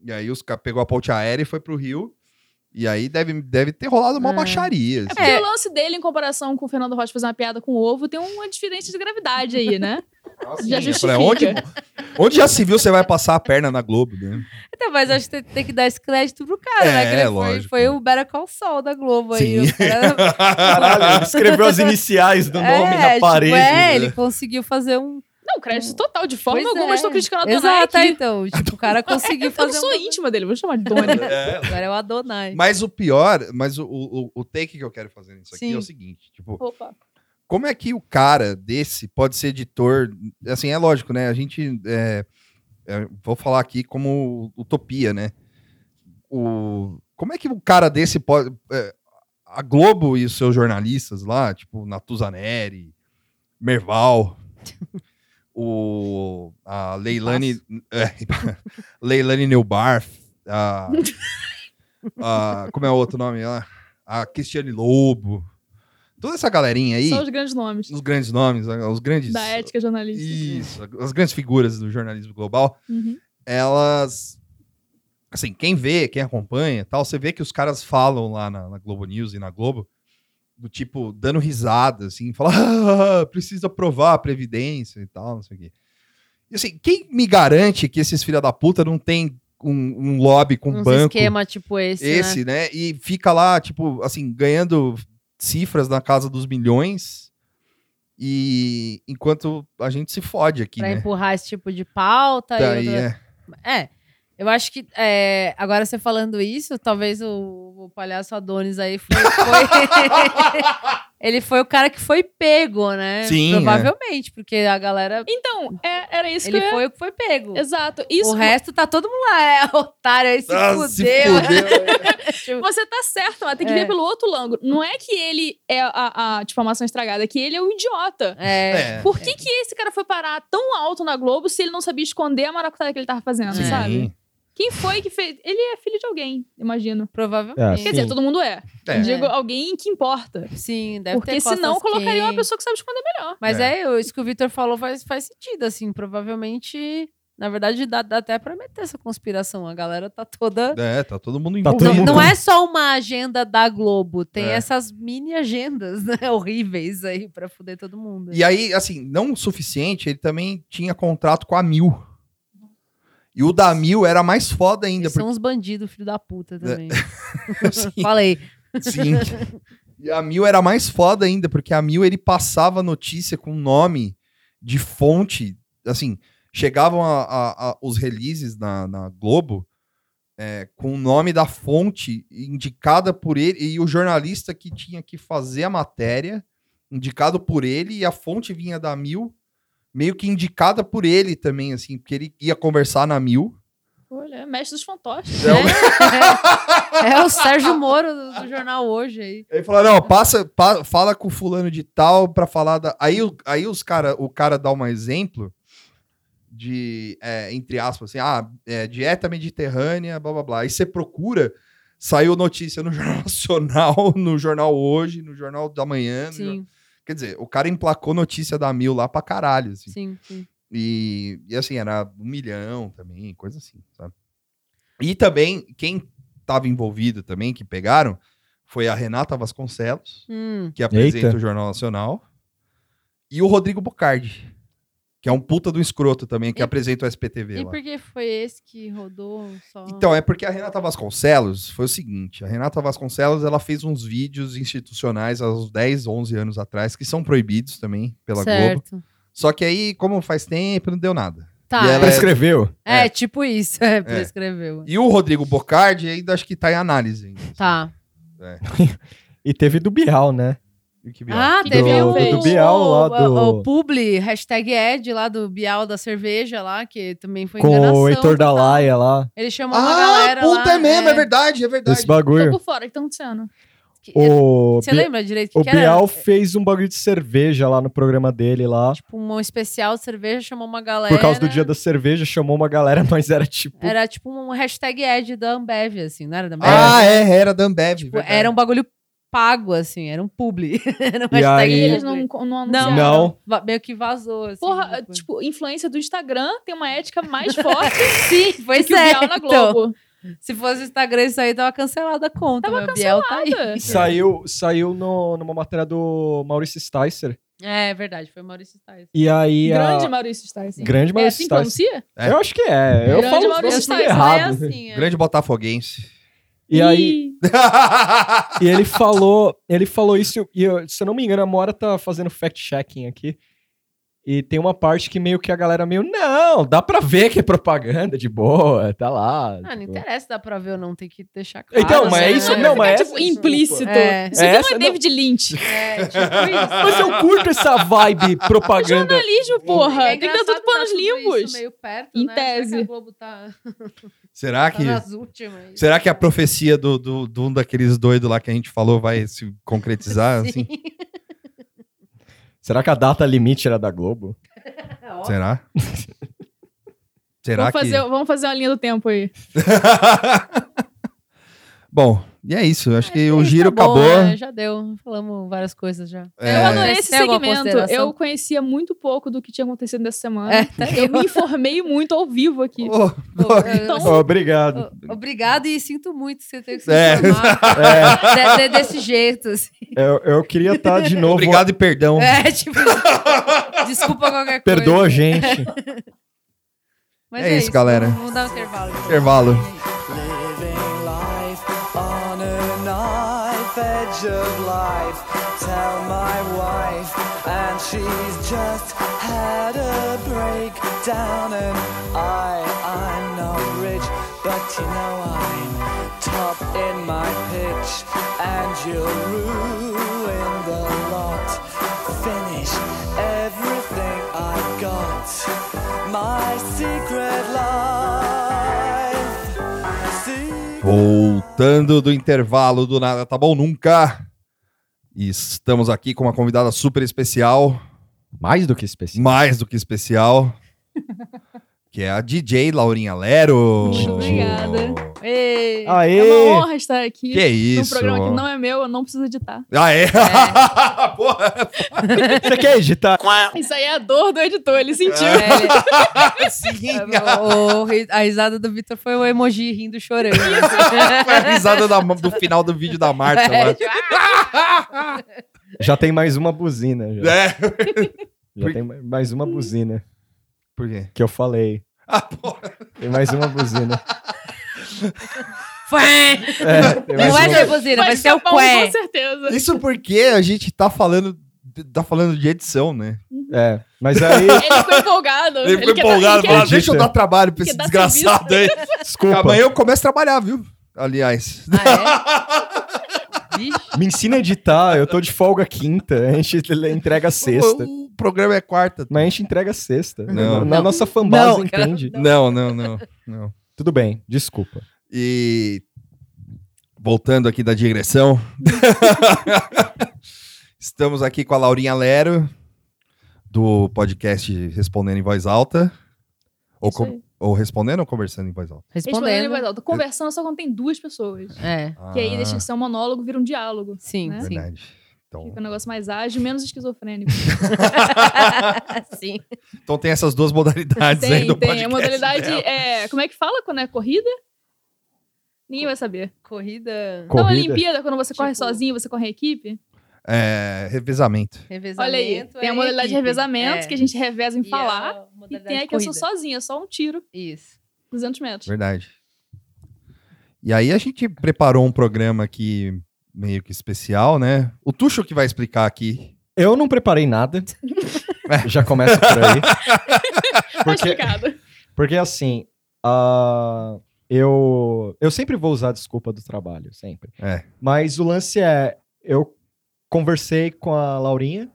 E aí os caras pegou a ponte aérea e foi pro Rio. E aí deve, deve ter rolado uma É. baixaria. É assim. porque o lance dele, em comparação com o Fernando Rocha fazer uma piada com ovo, tem uma diferença de gravidade aí, né? Assim, Já eu justifica. falei, onde, onde já se viu você vai passar a perna na Globo, né? Então, mas acho que tem, tem que dar esse crédito pro cara, É, né? Que ele foi, lógico. foi o Better Call Saul da Globo aí. Sim. O cara- Caralho, ele escreveu as iniciais do nome é, na tipo, parede. é, né? ele conseguiu fazer um. Não, crédito total, de forma Pois alguma é. estou criticando a Adonai Exato, aqui. então. Tipo, o cara conseguiu Eu não fazer sou um. íntima dele, vou chamar de Doni. Agora é o Adonai. Mas o pior, mas o, o, o take que eu quero fazer nisso aqui Sim. é o seguinte: tipo, Opa. como é que o cara desse pode ser editor? Assim, é lógico, né? A gente. é, é, vou falar aqui como utopia, né? O, como é que o cara desse pode. é, a Globo e os seus jornalistas lá, tipo, Natuzaneri, Merval, o, a Leilani. É, Leilani Neubarth, a, a- como é o outro nome lá? A Cristiane Lobo. Toda essa galerinha aí São os grandes nomes os grandes nomes, né, os grandes. da ética jornalística. Isso, as grandes figuras do jornalismo global, Uhum. elas. Assim, quem vê, quem acompanha tal, você vê que os caras falam lá na, na Globo News e na Globo, do tipo, dando risada, assim, fala, ah, precisa provar a Previdência e tal, não sei o quê. E assim, quem me garante que esses filha da puta não tem um, um lobby com Uns banco esquema tipo esse, né? esse, né? E fica lá, tipo, assim, ganhando cifras na casa dos milhões. E enquanto a gente se fode aqui, Pra né? empurrar esse tipo de pauta. e Daí outra- é. É. Eu acho que é, agora você falando isso, talvez o, o palhaço Adonis aí foi. foi- ele foi o cara que foi pego, né? Sim, é. Provavelmente, porque a galera. Então, é- era isso Ele que eu ia... foi o que foi pego. Exato. Isso o resto tá todo mundo lá, é otário aí se Ah, se fudeu. fudeu. Tipo, Você tá certo, mas tem que É. ver pelo outro ângulo. Não é que ele é a, a, tipo, a maçã estragada, é que ele é o idiota. é, É. Por que, que esse cara foi parar tão alto na Globo se ele não sabia esconder a maracutaia que ele tava fazendo, Sim. sabe? Quem foi que fez? Ele é filho de alguém, imagino. Provavelmente. É, Quer Sim. dizer, todo mundo é. É. Digo, alguém que importa. Sim, deve Porque ter senão colocaria uma quentes. pessoa que sabe esconder melhor. Mas É. é, isso que o Victor falou faz, faz sentido, assim. Provavelmente, na verdade, dá, dá até pra meter essa conspiração. A galera tá toda. É, tá todo mundo Tá envolvido. todo Não, mundo- não é só uma agenda da Globo, tem É. essas mini agendas né, horríveis aí pra fuder todo mundo. E aí, assim, não o suficiente, ele também tinha contrato com a Mil. E o da Mil era mais foda ainda. Eles são uns bandidos, filho da puta também. porque- Sim. Falei. Sim. E a Mil era mais foda ainda, porque a Mil ele passava notícia com nome de fonte. Assim, chegavam a- a- a- os releases na, na Globo é, com o nome da fonte indicada por ele e o jornalista que tinha que fazer a matéria indicado por ele e a fonte vinha da Mil. Meio que indicada por ele também, assim, porque ele ia conversar na Mil. Olha, mestre dos fantoches. É, É, é o Sérgio Moro do, do jornal hoje aí. Ele falou: não, passa, pa- fala com o fulano de tal pra falar da. Aí, o- aí os cara, o cara dá um exemplo de, é, entre aspas, assim, ah, é, dieta mediterrânea, blá blá blá. Aí você procura, saiu notícia no Jornal Nacional, no Jornal Hoje, no Jornal da Manhã. Sim, Quer dizer, o cara emplacou notícia da Mil lá pra caralho, assim. sim, sim. E, e assim, era um milhão também, coisa assim, sabe? E também, quem tava envolvido também, que pegaram, foi a Renata Vasconcelos, Hum, que apresenta Eita. o Jornal Nacional, e o Rodrigo Bocardi, que é um puta do escroto também, que E- apresenta o SPTV E lá. por que foi esse que rodou só? Então, é porque a Renata Vasconcelos foi o seguinte: a Renata Vasconcelos ela fez uns vídeos institucionais há uns 10, 11 anos atrás, que são proibidos também pela Globo. certo. Só que aí, como faz tempo, não deu nada. Tá, E ela é, Prescreveu. é, é. tipo isso, é, prescreveu. E o Rodrigo Bocardi ainda acho que tá em análise. ainda. Tá. E teve do Bial, né? Que Bial. Ah, Que teve Bial o, fez? Do Bial lá o- do- o publi, hashtag Ed lá do Bial da cerveja lá, que também foi Com enganação. o Heitor da. Laia lá. Ele chamou uma Ah, galera puta, lá. é mesmo, é, verdade, é verdade. Esse Tô bagulho. por fora, o que tá acontecendo? O, Você Bi- lembra direito que, o que era? Bial fez um bagulho de cerveja lá no programa dele lá. Tipo, um especial de cerveja, chamou uma galera. Por causa do dia da cerveja, chamou uma galera, mas era tipo. Era tipo um hashtag Ed da Ambev, assim, não era da Ambev? Ah, é, era da Ambev. Tipo, era um bagulho pago, assim, era um publi. era um E hashtag aí- Eles não, não anunciaram. Não. Meio que vazou, assim. Porra, depois. tipo, influência do Instagram tem uma ética mais forte sim, foi que o Bial na certo. Globo. Se fosse o Instagram isso aí, tava cancelada a conta. Tava Biel tá aí. Saiu, saiu no, numa matéria do Maurício Sticer. É verdade, foi Maurício Tais. E aí. a- Grande Maurício Stice. Grande É Maurício assim que pronuncia? É. Eu acho que é. Eu Grande falo Maurício Sticer, errado. assim, é. Grande botafoguense. E aí. E ele falou, ele falou isso, e eu- se eu não me engano, a Mora tá fazendo fact-checking aqui. E tem uma parte que meio que a galera meio, não, dá pra ver que é propaganda de boa, tá lá. Ah, não tipo. interessa se dá pra ver ou não, tem que deixar claro. Então, mas é né? isso, não, ficar, mas tipo, essa- implícito. É. Isso aqui Essa não é não- David Lynch. É, tipo isso. Mas eu curto essa vibe propaganda. Jornalismo, porra. É tem que dar tudo panos tudo isso limpos. meio perto, Em né? Será que tese. a Globo tá, Será tá que. Será que a profecia do, do, de um daqueles doidos lá que a gente falou vai se concretizar? Sim. Assim? Será que a data limite era da Globo? Será? Será Vamos que. fazer, vamos fazer uma linha do tempo aí. Bom, e é isso. Acho que acho o giro tá bom, acabou. né? Já deu. Falamos várias coisas já. É. Eu adorei esse Tem segmento. Eu conhecia muito pouco do que tinha acontecido nessa semana. É, tá Eu me informei muito ao vivo aqui. Pô, Então- Ó, obrigado. Obrigado e sinto muito que você ter que se É. informar É, de- de- desse jeito, assim. eu, eu queria estar de novo. Obrigado e perdão. É, tipo, desculpa qualquer coisa. Perdoa a gente. Mas É isso, galera. Vamos, vamos dar um intervalo. Intervalo. Edge of life. Tell my wife, and she's just had a breakdown. And I, I'm not rich, but you know I'm top in my pitch. And you'll ruin the lot. Voltando do intervalo do Nada Tá Bom Nunca. E Estamos aqui com uma convidada super especial, Mais do que especial. mais do que especial, que é a DJ Laurinha Lero. Muito obrigada. Ei, Aê! É uma honra estar aqui. Que isso? programa que não é meu, eu não preciso editar. Ah, é? Porra, Você quer editar? Isso aí é a dor do editor, ele sentiu. é, sim. o- o- a risada do Vitor foi o emoji rindo chorando. Foi a risada da- do final do vídeo da Marta. É, Já tem mais uma buzina. Já, É. Já tem ma- mais uma buzina Por quê? que eu falei. Ah, porra. Tem mais uma buzina. É, Não vai uma- ser buzina, vai ser o ficar bom, qué. Com certeza. Isso porque a gente tá falando, tá falando de edição, né? É, mas aí, Ele ficou empolgado. Ele ficou dar- empolgado, ele falou, quer- deixa eu dar trabalho pra esse dar desgraçado aí. desculpa, Amanhã eu começo a trabalhar, viu? Aliás. Ah, é? Me ensina a editar, eu tô de folga quinta, a gente entrega sexta. O- programa é quarta. Mas a gente entrega sexta. Não. Na Não. nossa fanbase Não, entende. Não, não, não, não. Tudo bem, desculpa. E voltando aqui da digressão, estamos aqui com a Laurinha Lero, do podcast Respondendo em Voz Alta. Ou, com- ou respondendo ou conversando em voz alta? Respondendo em Respondendo. voz alta. Conversando só quando tem duas pessoas. É, Que aí Ah, deixa de ser um monólogo, vira um diálogo. sim, Né? sim. Verdade. Então, Fica um negócio mais ágil, menos esquizofrênico. sim. então tem essas duas modalidades aí tem, do tem. podcast. A modalidade dela. é. Como é que fala quando é corrida? Ninguém vai saber. Corrida, Não, Corrida. Olimpíada, quando você corre Tipo- sozinho, você corre em equipe. É, revezamento. revezamento. Olha aí. Tem é a modalidade de revezamento, É. que a gente reveza em E falar. E tem a que eu sou sozinha, só um tiro, Isso. 200 metros. Verdade. E aí a gente preparou um programa aqui meio que especial, né? O Tuxo que vai explicar aqui. Eu não preparei nada. Já começa por aí. Tá Porque, porque assim, ah, eu, eu sempre vou usar a desculpa do trabalho, sempre. É. Mas o lance é, eu conversei com a Laurinha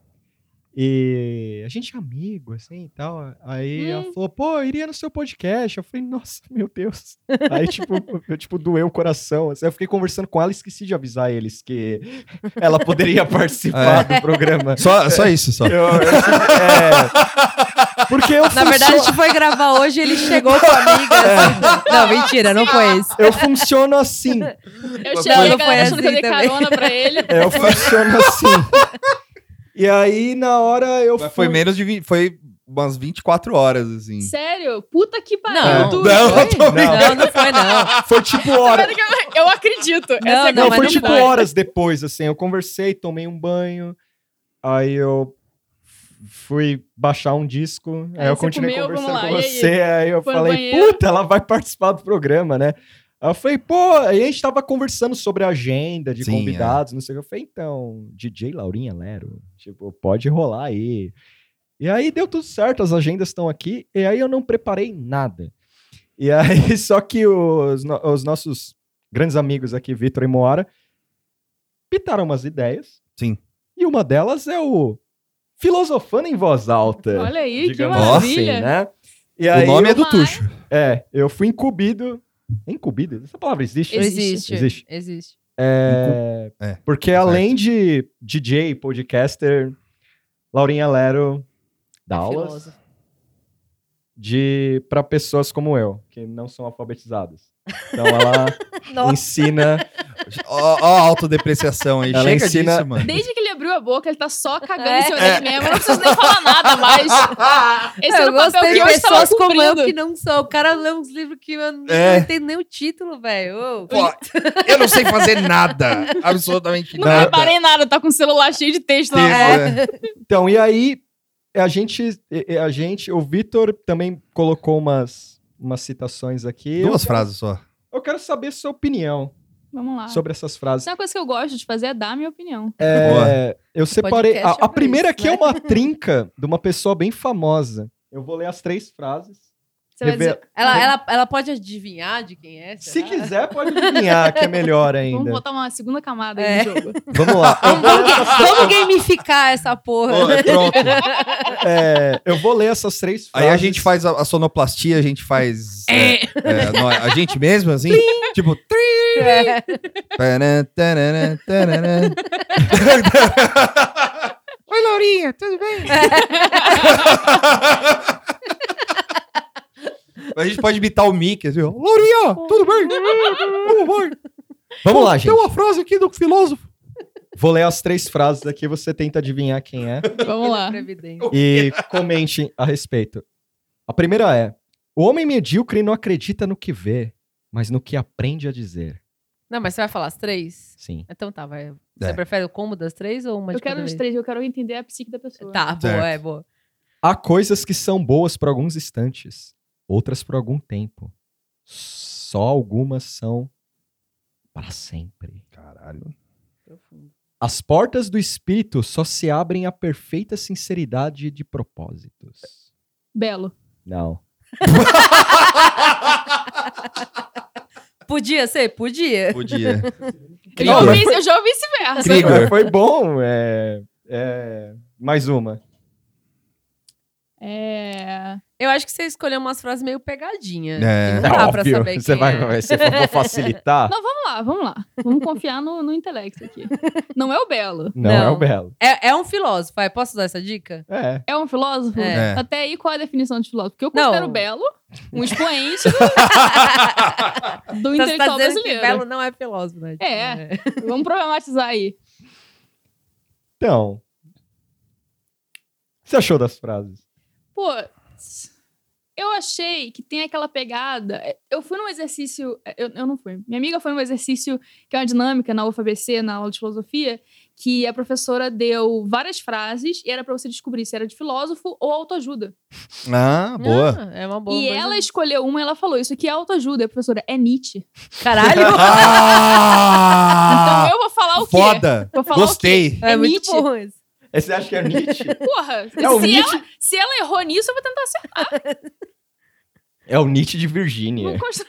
e a gente é amigo, assim, e tal. Aí ela Hum. falou, pô, eu iria no seu podcast. Eu falei, nossa, meu Deus. Aí, tipo, eu, tipo, doeu o coração. assim. eu fiquei conversando com ela e esqueci de avisar eles que ela poderia participar do programa. Só, só isso, só. Eu- eu- é, porque eu Na verdade, a gente foi gravar hoje e ele chegou com a amiga. assim. Não, mentira, não foi isso. eu funciono assim. Eu Não, cheguei, não a galera foi achando que eu assim dei carona pra ele. Eu funciono assim. E aí, na hora, eu Mas foi fui- menos de 20, foi umas 24 horas, assim. Sério? Puta que pariu. Não, tu- Não, foi? tô brincando. não, não foi, não. Foi tipo hora. Espera que eu, eu acredito. Essa é Não, Não, foi não tipo foi. horas depois, assim. Eu conversei, tomei um banho. Aí eu fui baixar um disco. Aí, Aí eu você continuei comeu, conversando lá, com e aí? você. Aí eu Foi falei, puta, ela vai participar do programa, né? Aí eu falei, pô, aí a gente tava conversando sobre a agenda de Sim, convidados, não sei o que. Eu falei, então, DJ Laurinha Lero, tipo, pode rolar aí. E aí deu tudo certo, as agendas estão aqui, e aí eu não preparei nada. E aí, só que os, os nossos grandes amigos aqui, Vitor e Moara, pitaram umas ideias. Sim. E uma delas é o Filosofando em Voz Alta. Olha aí, que maravilha. assim, né? E O nome é eu- do Tuxo. é, eu fui incumbido. Incumbido? Essa palavra existe? Existe. Existe. Existe. É, É, porque certo. além de DJ, podcaster, Laurinha Lero dá aulas Filósofo. De para pessoas como eu, que não são alfabetizadas. Então ela ensina. Ó, ó a autodepreciação aí. Ela Chega ensina- disso, mano. Desde que ele abriu a boca, ele tá só cagando É. em cima dele mesmo. Eu não preciso nem falar nada mais. Esse eu papel gostei que de pessoas como eu que não sou. O cara lê uns livros que eu não É. entendo nem o título, velho. Pô, eu não sei fazer nada. Absolutamente Não nada. reparei nada, tá com o celular cheio de texto na Texto, mão. é. Então, e aí a gente, e- e a gente, o Vitor também colocou umas, umas citações aqui. Duas eu, frases só. Eu quero saber sua opinião Vamos lá. sobre essas frases. É uma coisa que eu gosto de fazer, é dar a minha opinião. É, eu separei. A, é a primeira isso, aqui é né? uma trinca de uma pessoa bem famosa. Eu vou ler as três frases. Você vai Reve- dizer, Ela, ela, ela pode adivinhar de quem é? Se será? quiser, pode adivinhar, que é melhor vamos ainda. botar uma segunda camada aí É. no jogo. Vamos lá. Vamos gamificar essa porra. É pronto. é, eu vou ler essas três Aí frases. a gente faz a, a sonoplastia, a gente faz. é, é, a gente mesmo, assim. tipo. É. Oi, Laurinha, tudo bem? a gente pode imitar o Mickey, assim, ó. Laurinha, tudo bem? Vamos, vai. Vamos lá, gente. Tem uma frase aqui do filósofo. Vou ler as três frases aqui, você tenta adivinhar quem é. Vamos lá. E comente a respeito. A primeira é: O homem medíocre não acredita no que vê, mas no que aprende a dizer. Não, mas você vai falar as três? Sim. Então tá, vai. Você É. prefere o combo das três ou uma Eu de cada quero vez? três, eu quero entender a psique da pessoa. Tá, boa, Certo. é boa. Há coisas que são boas por alguns instantes, outras por algum tempo. Só algumas são para sempre. Caralho. As portas do espírito só se abrem à perfeita sinceridade de propósitos. Belo. Não. Podia ser? Podia. Podia. Eu já, ouvi, eu já ouvi esse verso. Krieger. Foi bom. É, é, mais uma. É. Eu acho que você escolheu umas frases meio pegadinha. É. que Não dá pra saber Você quem vai, é. você vai facilitar? Não, vamos lá, vamos lá. Vamos confiar no, no intelecto aqui. Não é o Belo. Não, é Não. o Belo. É, é um filósofo. vai, Posso dar essa dica? É. É um filósofo? É. Até aí, qual é a definição de filósofo? Porque eu considero o Belo um expoente do Então você tá intelectual que brasileiro. Belo não é filósofo, né? Tipo, É. Vamos problematizar aí. Então. O que você achou das frases? Pô, eu achei que tem aquela pegada. Eu fui num exercício. Eu, eu não fui. Minha amiga foi num exercício que é uma dinâmica na UFABC, na aula de filosofia, que a professora deu várias frases e era pra você descobrir se era de filósofo ou autoajuda. Ah, boa. Ah, é uma boa. e coisa. ela escolheu uma e ela falou: Isso aqui é autoajuda. E a professora, é Nietzsche. Caralho! Ah! então eu vou falar o quê? Foda! Vou falar o Gostei. é, é muito Nietzsche. bom isso. Você acha que é Nietzsche? Porra, É o se, Nietzsche? ela, se ela errou nisso, eu vou tentar acertar. É o Nietzsche de Virgínia. Constru-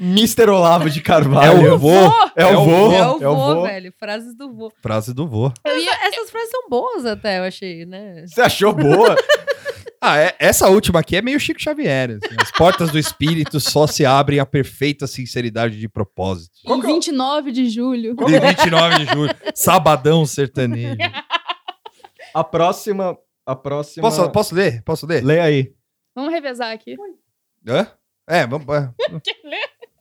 Mr. Olavo de É Carvalho. o vô. É o vô. É o É o vô, vô. velho. Frases do vô. Frase do vô. Ia- Essas frases são boas até, eu achei, né? Você achou boa? Ah, é- essa última aqui é meio Chico Xavier. assim. As portas do espírito só se abrem à perfeita sinceridade de propósito. Em 29 de julho. De 29 de julho. Sabadão sertanejo. A próxima. A próxima. Posso, posso ler? Posso ler? Lê aí. Vamos revezar aqui. Hã? É, vamos. é.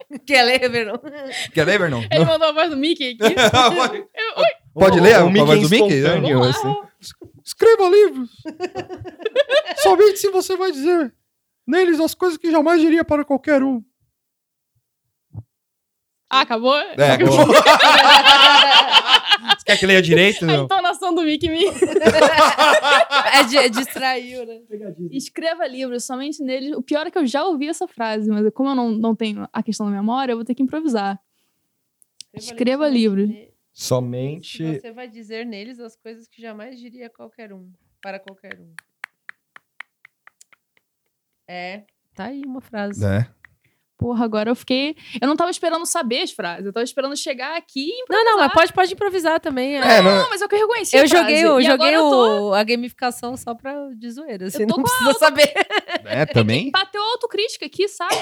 Quer ler, Verão? Quer ler, Vernon? Ele mandou a voz do Mickey aqui. Pode, Eu- oi, pode O- ler a voz do Mickey? espontâneo, vamos lá. assim. Escreva livros. Somente se você vai dizer neles as coisas que jamais diria para qualquer um. Ah, acabou? É, acabou. Você quer que leia direito? A Não. entonação do Mickey me... É, de, distraiu, né? Escreva livros, somente nele. O pior é que eu já ouvi essa frase, mas como eu não, não tenho a questão da memória, eu vou ter que improvisar. Escreva livros. Somente. Se você vai dizer neles as coisas que jamais diria a qualquer um. Para qualquer um. É. Tá aí uma frase. É. Porra, agora eu fiquei. Eu não tava esperando saber as frases, eu tava esperando chegar aqui e Não, não, mas pode, pode improvisar também. é. É, não- Não, mas eu que reconheci. a Eu joguei, eu joguei eu tô- o, a gamificação só pra de zoeira, assim, tô não precisa saber. É, também? Bateu a autocrítica aqui, sabe?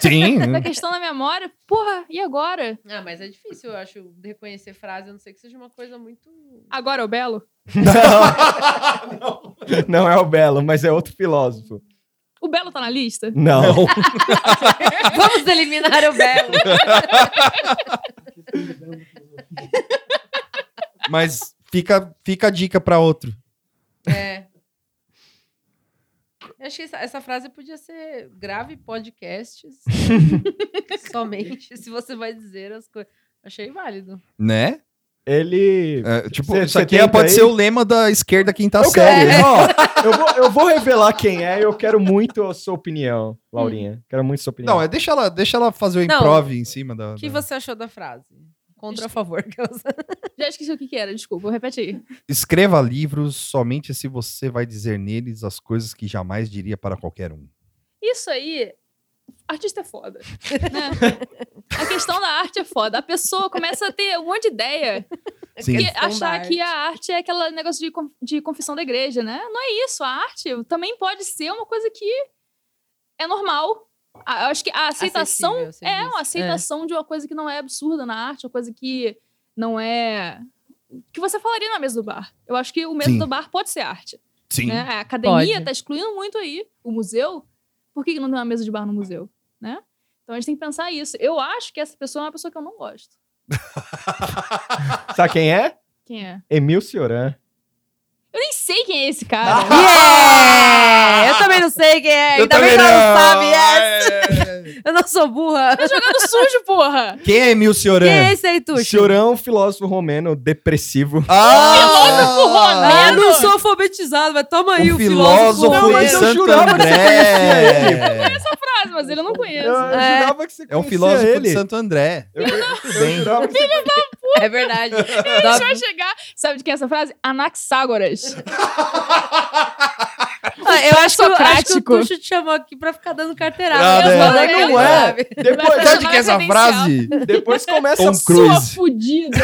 Sim. da questão da memória. Porra, e agora? Ah, mas é difícil, eu acho, de reconhecer frase, a não ser que seja uma coisa muito... Agora é o Belo? Não. não é o Belo, mas é outro filósofo. O Belo tá na lista? Não. Vamos eliminar o Belo. Mas fica, fica a dica pra outro. É. Eu acho que essa, essa frase podia ser grave podcasts somente se você vai dizer as coisas. Achei válido. Né? Ele. É, tipo, Cê- isso aqui tenta pode aí? ser o lema da esquerda quinta Eu série. quero, ó, eu, vou, eu vou revelar quem é e eu quero muito a sua opinião, Laurinha. Quero muito a sua opinião. Não, é deixa ela, deixa ela fazer o Não. improv em cima da. O que da- você achou da frase? Contra a favor? Já esqueci o que, que era, desculpa, vou repetir. Escreva livros somente se você vai dizer neles as coisas que jamais diria para qualquer um. Isso aí, artista é foda. né? A questão da arte é foda. A pessoa começa a ter um monte de ideia Sim. e da achar que a arte é aquele negócio de, de confissão da igreja, né? Não é isso. A arte também pode ser uma coisa que é normal. A- Eu acho que a aceitação Acessível, é uma aceitação de uma coisa que não é absurda na arte, uma coisa que não é. que você falaria na mesa do bar. Eu acho que o mesa Sim. do bar pode ser arte. Sim. né? A academia Pode. tá excluindo muito aí o museu. Por que que não tem uma mesa de bar no museu? Né? Então a gente tem que pensar isso. Eu acho que essa pessoa é uma pessoa que eu não gosto. Sabe quem é? Quem é? Emil Cioran. Eu nem sei quem é esse cara. Yeah! Eu também não sei quem é. Ainda bem que ela não sabe. Yes! Eu não sou burra. Tá jogando sujo, porra! Quem é Emil Cioran? Quem é esse aí, Tuxo? Cioran, um filósofo romeno depressivo. Ah! Filósofo romeno! Ah, eu não sou alfabetizado, mas toma aí Um o filósofo. filósofo Não, de mas eu Santo jurava que você André. Frase, mas ele eu não conheço. Eu, eu É. jurava que você É um conhecia filósofo ele. de Santo André. Eu, eu jurava que você É verdade. A gente vai chegar. Sabe de quem é essa frase? Anaxágoras. Ah, eu acho que, o- acho que o. Tuxo te chamou aqui pra ficar dando carteirada. Ah, Eu né? sou legal, Não é. sabe? Depois, Sabe de que é essa frase? depois começa Tom a Sua fudida.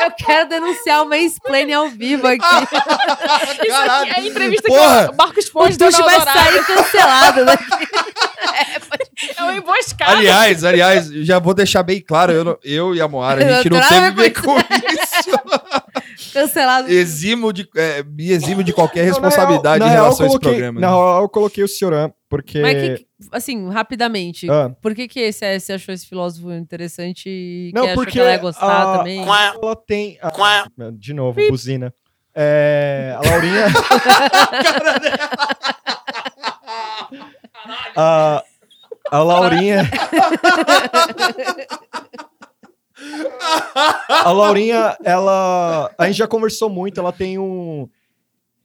Eu quero denunciar o mansplaining ao vivo aqui. Caralho. É a entrevista Porra! que o Marcos O Ponte deu no vai sair cancelado daqui. É uma emboscada. Aliás, aliás, já vou deixar bem claro, eu, não- eu e a Moara, a gente não teve ver com isso. Cancelado. Eximo de, é, me eximo de qualquer Não, na responsabilidade real- em na relação a esse programa. Na né? real, eu coloquei o Cioran, porque... Mas que, que- assim, rapidamente, Ah. por que que esse, você achou esse filósofo interessante e Não, que achou porque que ela ia gostar a- também? Ela tem... a- De novo, buzina. É, a Laurinha... a, a Laurinha... a Laurinha, ela... A gente já conversou muito, ela tem um...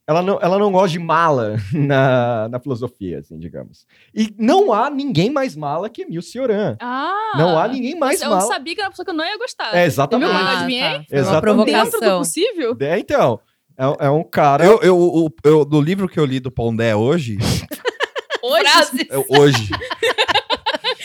Ela não, ela não gosta de mala na, na filosofia, assim, digamos. E não há ninguém mais mala que Emil Cioran. Ah! Não há ninguém mais Eu mala. sabia que era uma pessoa que eu não ia gostar. É, exatamente. Eu Ah, adivinhei? tá. Foi uma Exatamente. Dentro do provocação. possível? É, então, é, é um cara... Eu, eu, o- eu, no livro que eu li do Pondé hoje, Hoje, eu- hoje,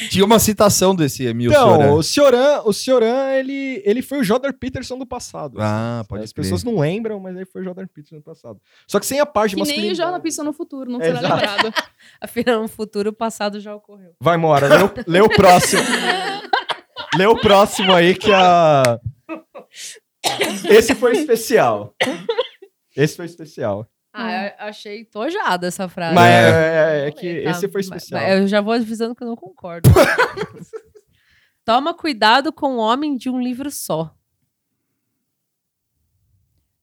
tinha uma citação desse Emil Então, Cioran. o Cioran, o Cioran ele, ele foi o Jordan Peterson do passado. Ah, pode As crer. pessoas não lembram, mas ele foi o Jordan Peterson do passado. Só que sem a parte que nem o masculina. Jordan Peterson no futuro, não será Exato. lembrado. Afinal, no futuro, o passado já ocorreu. Vai, Mora, lê o, lê o próximo. lê o próximo aí que a... Esse foi especial. Esse foi especial. Ah, eu achei tojada essa frase. Mas É. é, é que Tá, esse foi mas- especial. mas Eu já vou avisando que eu não concordo. Toma cuidado com o homem de um livro só.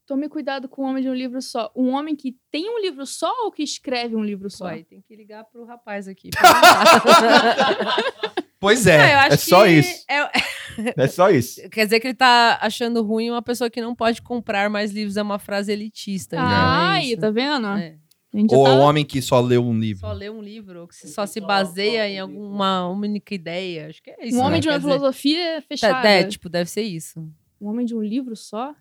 Tome cuidado com o homem de um livro só. Um homem que tem um livro só ou que escreve um livro só? Ué, tem que ligar pro rapaz aqui. Pois Ah, é. eu acho é só que isso. é- É só isso. quer dizer que ele tá achando ruim uma pessoa que não pode comprar mais livros. É uma frase elitista. então é Ai, isso. tá vendo? É. Ou tá... um homem que só leu um livro. Só lê um livro, ou que só se baseia em alguma única ideia. Acho que é isso. Um homem né? de uma Quer dizer, filosofia tá- fechada. é, tipo, deve ser isso. Um homem de um livro só?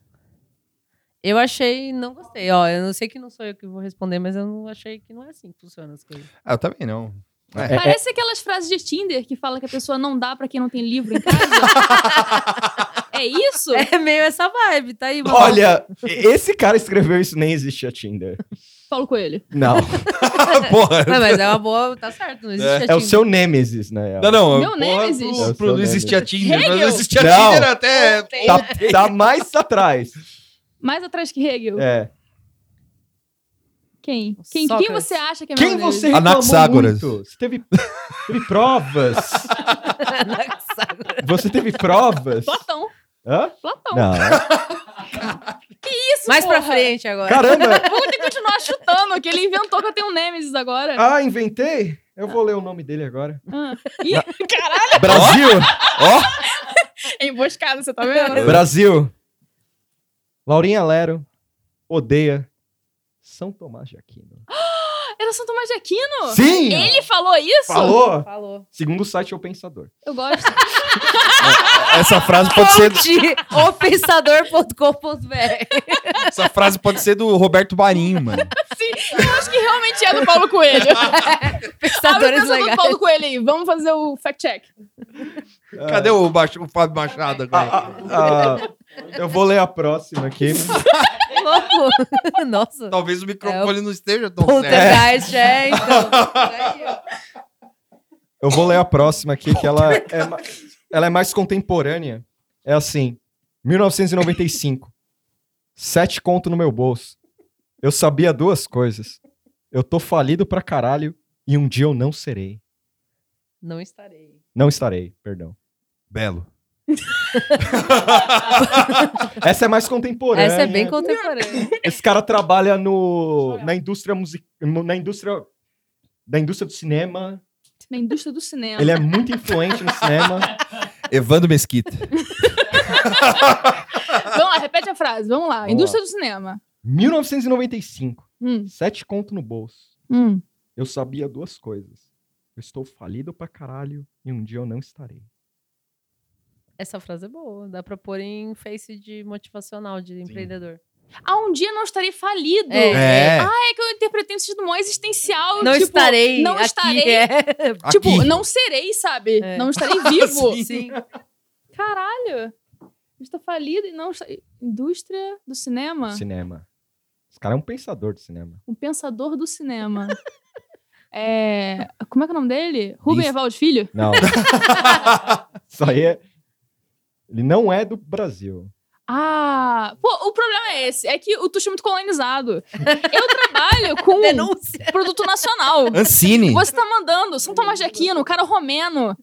Eu achei, não gostei. Ó, eu não sei que não sou eu que vou responder, mas eu não achei que não é assim que funciona as coisas. Ah, eu também não. É. É, Parece aquelas frases de Tinder que fala que a pessoa não dá pra quem não tem livro em casa. é isso? É meio essa vibe, tá aí. Olha, esse cara escreveu isso, nem existia Tinder. Paulo Coelho. Não. Porra. Não, mas é uma boa, tá certo, não existe É, É o Tinder. seu Nêmesis, né? Não, não. Meu Nemesis. pro- É pro- seu não existia Tinder. Mas não existia Não. Tinder até. Tá, tá mais atrás. Mais atrás que Hegel. É. Quem? Quem, quem você acha que é Quem Nemesis? você reclamou Anaxágoras. muito? Você teve, teve provas? Você teve provas? Platão. Hã? Platão. Não. Isso, Mais pra porra. frente agora. Caramba! Vou ter que continuar chutando, que ele inventou que eu tenho um Nemesis agora. Ah, inventei? Eu vou ler o nome dele agora. Ah. Ih, caralho, Brasil! é emboscada, você tá vendo? Brasil! Laurinha Lero odeia São Tomás de Aquino. Era São Tomás de Aquino? Sim! Ele falou isso? Falou! Falou. Segundo o site O Pensador. Eu gosto. Essa frase pode ser. Opensador.com.br Essa frase pode ser do Roberto Marinho, mano. Sim, eu acho que realmente é do Paulo Coelho. Abre o Pensadores pensador do legais. Paulo Coelho aí. Vamos fazer o fact-check. Cadê o, Baixo- o Fábio Machado agora? Ah, ah, ah, eu vou ler a próxima aqui. Louco. Nossa. Talvez o É microfone não esteja tão certo. É, então. Eu vou ler a próxima aqui, que ela é, ela é mais contemporânea. É assim: 1995. Sete conto no meu bolso. Eu sabia duas coisas. Eu tô falido pra caralho e um dia eu não serei. Não estarei. Não estarei, perdão. Belo. Essa é mais contemporânea. Essa é bem contemporânea. Esse cara trabalha no, na indústria musical. Na indústria. Da indústria do cinema. Na indústria do cinema. Ele é muito influente no cinema. Evandro Mesquita. Vamos lá, repete a frase. Vamos lá. Vamos indústria do cinema. 1995. Hum, Sete conto no bolso. hum. Eu sabia duas coisas. Eu estou falido pra caralho e um dia eu não estarei. Essa frase é boa. Dá pra pôr em face de motivacional de empreendedor. Ah, um dia não estarei falido. É. É. É que eu interpretei um sentido mó existencial. Não tipo, estarei. Não aqui, estarei. é. Tipo, Aqui. não serei, sabe? É. Não estarei vivo. Sim. Caralho. Está falido e não. Indústria do cinema? Cinema. Esse cara é um pensador de cinema. Um pensador do cinema. é. Como é que é o nome dele? Rubem. Evaldo Filho? Não. Isso aí é. Ele não é do Brasil. Ah! Pô, o problema é esse. É que o Tuxo é muito colonizado. Eu trabalho com Denúncia. produto nacional. Ancine. Você tá mandando São Tomás de Aquino, cara romeno.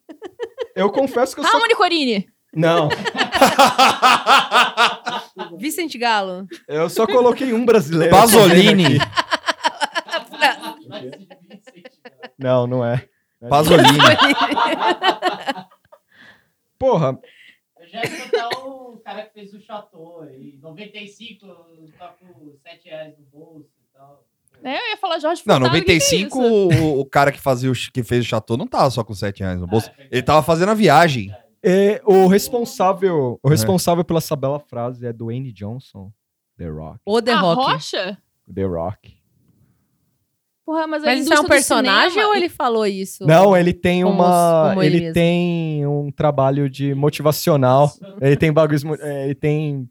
Eu confesso que eu sou. Harmony Corini. Não, Vicente Galo. eu só coloquei um brasileiro. Pasolini. Não, não é. Pasolini. Porra, já botar o cara que fez o Chateau. E 95 tá com 7 reais no bolso e tal. É, eu ia falar Jorge Não, Furtado, que que é 95, o, o cara que, fazia o, que fez o Chateau não tava só com 7 reais no bolso. Ele tava fazendo a viagem. é, o responsável, É. o responsável pela essa bela frase é Dwayne Johnson, The Rock. O The A Rock. Rocha? The Rock. Porra, mas, Mas isso é um personagem cinema- ou ele falou isso? Não, ele tem Como- uma, como ele mesmo. tem um trabalho de motivacional. ele tem bagulhos, é, ele tem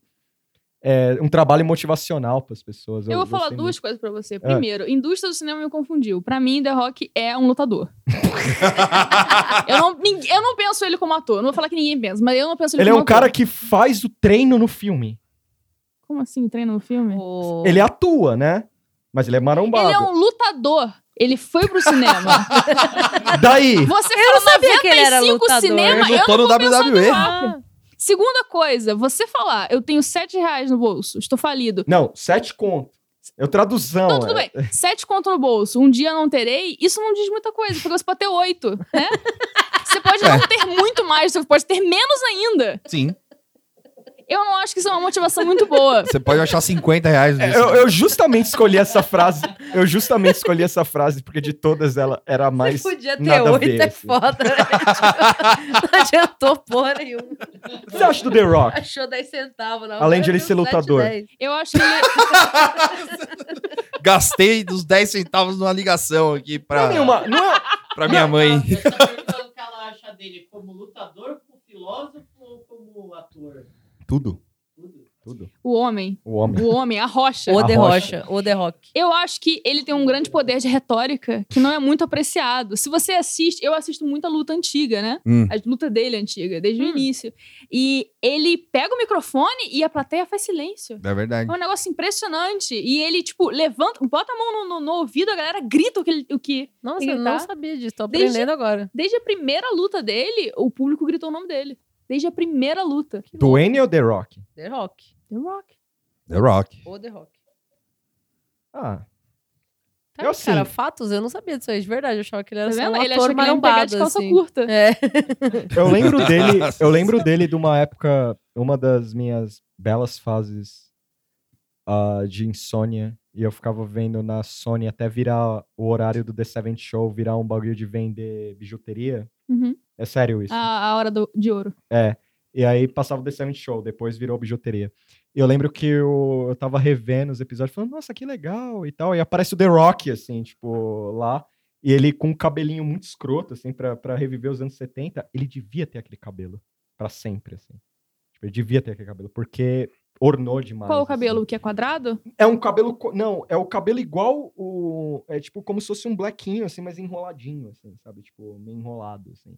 é, um trabalho motivacional para as pessoas. Eu vou falar duas muito. coisas pra você. Primeiro, indústria do cinema me confundiu. Pra mim, The Rock é um lutador. eu, não, ninguém- eu não penso ele como ator. Não vou falar que ninguém pensa, mas eu não penso ele, Ele é como um cara ator. que faz o treino no filme. Como assim, treino no filme? O- Ele atua, né? Mas ele é marombado. Ele é um lutador. Ele foi pro cinema. Daí, Você Eu não falou sabia que ele era 95 lutador. cinema, Ele eu lutou não no WWE. Ah, Segunda coisa, você falar, eu tenho 7 reais no bolso, estou falido. não, sete conto. Eu traduzão. Não, tudo é. bem. Sete conto no bolso, um dia não terei, isso não diz muita coisa, porque você pode ter oito, né? Você pode É. não ter muito mais, você pode ter menos ainda. Sim. Eu não acho que isso é uma motivação muito boa. Você pode achar 50 reais É, disso. Eu, eu justamente escolhi essa frase. Eu justamente escolhi essa frase porque de todas ela era a mais. Você podia ter oito, é assim. foda, né? Tipo, não adiantou porra nenhuma. O que você acha do The Rock? Achou 10 centavos, não. Além de ele ser 7, lutador. 10. Eu acho que ele... Gastei dos 10 centavos numa ligação aqui Não pra, é nenhuma. Não é, pra minha mãe. Ela tá perguntando o que ela acha dele como lutador, como filósofo ou como ator. Tudo. Tudo. tudo. O homem, O homem. o homem, a rocha. O A The Rocha. Rocha, o The Rock. Eu acho que ele tem um grande poder de retórica que não é muito apreciado. Se você assiste, eu assisto muita luta antiga, né? Hum. A luta dele é antiga, desde o Hum. início. E ele pega o microfone e a plateia faz silêncio. É verdade. É um negócio impressionante. E ele, tipo, levanta, bota a mão no, no- no ouvido, a galera grita o que. O que Nossa, eu não tá. sabia disso. Tô Desde- aprendendo agora. desde a primeira luta dele, o público gritou o nome dele. Desde a primeira luta. Dwayne ou The Rock? The Rock. The Rock. The Rock. O The Rock. Ah, Tá, Eu, assim- cara, fatos, eu não sabia disso aí, de verdade. Eu achava que ele era Tá só um ele ator marombado, de calça assim. curta. É. eu lembro dele. Eu lembro dele de uma época, uma das minhas belas fases ah, de insônia. E eu ficava vendo na Sony até virar o horário do The Seventh Show, virar um bagulho de vender bijuteria. Uhum. É sério isso. A, a hora do- de ouro. É. E aí passava o The Seventh Show, depois virou bijuteria. E eu lembro que eu, eu tava revendo os episódios, falando, nossa, que legal e tal. E aparece o The Rock, assim, tipo, lá. E ele com um cabelinho muito escroto, assim, pra, pra reviver os anos 70. Ele devia ter aquele cabelo. Pra sempre, assim. Tipo, ele devia ter aquele cabelo, porque ornou demais. Qual o assim. cabelo? O que é quadrado? É um cabelo. Não, é o cabelo igual o. É tipo como se fosse um blequinho, assim, mas enroladinho, assim, sabe? Tipo, meio enrolado, assim.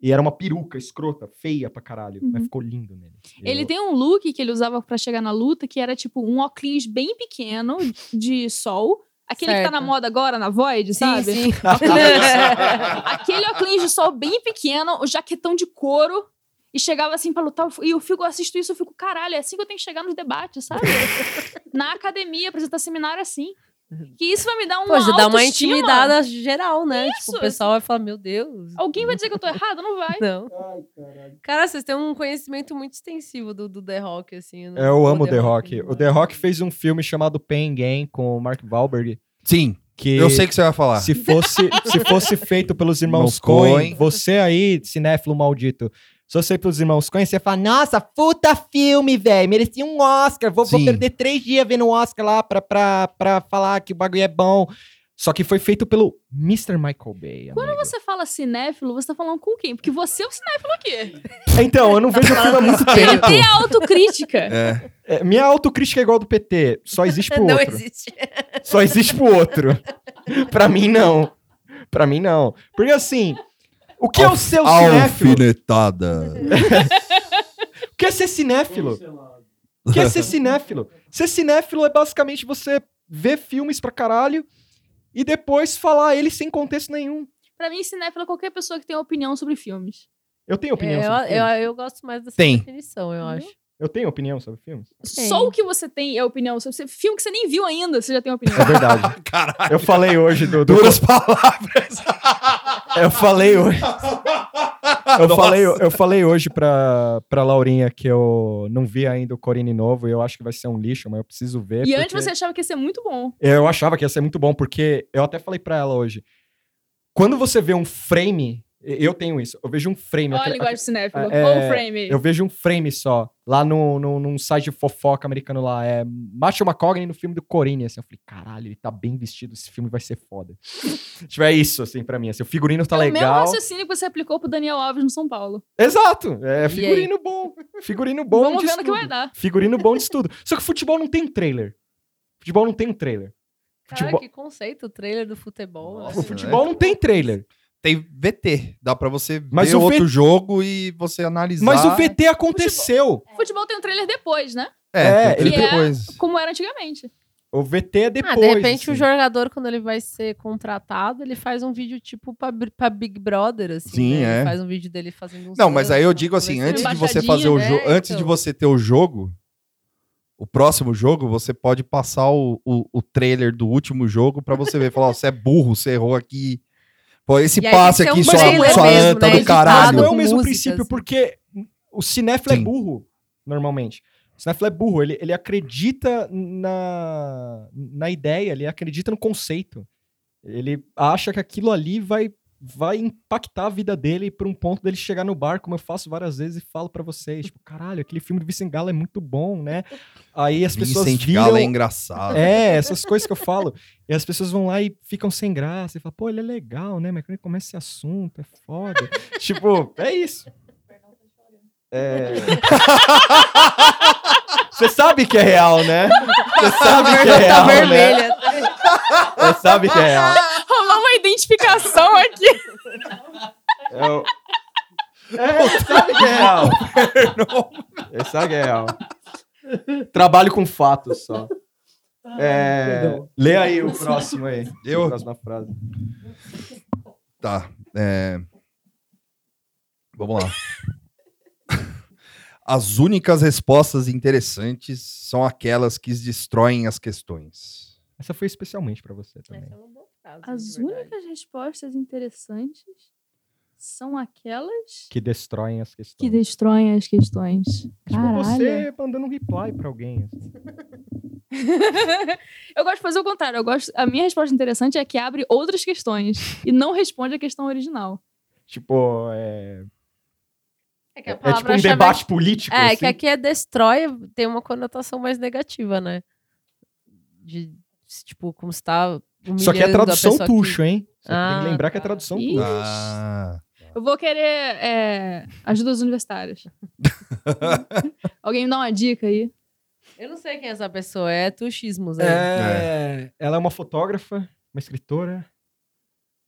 E era uma peruca escrota, feia pra caralho. Mas Uhum. ficou lindo nele. Ele Eu- tem um look que ele usava pra chegar na luta, que era tipo um óculos bem pequeno de sol. Aquele que tá na Certo. moda agora, na Void, Sim, sabe? sim. Aquele óculos de sol bem pequeno, o jaquetão de couro. E chegava assim pra lutar. E eu fico, eu assisto isso, eu fico, caralho, é assim que eu tenho que chegar nos debates, sabe? na academia, apresentar seminário assim. Que isso vai me dar uma Pô, já dá uma intimidada geral, né? Isso, tipo, o pessoal vai falar, meu Deus. Alguém vai dizer que eu tô errado? Não vai. Não. Cara, vocês têm um conhecimento muito extensivo do, do The Rock, assim. eu não- Eu do amo The Rock. O demais. The Rock fez um filme chamado Pain Game com o Mark Wahlberg. Sim, Que eu sei o que você vai falar. se fosse, se fosse feito pelos irmãos Coen. você aí, cinéfilo maldito, se feito pelos irmãos Coen, você ia falar, nossa, puta filme, velho, merecia um Oscar, vou, vou Sim. perder três dias vendo o Oscar lá pra, pra, pra falar que o bagulho é bom. Só que foi feito pelo Mr. Michael Bay. Quando amigo. você fala cinéfilo, você tá falando com quem? Porque você é o cinéfilo aqui. Então, eu não vejo filme há muito tempo. tem a autocrítica. É. É, minha autocrítica é igual a do PT. Só existe pro Não outro. existe. Só existe pro outro. pra mim, não. Pra mim, não. Porque assim, o que é o seu cinéfilo? Alfinetada. O que é ser cinéfilo? O que é ser cinéfilo? Ser cinéfilo é basicamente você ver filmes pra caralho e depois falar ele sem contexto nenhum. Pra mim, cinéfilo é qualquer pessoa que tem opinião sobre filmes. Eu tenho opinião É, eu, sobre eu, filmes. eu gosto mais dessa Tem. definição, eu acho. Eu tenho opinião sobre filmes. Só o que você tem é opinião sobre você- filme que você nem viu ainda, você já tem opinião. É verdade. Caralho. Eu falei hoje do... do Duras palavras. eu falei hoje... Eu Nossa. falei, eu falei hoje pra, pra Laurinha que eu não vi ainda o Corine novo e eu acho que vai ser um lixo, mas eu preciso ver. E antes porque- você achava que ia ser muito bom. Eu achava que ia ser muito bom, porque eu até falei pra ela hoje. Quando você vê um frame, eu tenho isso, eu vejo um frame. Olha a aquele- linguagem de cinéfilo. é, Ou o frame. Eu vejo um frame só, lá no, no, num site de fofoca americano lá, é Matthew McConaughey no filme do Corine, assim, eu falei, caralho, ele tá bem vestido, esse filme vai ser foda. Tipo, é isso, assim, pra mim, assim, o figurino tá é o mesmo legal. raciocínio que você aplicou pro Daniel Alves no São Paulo. Exato, é figurino bom, figurino bom Vamos de ver no que vai dar. Figurino bom de estudo. Só que futebol não tem trailer. Futebol não tem um trailer. Cara, Futebol- que conceito, o trailer do futebol. Nossa, O né? futebol não tem trailer. Tem VT. Dá pra você Mas ver o outro V- jogo e você analisar. Mas o VT aconteceu. Futebol tem um trailer depois, né? É, É, ele- depois. Como era antigamente. O VT é depois. Ah, de repente assim. o jogador, quando ele vai ser contratado, ele faz um vídeo tipo pra, pra Big Brother, assim. Sim, né? é. Ele faz um vídeo dele fazendo um Não, mas aí eu digo assim, antes de você fazer o né? jogo, antes de Então. você ter o jogo, o próximo jogo, você pode passar o, o, o trailer do último jogo pra você ver, falar, ó, você é burro, você errou aqui. Pô, esse E aí passe que aqui, um sua mesmo, anta né, do caralho. não é o mesmo música, princípio, assim. porque o cinéfilo Sim. é burro, normalmente. O cinéfilo é burro, ele, ele acredita na, na ideia, ele acredita no conceito. Ele acha que aquilo ali vai, vai impactar a vida dele por um ponto dele chegar no bar, como eu faço várias vezes e falo pra vocês. Tipo, caralho, aquele filme do Vincent Gala é muito bom, né? Aí as pessoas Vincent viram... Gala é engraçado. É, essas coisas que eu falo. E as pessoas vão lá e ficam sem graça. E falam, pô, ele é legal, né? Mas quando ele começa esse assunto, é foda. tipo, é isso. É... Você sabe que é real, né? Você sabe que é Tá real, né? vermelha. Você sabe que é real. Rolou uma identificação aqui. É, o... é que é real. Que é real. Trabalho com fatos só. É... Perdão. Lê aí o próximo aí. Eu? A próxima frase. Tá. é, Vamos lá. As únicas respostas interessantes são aquelas que destroem as questões. Essa foi especialmente pra você também. Essa é uma frase, As únicas respostas interessantes são aquelas Que destroem as questões. que destroem as questões. Tipo Caralho. você mandando um reply pra alguém. assim. eu gosto de fazer o contrário. Eu gosto, a minha resposta interessante é que abre outras questões e não responde a questão original. Tipo, é, É, que a é tipo um palavra-chave debate político. É, assim. que aqui é destrói, tem uma conotação mais negativa, né? De, tipo, como se tá Só que é tradução tucho, hein? Só que tem Ah, que lembrar que é tradução tucho. Ah, Eu vou querer é, ajudas universitárias. Alguém me dá uma dica aí? Eu não sei quem é essa pessoa, é tuxismos aí. É, Ela é uma fotógrafa, uma escritora,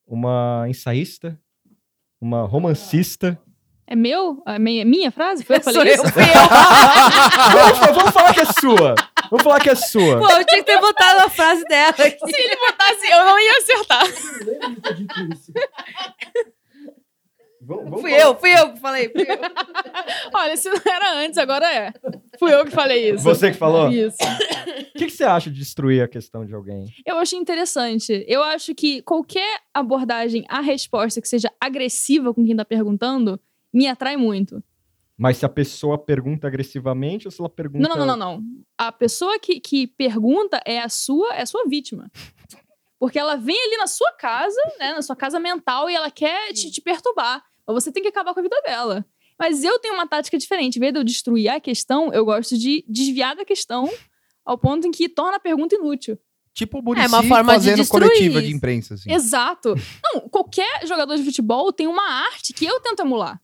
uma ensaísta, uma romancista. É meu? A minha, minha frase? Foi eu que Sou falei eu, isso? fui eu. vamos, fa- vamos falar que é sua. Vamos falar que é sua. Pô, eu tinha que ter botado a frase dela aqui. Se ele botasse, eu não ia acertar. Eu lembro de ter dito isso. Vamos- vamos Fui falar- eu, fui eu que falei. Fui eu. Olha, se não era antes, agora é. Fui eu que falei isso. Você que falou? Isso. O que, que você acha de destruir a questão de alguém? Eu achei interessante. Eu acho que qualquer abordagem à resposta que seja agressiva com quem tá perguntando me atrai muito. Mas se a pessoa pergunta agressivamente ou se ela pergunta. Não, não, não, não, não. A pessoa que, que pergunta é a sua, é a sua vítima. Porque ela vem ali na sua casa, né, na sua casa mental, e ela quer te, te perturbar. Mas você tem que acabar com a vida dela. Mas eu tenho uma tática diferente. Em vez de eu destruir a questão, eu gosto de desviar da questão ao ponto em que torna a pergunta inútil. Tipo o Muricy É uma forma de fazendo destruir coletiva de imprensa, assim. Exato. Não, qualquer jogador de futebol tem uma arte que eu tento emular.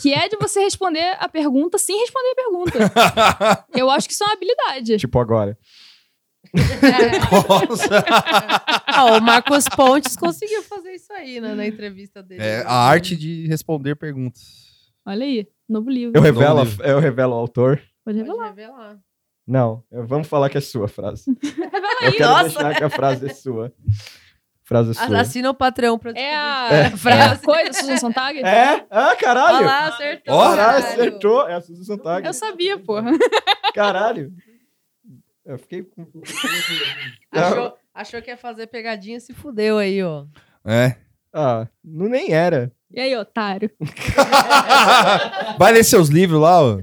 Que é de você responder a pergunta sem responder a pergunta. Eu acho que isso é uma habilidade. Tipo agora. Nossa. Ah, o Marcos Pontes conseguiu fazer isso aí né, na entrevista dele. É a arte de responder perguntas. Olha aí, novo livro. Eu revelo, livro. eu revelo o autor. Pode Pode revelar. revelar. Não, eu- vamos falar que é sua frase. Revela Eu aí. quero nossa. deixar que a frase é sua. Frase sua. Assina o Patreon pra É a, é a frase. coisa, Susan Sontag? É? Ah, Olha caralho! lá, acertou. Ó, Caralho, caralho. acertou. É a Susan Sontag. Eu sabia, porra. Caralho. Eu fiquei com... Achou, achou que ia fazer pegadinha, se fudeu aí, ó. É. Ah, não nem era. E aí, otário? Vai ler seus livros lá, ó.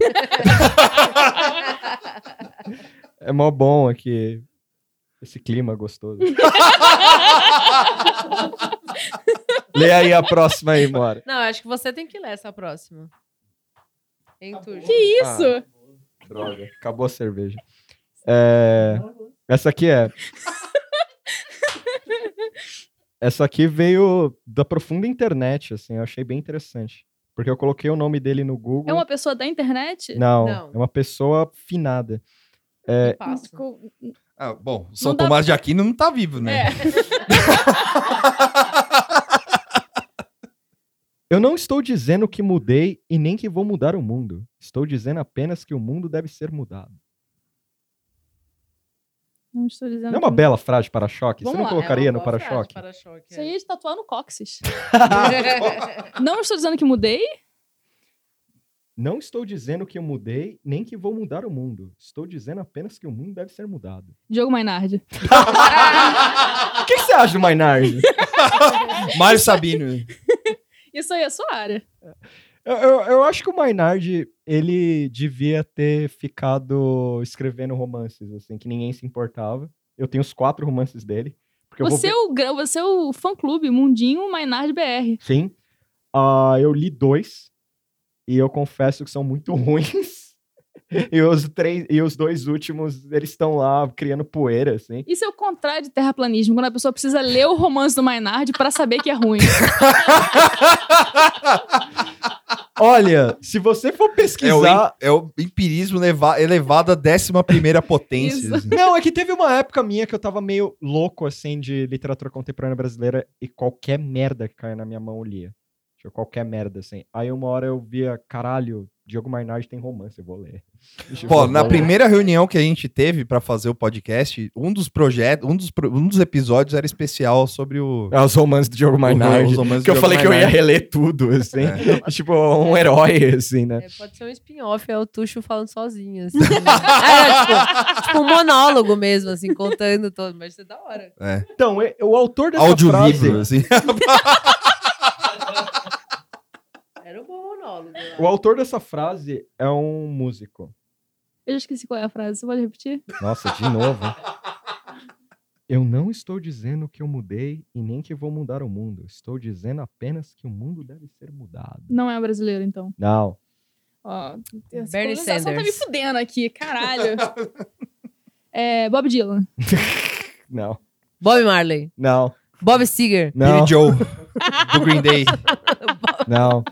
É mó bom aqui. Esse clima gostoso. Lê aí a próxima aí, Mora. Não, acho que você tem que ler essa próxima. Hein? Que isso? Droga, acabou a cerveja. É, Essa aqui é. Essa aqui veio da profunda internet, assim, eu achei bem interessante. Porque eu coloquei o nome dele no Google. É uma pessoa da internet? Não, Não. é uma pessoa finada. Passa. Ah, bom, o São Não dá- Tomás de Aquino não tá vivo, né? É. Eu não estou dizendo que mudei e nem que vou mudar o mundo. Estou dizendo apenas que o mundo deve ser mudado. Não estou dizendo. Não é uma que- bela frase de para-choque? Você Vamos não lá, colocaria É no uma boa para-choque? frase, para-choque, Isso aí é de tatuar no cóccix. é. Não estou dizendo que mudei. Não estou dizendo que eu mudei, nem que vou mudar o mundo. Estou dizendo apenas que o mundo deve ser mudado. Diogo Mainardi. O que, que você acha do Maynard? Mário Sabino. Isso aí é sua área. eu, eu, eu acho que o Maynard, ele devia ter ficado escrevendo romances, assim, que ninguém se importava. Eu tenho os quatro romances dele. Porque eu vou Você, ver- é o, você é o fã-clube Mundinho Mainardi BR. Sim. Ah, eu li dois. E eu confesso que são muito ruins. e, os três, e os dois últimos, eles estão lá criando poeira, assim. Isso é o contrário de terraplanismo, quando a pessoa precisa ler o romance do Mainardi pra saber que é ruim. Olha, se você for É o, pesquisar. é o empirismo leva- elevado à décima primeira potência. Assim. Não, é que teve uma época minha que eu tava meio louco, assim, de literatura contemporânea brasileira e qualquer merda que caia na minha mão eu lia. Tipo, qualquer merda, assim. Aí uma hora eu via, caralho, Diogo Maynard tem romance, eu vou ler. Pô, na ler. primeira reunião que a gente teve pra fazer o podcast, um dos projetos, um dos, um dos episódios era especial sobre o. É, os romances do Diogo Maynard. os romances que eu falei Diogo que eu ia Maynard. reler tudo, assim. tipo, um herói, assim, né? É, pode ser um spin-off, é o Tuxo falando sozinho, assim. é, tipo, tipo um monólogo mesmo, assim, contando todo, mas isso é da hora. É, Então, o autor dessa audiolivro, frase... assim. Era um bom monólogo. O autor dessa frase é um músico. Eu já esqueci qual é a frase. Você pode repetir? Nossa, de novo. Eu não estou dizendo que eu mudei e nem que vou mudar o mundo. Estou dizendo apenas que o mundo deve ser mudado. Não é brasileiro, então. Não. Ó, Bernie colonização tá me Sanders. fudendo aqui, caralho. é, Bob Dylan. Não. Bob Marley. Não. Bob Seger. Não. Billy Joe, do Green Day. Não.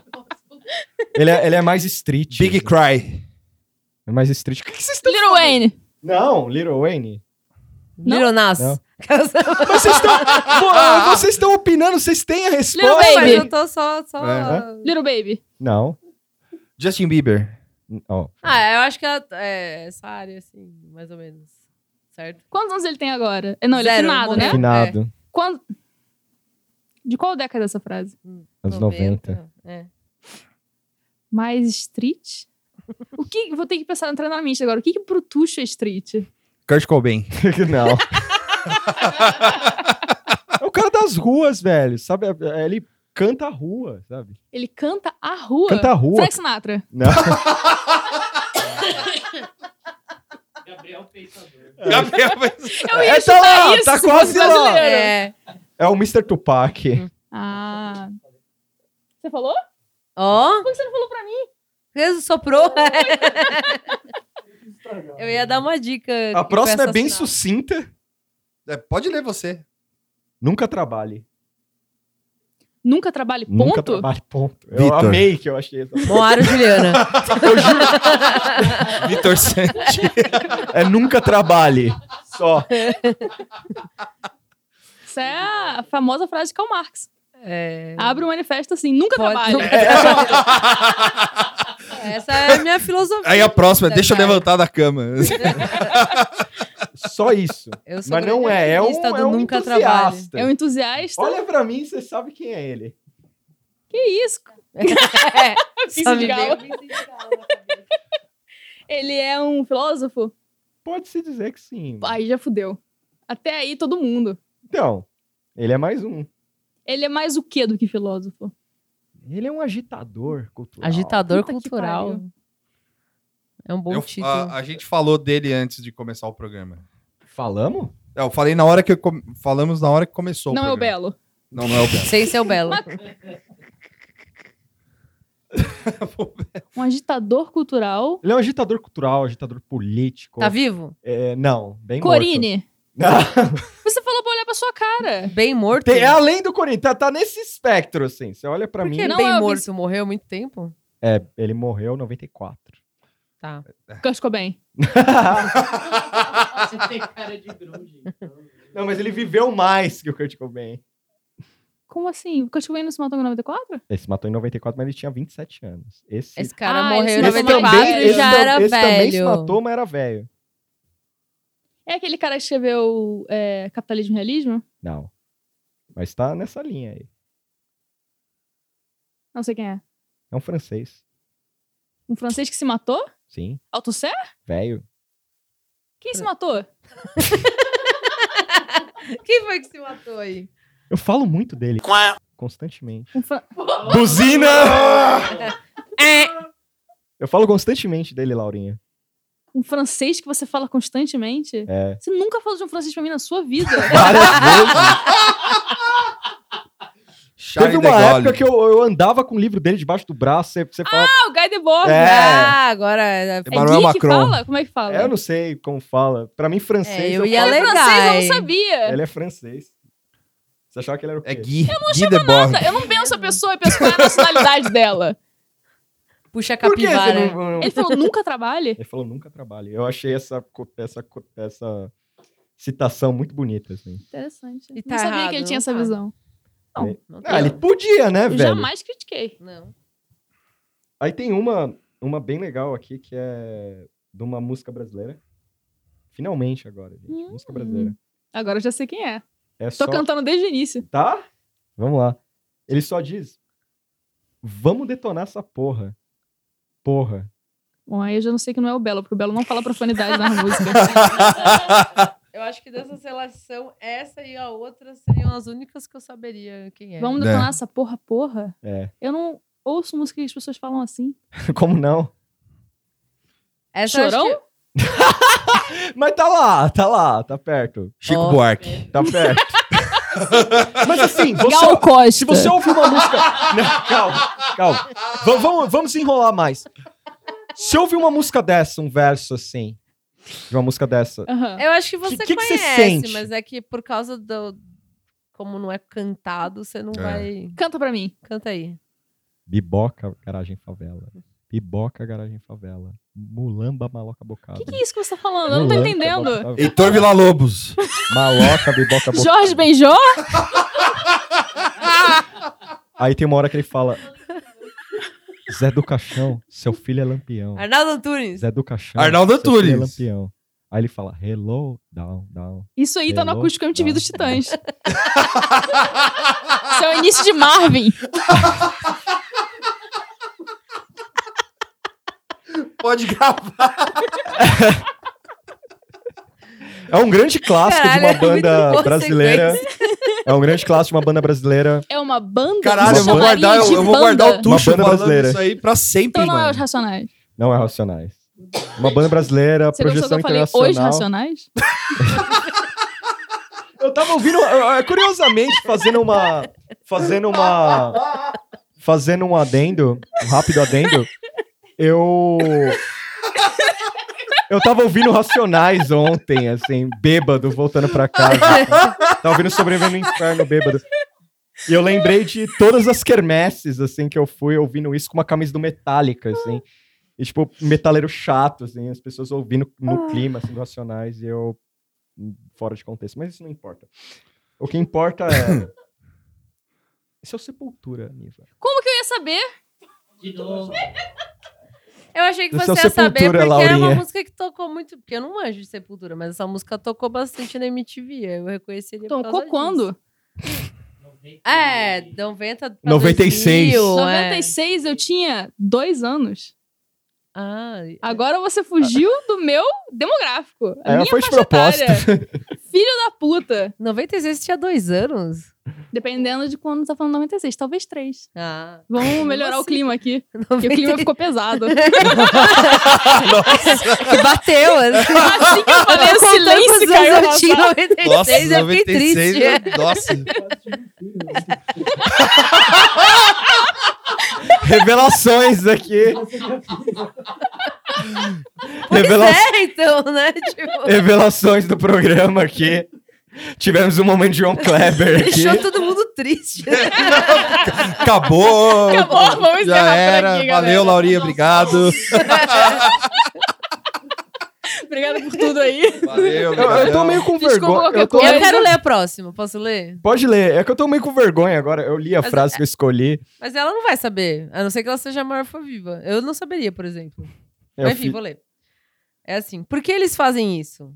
Ele é, ele é mais street. Big Cry. É mais street. O que que vocês estão Little Wayne. Não, Little Wayne. Little Nas. Não. Mas vocês estão. Vo- vocês estão opinando, vocês têm a resposta. Little Mas Baby. eu tô só... só... É. Little Baby. Não. Justin Bieber. Ó, Ah, eu acho que é, é essa área, assim, mais ou menos. Certo? Quantos anos ele tem agora? É, Não, ele é Zero, finado, né? Finado. Quando... De qual década é essa frase? Anos 90. É. Mais street? O que... Vou ter que pensar, entrar na mente agora. O que que pro Tuxo é street? Kurt Cobain. Não. é o cara das ruas, velho. Sabe? É- Ele canta a rua, sabe? Ele canta a rua. Canta a rua. Frank Sinatra. Não. Gabriel Peitador. Gabriel Eu ia É, tá chutar lá, isso tá se quase lá. É. É o Mr. Tupac. Ah. Você falou? Ó, Por que você não falou pra mim? ele soprou. eu ia dar uma dica. A próxima é bem sucinta. É, pode ler você. Nunca trabalhe. Nunca trabalhe, ponto? Nunca trabalhe, ponto. Eu Vitor. amei que eu achei essa. Moara Juliana. Vitor Santi. É nunca trabalhe. Só. Isso é a famosa frase de Karl Marx. É, Abre o manifesto assim, nunca Pode- trabalhe. Essa é a minha filosofia. Aí a próxima, Tá, deixa eu cara. levantar da cama. Só isso. Eu sou Mas não é, é um, é um nunca entusiasta. É um entusiasta. Olha pra mim, você sabe quem é ele. Que isso? É, só me Gala. veio- Ele é um filósofo? Pode-se dizer que sim. Aí já fudeu. Até aí, todo mundo. Então, ele é mais um. Ele é mais o que do que filósofo? Ele é um agitador cultural. Agitador Puta cultural. É um bom Eu- título. a, a gente falou dele antes de começar o programa. Falamos? É, Eu falei na hora que eu com- falamos na hora que começou. não é o. Belo. Não, não é o Belo. Sem ser o Belo. Um agitador cultural. Ele é um agitador cultural, agitador político. Tá vivo? É, não, bem Corine. morto. Você pra sua cara. Bem morto? Tem- é além do Corinthians, tá, tá nesse espectro, assim. Você olha pra Por mim. Não bem é o morto? Vince- Morreu há muito tempo? É, ele morreu em 94. Tá. Kurt Cobain. Você tem cara de grunge. então. não, mas ele viveu mais que o Kurt Cobain. Como assim? O Kurt Cobain não se matou em 94? Ele se matou em 94, mas ele tinha 27 anos. Esse, Esse cara Ah, morreu em esse esse 94 também- e esse já era esse também se velho. matou, mas era velho. É aquele cara que escreveu é, Capitalismo e Realismo? Não. Mas tá nessa linha aí. Não sei quem é. É um francês. Um francês que se matou? Sim, Althusser? velho. Quem se matou? Quem foi que se matou aí? Eu falo muito dele. Constantemente. Um fra- Buzina! É. Eu falo constantemente dele, Laurinha. Um francês que você fala constantemente? É. Você nunca falou de um francês pra mim na sua vida. Várias vezes. Charlie Teve uma época que eu, eu andava com o livro dele debaixo do braço. Você, você fala. ah, o Guy Debord. É. Ah, agora... é- É Emmanuel Guy Macron. que fala? Como é que fala? eu não sei como fala. Pra mim, francês. É, eu ia Ele é legal. francês, eu não sabia. Ele é francês. Você achava que ele era o quê? É Gui. Gui de Nada, Eu não penso a pessoa e penso qual é a nacionalidade dela. Puxa a Por que você capivara. não, Ele falou, nunca trabalhe. Ele falou, nunca trabalhe. Eu achei essa, essa, essa citação muito bonita, assim. Interessante. E tá não sabia errado, que ele tinha não essa tá. visão. Não, não tem. Ah, ele podia, né, Eu velho? jamais critiquei. Não. Aí tem uma, uma bem legal aqui, que é de uma música brasileira. Finalmente agora, gente. Hum. Música brasileira. Agora eu já sei quem é. É Tô só... cantando desde o início. Tá? Vamos lá. Ele só diz: Vamos detonar essa porra. Porra. Bom, aí eu já não sei que não é o Belo, porque o Belo não fala profanidade na música. Eu acho que dessa relação, essa e a outra seriam as únicas que eu saberia quem é. Vamos É. detonar essa porra, porra? É. Eu não ouço música que as pessoas falam assim. Como não? Essa Chorão? que- Mas tá lá, tá lá, tá perto. Chico Ó. Buarque. Tá perto. Mas assim, você, Gal Costa. se você ouvir uma música. Não, calma, calma. Va- vamos, vamos enrolar mais. Se eu ouvir uma música dessa, um verso assim, de uma música dessa, Aham. Eu acho que você que que você conhece, sente? mas é que por causa do... Como não é cantado, você não É. vai... Canta pra mim. Canta aí. biboca, garagem favela. Biboca, garagem favela. Mulamba, maloca, bocada. O que, que é isso que você tá falando? Eu não tô entendendo. Heitor Villa-Lobos. Maloca, biboca, bocada. Jorge Benjó? Aí tem uma hora que ele fala: Zé do Caixão, seu filho é lampião. Arnaldo Antunes. Zé do Caixão. Arnaldo seu filho é Antunes. lampião. Aí ele fala: Hello, down, down. Isso aí tá no Hello, acústico MTV down, dos Titãs. Isso é o início de Marvin. Pode gravar. É um grande clássico Caralho, de é uma muito banda boa brasileira. É um grande clássico de uma banda brasileira. É uma banda? Caralho, eu vou guardar, eu, eu vou guardar o tucho Uma banda falando brasileira. isso aí pra sempre, Então não é mano. os Racionais. Não é Racionais. Uma banda brasileira, Você gostou que projeção eu falei internacional. os Racionais? Eu tava ouvindo, curiosamente, fazendo uma. Fazendo uma. Fazendo um adendo, um rápido adendo. Eu. Eu tava ouvindo Racionais ontem, assim, bêbado, voltando pra casa. assim. Tava ouvindo Sobrevivendo no Inferno, bêbado. E eu lembrei de todas as quermesses, assim, que eu fui ouvindo isso com uma camisa do Metallica, assim. E, tipo, metaleiro chato, assim, as pessoas ouvindo no clima, assim, do Racionais, e eu hum, fora de contexto. Mas isso não importa. O que importa é... Esse é o Sepultura, Niva. Como que eu ia saber? De novo. Eu achei que você é ia saber, porque é uma música que tocou muito. Porque eu não manjo de Sepultura, mas essa música tocou bastante na MTV. Eu reconheceria. Tocou causa quando? disso. É, 90. pra 96. 2000, é. 96 eu tinha dois anos. Ah, Agora você fugiu do meu demográfico. A É, minha foi de propósito. Filho da puta. 96 você tinha dois anos. Dependendo de quando tá falando 96. Talvez três. Ah. Vamos melhorar o assim? clima aqui. Porque o 90 clima ficou pesado. que bateu. Assim, Assim que eu falei, o silêncio caiu eu tinha em sala. 96, Nossa, eu fiquei 96. triste. Nossa. Revelações aqui. Pois Revela- é, então, né? Tipo, Revelações do programa aqui. Tivemos um momento de João Kleber aqui. deixou todo mundo triste. né? Acabou. Acabou, vamos encerrar Já por era. aqui, galera. Valeu, Laurinha. Obrigado. Obrigada por tudo aí. Valeu, Eu, eu tô meio com Desculpa vergonha. qualquer Eu tô coisa. Eu quero ler a próxima. Posso ler? Pode ler. É que eu tô meio com vergonha agora. Eu li a Mas frase que eu escolhi. Mas ela não vai saber. A não ser que ela seja a maior viva. Eu não saberia, por exemplo. Eu Mas, enfim, fi- vou ler. É assim. Por que eles fazem isso?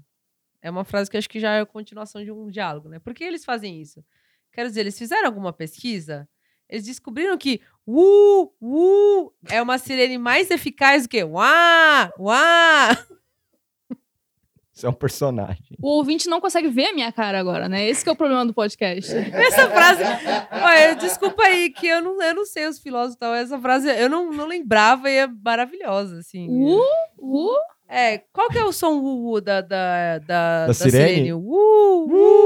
É uma frase que acho que já é a continuação de um diálogo, né? Por que eles fazem isso? Quero dizer, eles fizeram alguma pesquisa? Eles descobriram que uh, uh é uma sirene mais eficaz do que uá, uá. Isso é um personagem. O ouvinte não consegue ver a minha cara agora, né? Esse que é o problema do podcast. Essa frase. Olha, desculpa aí, que eu não, eu não sei os filósofos e tal. Essa frase eu não, não lembrava e é maravilhosa, assim. Uh, uh. É, qual que é o som uh, uh, da, da, da, Da sirene? Uh,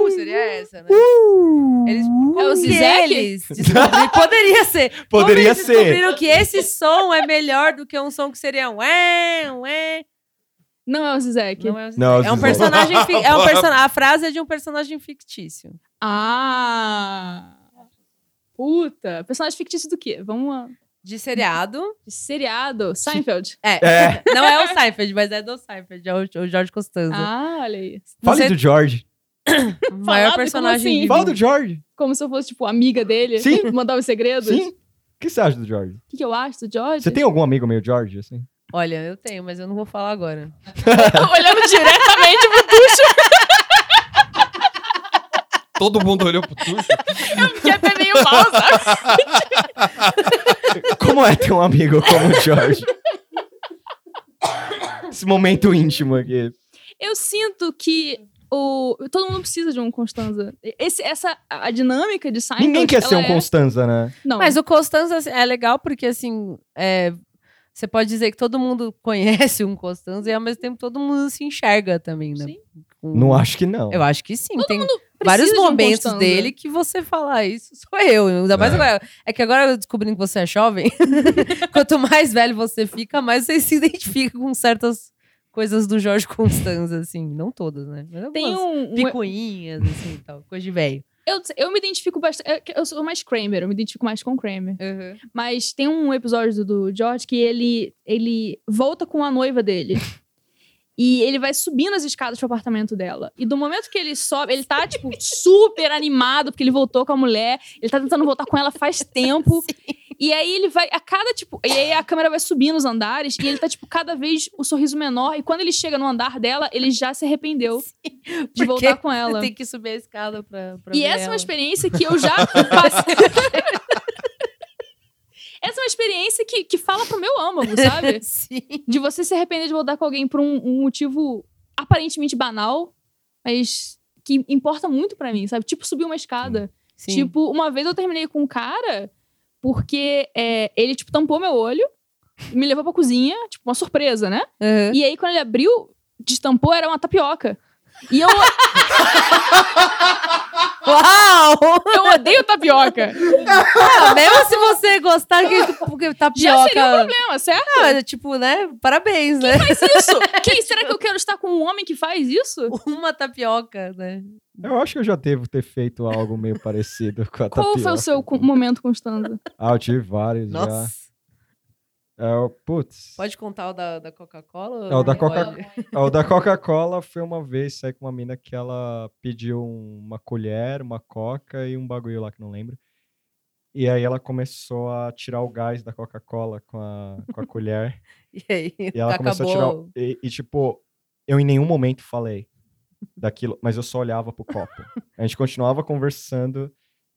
uh, seria essa, né? Eles, como É o Zizek? eles descobriram- Poderia ser. Poderia eles ser. descobriram que esse som é melhor do que um som que seria um ué, ué. Não é o Zizek. Não é, o Não, Zizek. é um personagem. fi- É um person... A frase é de um personagem fictício. Ah. Puta. Personagem fictício do quê? Vamos lá. De seriado. De seriado. Seinfeld. É. É. Não é o Seinfeld, mas é do Seinfeld. É o, Jorge Costanza. Ah, olha aí. Fale sei- do George. o maior Falado, personagem. assim? Fala do George. Como se eu fosse, tipo, amiga dele. Sim. Mandava os segredos. Sim. O que você acha do George? O que, que eu acho do George? Você tem algum amigo meio George, assim? Olha, eu tenho, mas eu não vou falar agora. Olhando diretamente pro Tuxo, Todo mundo olhou pro Tuxo. que é até meio mal, sabe? Como é ter um amigo como o George? Esse momento íntimo aqui. Eu sinto que o... todo mundo precisa de um Constanza. Esse, essa, a dinâmica de Seinfeld... Ninguém quer ser um é- Constanza, né? Não. Mas o Costanza assim, é legal porque, assim, é, você pode dizer que todo mundo conhece um Costanza e, ao mesmo tempo, todo mundo se enxerga também, né? Sim. Com- Não acho que não. Eu acho que sim. Tem precisa vários de um momentos Constanza. dele que você fala, "Ah, isso sou eu. Ainda mais É. agora. É que agora, descobrindo que você é jovem, quanto mais velho você fica, mais você se identifica com certas coisas do Jorge Constanza, assim. Não todas, né? Mas Tem algumas um... um- picuinhas, assim, tal. Coisa de velho. eu, eu me identifico bastante... é Eu sou mais Kramer, eu me identifico mais com Kramer. Mas tem um episódio do, do George que ele, ele volta com a noiva dele. E ele vai subindo as escadas pro apartamento dela. E do momento que ele sobe, ele tá, tipo, super animado, porque ele voltou com a mulher. Ele tá tentando voltar com ela faz tempo. E aí ele vai, a cada, tipo. E aí a câmera vai subindo os andares. E ele tá, tipo, cada vez o sorriso menor. E quando ele chega no andar dela, ele já se arrependeu de Porque voltar com ela. Tem que subir a escada pra, pra E essa é ela. uma experiência que eu já passei. Essa é uma experiência que, que fala pro meu âmago, sabe? De você se arrepender de voltar com alguém por um, um motivo aparentemente banal, mas que importa muito pra mim, sabe? Tipo, subir uma escada. Sim. Tipo, uma vez eu terminei com um cara porque é, ele, tipo, tampou meu olho, me levou pra cozinha, tipo, uma surpresa, né? Uhum. E aí, quando ele abriu, destampou, era uma tapioca. E eu, Uau! eu odeio tapioca. Ah, mesmo se você gostar que porque Já tapioca. seria um problema, certo? Ah, é tipo, né? Parabéns, né? Faz isso. Quem, será que eu quero estar com um homem que faz isso? Uma tapioca, né? Eu acho que eu já devo ter feito algo meio parecido com a Qual foi tapioca. o seu momento, Constanza? Ah, eu tive vários já. É, o- putz. Pode contar o da, da Coca-Cola? É, o da Coca- pode? É, O da Coca-Cola foi uma vez, saí com uma mina que ela pediu uma colher, uma coca e um bagulho lá que não lembro. E aí ela começou a tirar o gás da Coca-Cola com a, com a colher. E aí? E ela começou a tirar. acabou. o- E, e, tipo, eu em nenhum momento falei daquilo, mas eu só olhava pro copo. A gente continuava conversando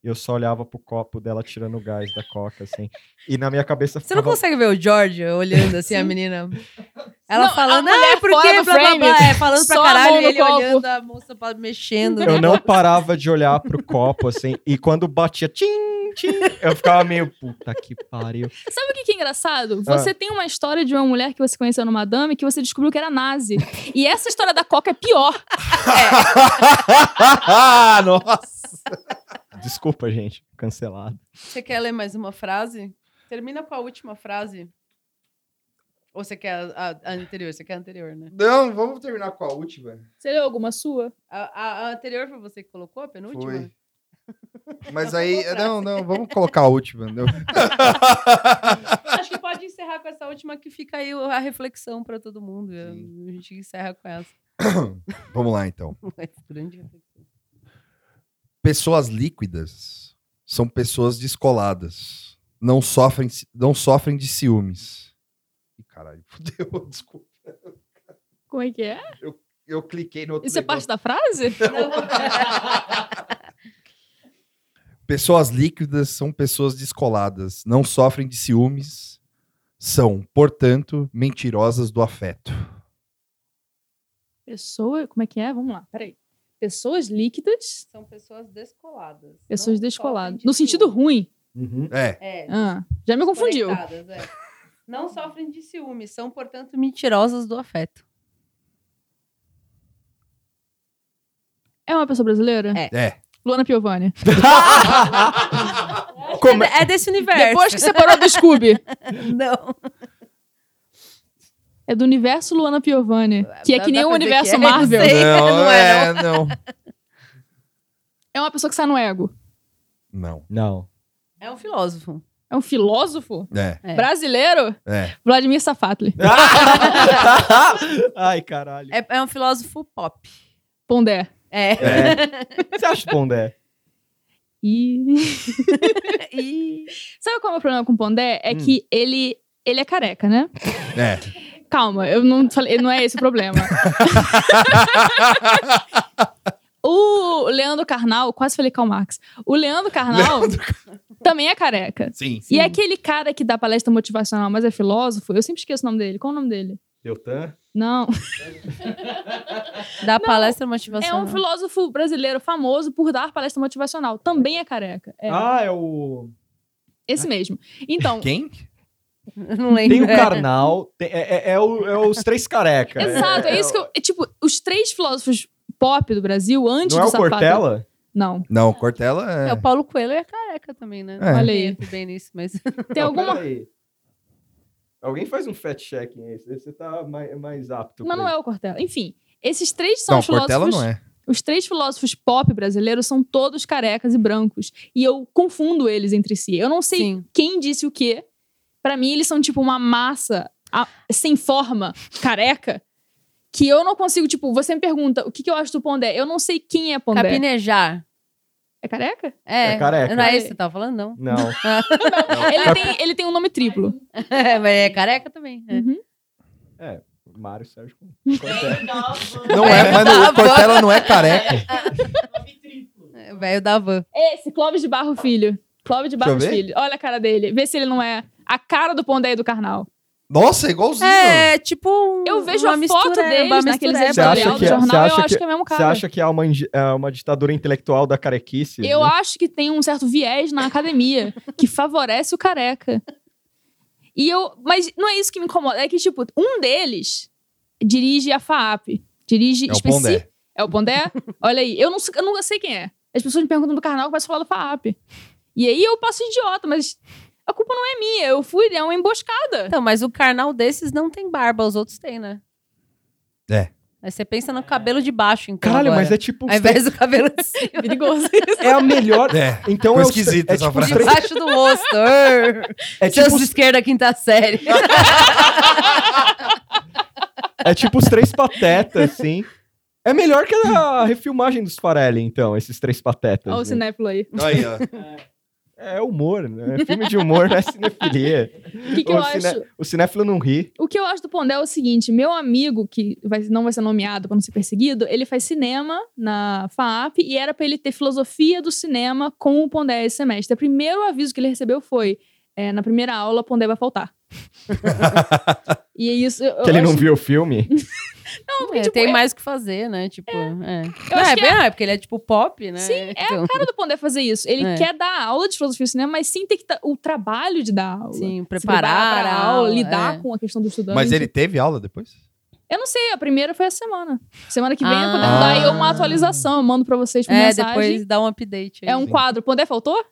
e eu só olhava pro copo dela tirando o gás da coca, assim. E na minha cabeça Você não ficava- consegue ver o George olhando assim, a menina? Ela Não, falando, ah, porque fora do blá, blá, blá, é, falando pra caralho, e ele copo. olhando, a moça mexendo. Eu não parava de olhar pro copo, assim. E quando batia tchim, tchim, eu ficava meio, puta que pariu. Sabe o que, que é engraçado? Ah. Você tem uma história de uma mulher que você conheceu no Madame que você descobriu que era nazi. E essa história da Coca é pior. Nossa! Desculpa, gente. Cancelado. Você quer ler mais uma frase? Termina com a última frase. Ou você quer a, a- a anterior? Você quer a anterior, né? Não, vamos terminar com a última. Você leu alguma sua? A, a- a anterior foi você que colocou, a penúltima? Foi. Mas Então, aí, não, não, vamos colocar a última. Não. Acho que pode encerrar com essa última que fica aí a reflexão pra todo mundo. A gente encerra com essa. Vamos lá, então. Grande reflexão. Pessoas líquidas são pessoas descoladas. Não sofrem, não sofrem de ciúmes. Ih, caralho, fudeu, desculpa. Como é que é? Eu cliquei no outro Isso é negócio. parte da frase? Pessoas líquidas são pessoas descoladas. Não sofrem de ciúmes. São, portanto, mentirosas do afeto. Pessoa. Como é que é? Vamos lá, peraí. Pessoas líquidas, São pessoas descoladas. pessoas descoladas. de No sentido ciúme. ruim. É, É. Ah, já me confundiu. é. Não sofrem de ciúme, são, portanto, mentirosas do afeto. É uma pessoa brasileira? É. é. Luana Piovani. Como É, é desse universo. Depois que separou do Scooby. Não. É do universo Luana Piovani. Que é que nem o universo é, Marvel. não sei. Não, Não é, é, não. É uma pessoa que sai no ego. Não. Não. É um filósofo. É um filósofo É, É. brasileiro? é. Vladimir Safatli. Ai, caralho. É, é um filósofo pop. Pondé. É. É. O que você acha de Pondé? E... E... Sabe qual é o meu problema com o Pondé? É Hum. que ele, ele é careca, né? É. Calma, eu não falei, não é esse o problema. o Leandro Carnal, quase falei Karl Marx. O Leandro Carnal também é careca. Sim. E é aquele cara que dá palestra motivacional, mas é filósofo, eu sempre esqueço o nome dele. Qual é o nome dele? Deltan? Não. Da palestra É motivacional. um filósofo brasileiro famoso por dar palestra motivacional. Também é careca. É Ah, é o. esse mesmo. Então, Quem? Não lembro. Tem o É. Karnal, tem- é, é- é o- é os três careca. exato, é, isso que eu. é, tipo, os três filósofos pop do Brasil, antes Não é do o Safato- Cortella? Não. Não, Cortella É, é. o Paulo Coelho é careca também, né? É. Olha aí. Entro bem nisso, mas... Tem Não, alguma. peraí. Alguém faz um fact checking aí. Você tá mais, mais apto. Mas não é o Cortella. Enfim, esses três são Não, os filósofos. Cortella não é. Os três filósofos pop brasileiros são todos carecas e brancos. E eu confundo eles entre si. Eu não sei Sim. quem disse o quê. Pra mim, eles são tipo uma massa a- sem forma, careca. Que eu não consigo, tipo, você me pergunta o que, que eu acho do Pondé. Eu não sei quem é Pondé. Capinejar. É careca? É, É careca. Não é isso que você tava falando, não. Não. Ele tem, ele tem um nome triplo. É, mas é careca também. é. Uhum. É, Mário Sérgio Cortella. Não é, mas não, o Cortella não é careca. É, o velho da van. Esse, Clóvis de Barro Filho. Clóvis de Barros. Filho. Olha a cara dele. Vê se ele não é a cara do Pondé e do Carnal. Nossa, é igualzinho. É, tipo. um- Eu vejo uma a mistura, foto uma deles naqueles. Você acha editorial do que- você jornal. Eu acho que- que é o mesmo Você cara. acha que há uma, é uma ditadura intelectual da carequice? Eu né? acho que tem um certo viés na academia que favorece o careca. E eu. Mas não é isso que me incomoda. É que, tipo, um deles dirige a FAAP. Dirige É o Pondé. É o Pondé? Olha aí. Eu não, sei- eu não sei quem é. As pessoas me perguntam do carnaval, eu começo a falar do FAAP. E aí eu passo idiota, mas a culpa não é minha. Eu fui, é uma emboscada. Então, mas o carnal desses não tem barba, os outros têm, né? É. Aí você pensa no cabelo de baixo, então. Caralho, agora. mas é tipo. Ao invés do cabelo de cima. É perigoso. É a melhor. É. Então é, o- esquisito é essa tipo os frase. Debaixo do rosto. É tipo, os- esquerda, quinta série. é tipo os três patetas, assim. É melhor que a refilmagem dos Farelli, então, esses três patetas. Olha o né? cinéfilo aí. Aí, ó. É humor, né? Filme de humor não é cinefilia. O que, que eu o, acho? cine- o cinéfilo não ri. O que eu acho do Pondé é o seguinte: meu amigo, que vai- não vai ser nomeado pra não ser perseguido, ele faz cinema na FAAP e era pra ele ter filosofia do cinema com o Pondé esse semestre. O primeiro aviso que ele recebeu foi: é, na primeira aula, Pondé vai faltar. e é isso. eu- Que eu ele não acho- viu o filme. É, tipo, tem é- mais o que fazer, né? Tipo, é. Não, é, que bem- ah, é porque ele é tipo pop, né? Sim, é Então, a cara do Pondé fazer isso. Ele É. quer dar aula de filosofia do cinema, mas sim ter que dar o trabalho de dar aula. Sim, preparar pra a aula, aula, lidar é. com a questão do estudante. Mas ele teve aula depois? Eu não sei, a primeira foi essa semana. Semana que vem Ah. eu podemos dar aí uma atualização, eu mando pra vocês por É, mensagem. depois dá um update aí. É um quadro. Pondé faltou?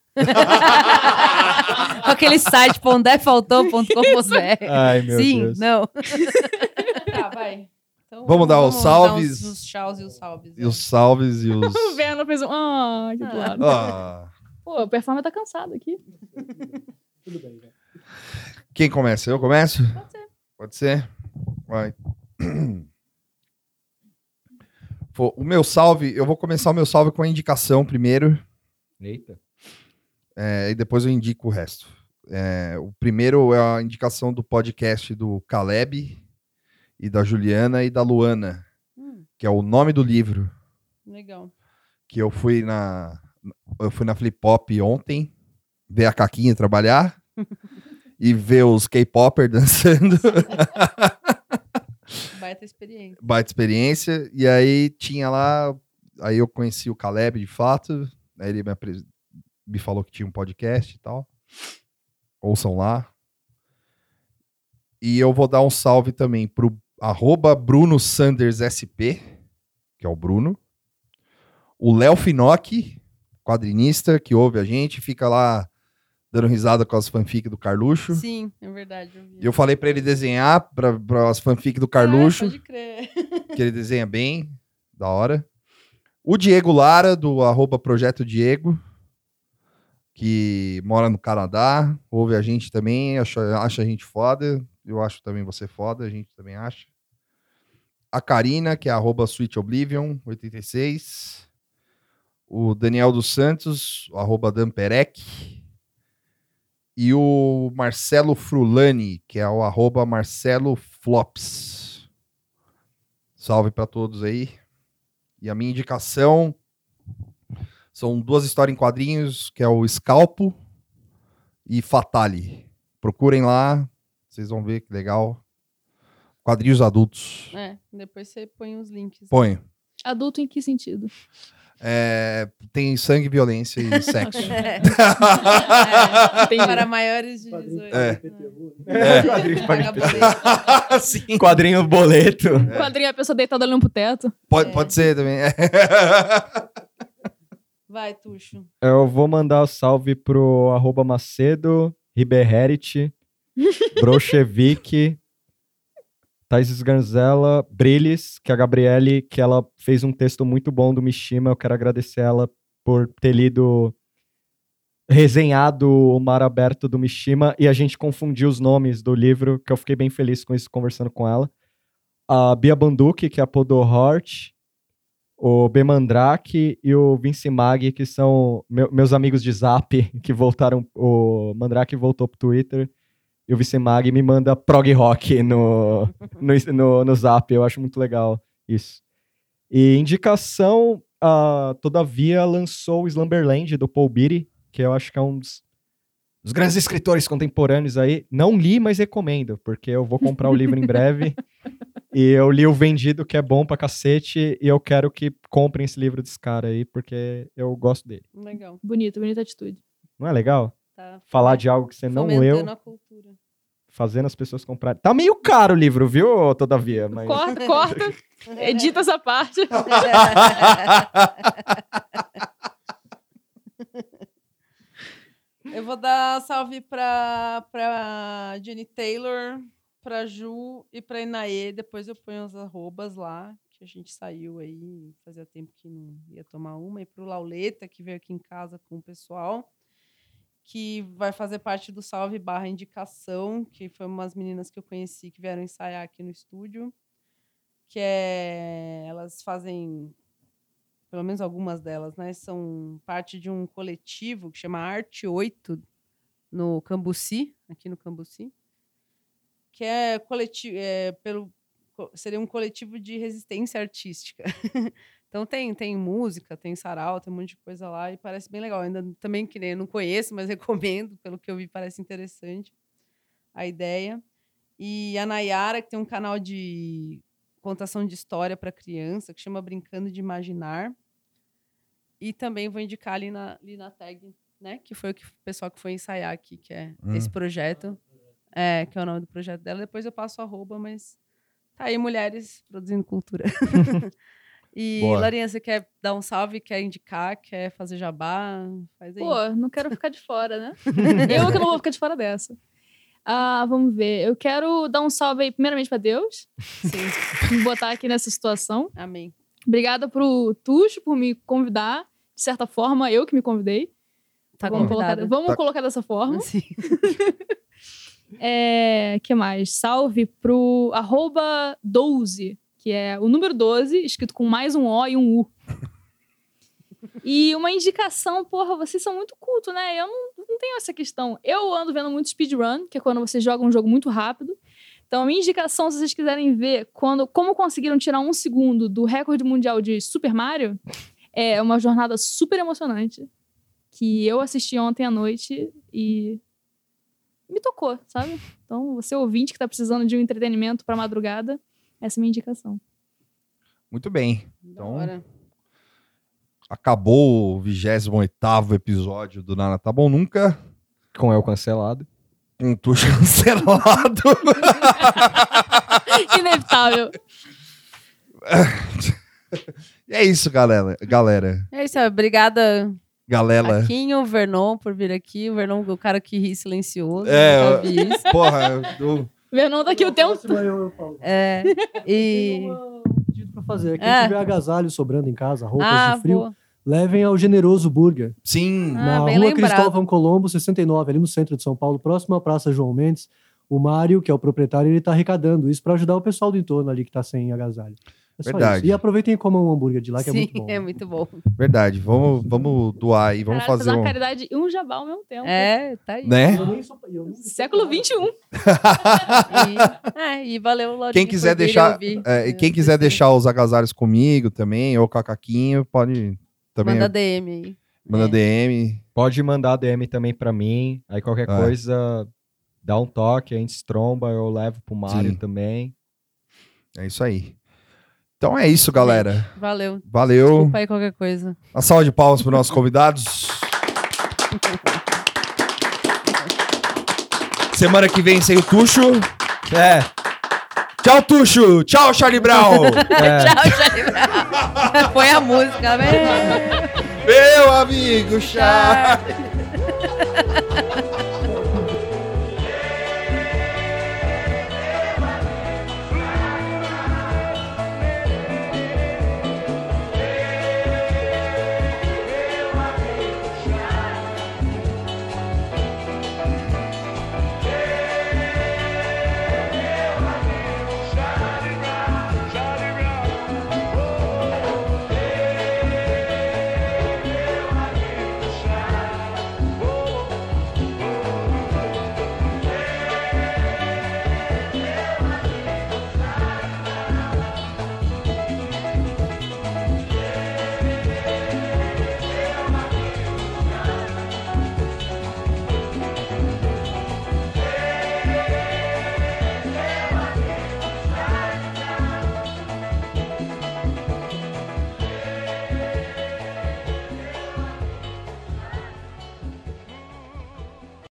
Com aquele site pondefaltou.com.br. Ai, meu Sim, Deus. não. tá, vai. Então, Vamos dar os salves. Os, os tchauz e os salves. E os salves e os. O Verno fez um. Ah, que do lado. Ah. Pô, o performer tá cansado aqui. Tudo bem, velho. Quem começa? Eu começo? Pode ser. Pode ser? Vai. Pô, O meu salve, eu vou começar o meu salve com a indicação primeiro, Eita. é, e depois eu indico o resto. É, o primeiro é a indicação do podcast do Caleb e da Juliana e da Luana, Hum, que é o nome do livro legal. que eu fui na eu fui na Flip Pop ontem ver a Caquinha trabalhar e ver os K-popper dançando. Baita experiência. baita experiência. E aí tinha lá. Aí eu conheci o Caleb de fato. Aí ele me, apres- me falou que tinha um podcast e tal. Ouçam lá. E eu vou dar um salve também pro arroba Bruno Sanders SP, que é o Bruno. O Léo Finocchi, quadrinista, que ouve a gente, fica lá dando risada com as fanfic do Carluxo. Sim, é verdade. Eu, eu falei pra ele desenhar para as fanfic do Carluxo Ah, pode crer. que ele desenha bem, da hora. O Diego Lara, do arroba Projeto Diego, que mora no Canadá, ouve a gente também, acha, acha a gente foda. Eu acho também você foda, a gente também acha. A Karina, que é arroba Sweet Oblivion, 86. O Daniel dos Santos, arroba Damperec. E o Marcelo Frulani, que é o arroba Marcelo Flops. Salve para todos aí. E a minha indicação são duas histórias em quadrinhos, que é o Scalpo e Fatale. Procurem lá, vocês vão ver que legal. Quadrinhos adultos. É, depois você põe os links. Põe. Adulto em que sentido? É, tem sangue, violência e sexo. É. Entendi. Para maiores de 18. É. É. Quadrinho, boleto. Sim. Quadrinho boleto. O quadrinho é a pessoa deitada olhando pro teto. Pode, É. pode ser também. Vai, Tuxo. Eu vou mandar o salve pro arroba Macedo, Ribeherit, Brochevik, Thais Sganzella, Brilis, que é a Gabriele, que ela fez um texto muito bom do Mishima. Eu quero agradecer ela por ter lido, resenhado o Mar Aberto do Mishima e a gente confundiu os nomes do livro, que eu fiquei bem feliz com isso conversando com ela. A Bia Banduki, que é a Podo Hort, o B Mandrake e o Vince Mag, que são meu- meus amigos de Zap, que voltaram. O Mandrake voltou pro Twitter. E o Vince Mag me manda prog rock no, no, no, no Zap. Eu acho muito legal isso. E indicação, ah, todavia, lançou o Slumberland do Paul Beatty, que eu acho que é um dos, dos grandes escritores contemporâneos aí. Não li, mas recomendo, porque eu vou comprar o livro em breve. E eu li o Vendido, que é bom pra cacete, e eu quero que comprem esse livro desse cara aí, porque eu gosto dele. Legal. Bonito, bonita atitude. Não é legal? Tá. Falar de algo que você não leu. A cultura. Fazendo as pessoas comprarem. Tá meio caro o livro, viu, todavia? Mas... Corta, corta. edita essa parte. Eu vou dar salve pra, pra Jenny Taylor, pra Ju e pra Inaê. Depois eu ponho as arrobas lá, que a gente saiu aí, fazia tempo que não ia tomar uma. E pro Lauleta, que veio aqui em casa com o pessoal que vai fazer parte do Salve Barra Indicação, que foi umas meninas que eu conheci que vieram ensaiar aqui no estúdio. Que é. Elas fazem pelo menos algumas delas, né, são parte de um coletivo que chama Arte 8 no Cambuci, aqui no Cambuci, que é coletivo, é, pelo seria um coletivo de resistência artística. então tem tem música, tem sarau, tem um monte de coisa lá e parece bem legal. Ainda também que nem não conheço, mas recomendo, pelo que eu vi parece interessante a ideia. E a Nayara, que tem um canal de contação de história para criança, que chama Brincando de Imaginar. E também vou indicar ali na, ali na tag, né? Que foi o, que, o pessoal que foi ensaiar aqui, que é Hum. esse projeto. É, que é o nome do projeto dela. Depois eu passo arroba, mas tá aí, mulheres produzindo cultura. e, Boa. Larinha, você quer dar um salve, quer indicar, quer fazer jabá? Faz aí. Pô, não quero ficar de fora, né? eu que não vou ficar de fora dessa. Ah, vamos ver. Eu quero dar um salve aí, primeiramente pra Deus, Sim, me botar aqui nessa situação. amém. Obrigada pro Tuxo por me convidar. De certa forma, eu que me convidei. Tá vamos colocar, vamos Tá- colocar dessa forma. Sim. É, que mais? Salve pro arroba 12, que é o número 12, escrito com mais um O e um U. E uma indicação, porra, vocês são muito culto, né? Eu não, não tenho essa questão. Eu ando vendo muito speedrun, que é quando você joga um jogo muito rápido. Então, a minha indicação, se vocês quiserem ver quando, como conseguiram tirar um segundo do recorde mundial de Super Mario, é uma jornada super emocionante. Que eu assisti ontem à noite e me tocou, sabe? Então, você ouvinte que tá precisando de um entretenimento pra madrugada, essa é a minha indicação. Muito bem. Então, acabou o 28 episódio do Nana Tá Bom Nunca. Com El cancelado. Um tucho cancelado. Inevitável. e é isso, galera. Galera. É isso, obrigada, Galera. Aquinho, Vernon, por vir aqui. O Vernon, o cara que ri silencioso. É, eu-. Porra, eu- Vernon tá aqui o tempo Próxima eu, eu falo. É, e... Um pedido pra fazer. Quem É. tiver agasalho sobrando em casa, roupas Ah, de frio, boa. levem ao Generoso Burger. sim. Ah, na bem rua lembrado. Cristóvão Colombo, 69, ali no centro de São Paulo, próximo à Praça João Mendes. O Mário, que é o proprietário, ele tá arrecadando isso para ajudar o pessoal do entorno ali que tá sem agasalho. É Verdade. isso. E aproveitem e comam um hambúrguer de lá, que Sim, é muito bom. é muito bom. Verdade. Vamos, vamos doar aí. Vamos Caralho, fazer uma um. caridade e um jabá ao mesmo tempo. É, tá aí. Né? Sou- Século XXI. E, é, e valeu, Laurinha, Quem quiser deixar. é, e quem quiser deixar os agasalhos comigo também, ou com a Caquinho, pode também. Manda Manda, DM aí. É. DM. Pode mandar DM também pra mim. Aí qualquer É. coisa, dá um toque, a gente se tromba, eu levo pro Mário Sim. também. É isso aí. Então é isso, galera. Valeu. Valeu. Desculpa aí qualquer coisa. Uma salva de palmas para nossos convidados. Semana que vem sem o Tuxo. É, Tchau, Tuxo. Tchau, Charlie Brown. é. Tchau, Charlie Brown. Foi a música, né? Meu amigo, Charlie.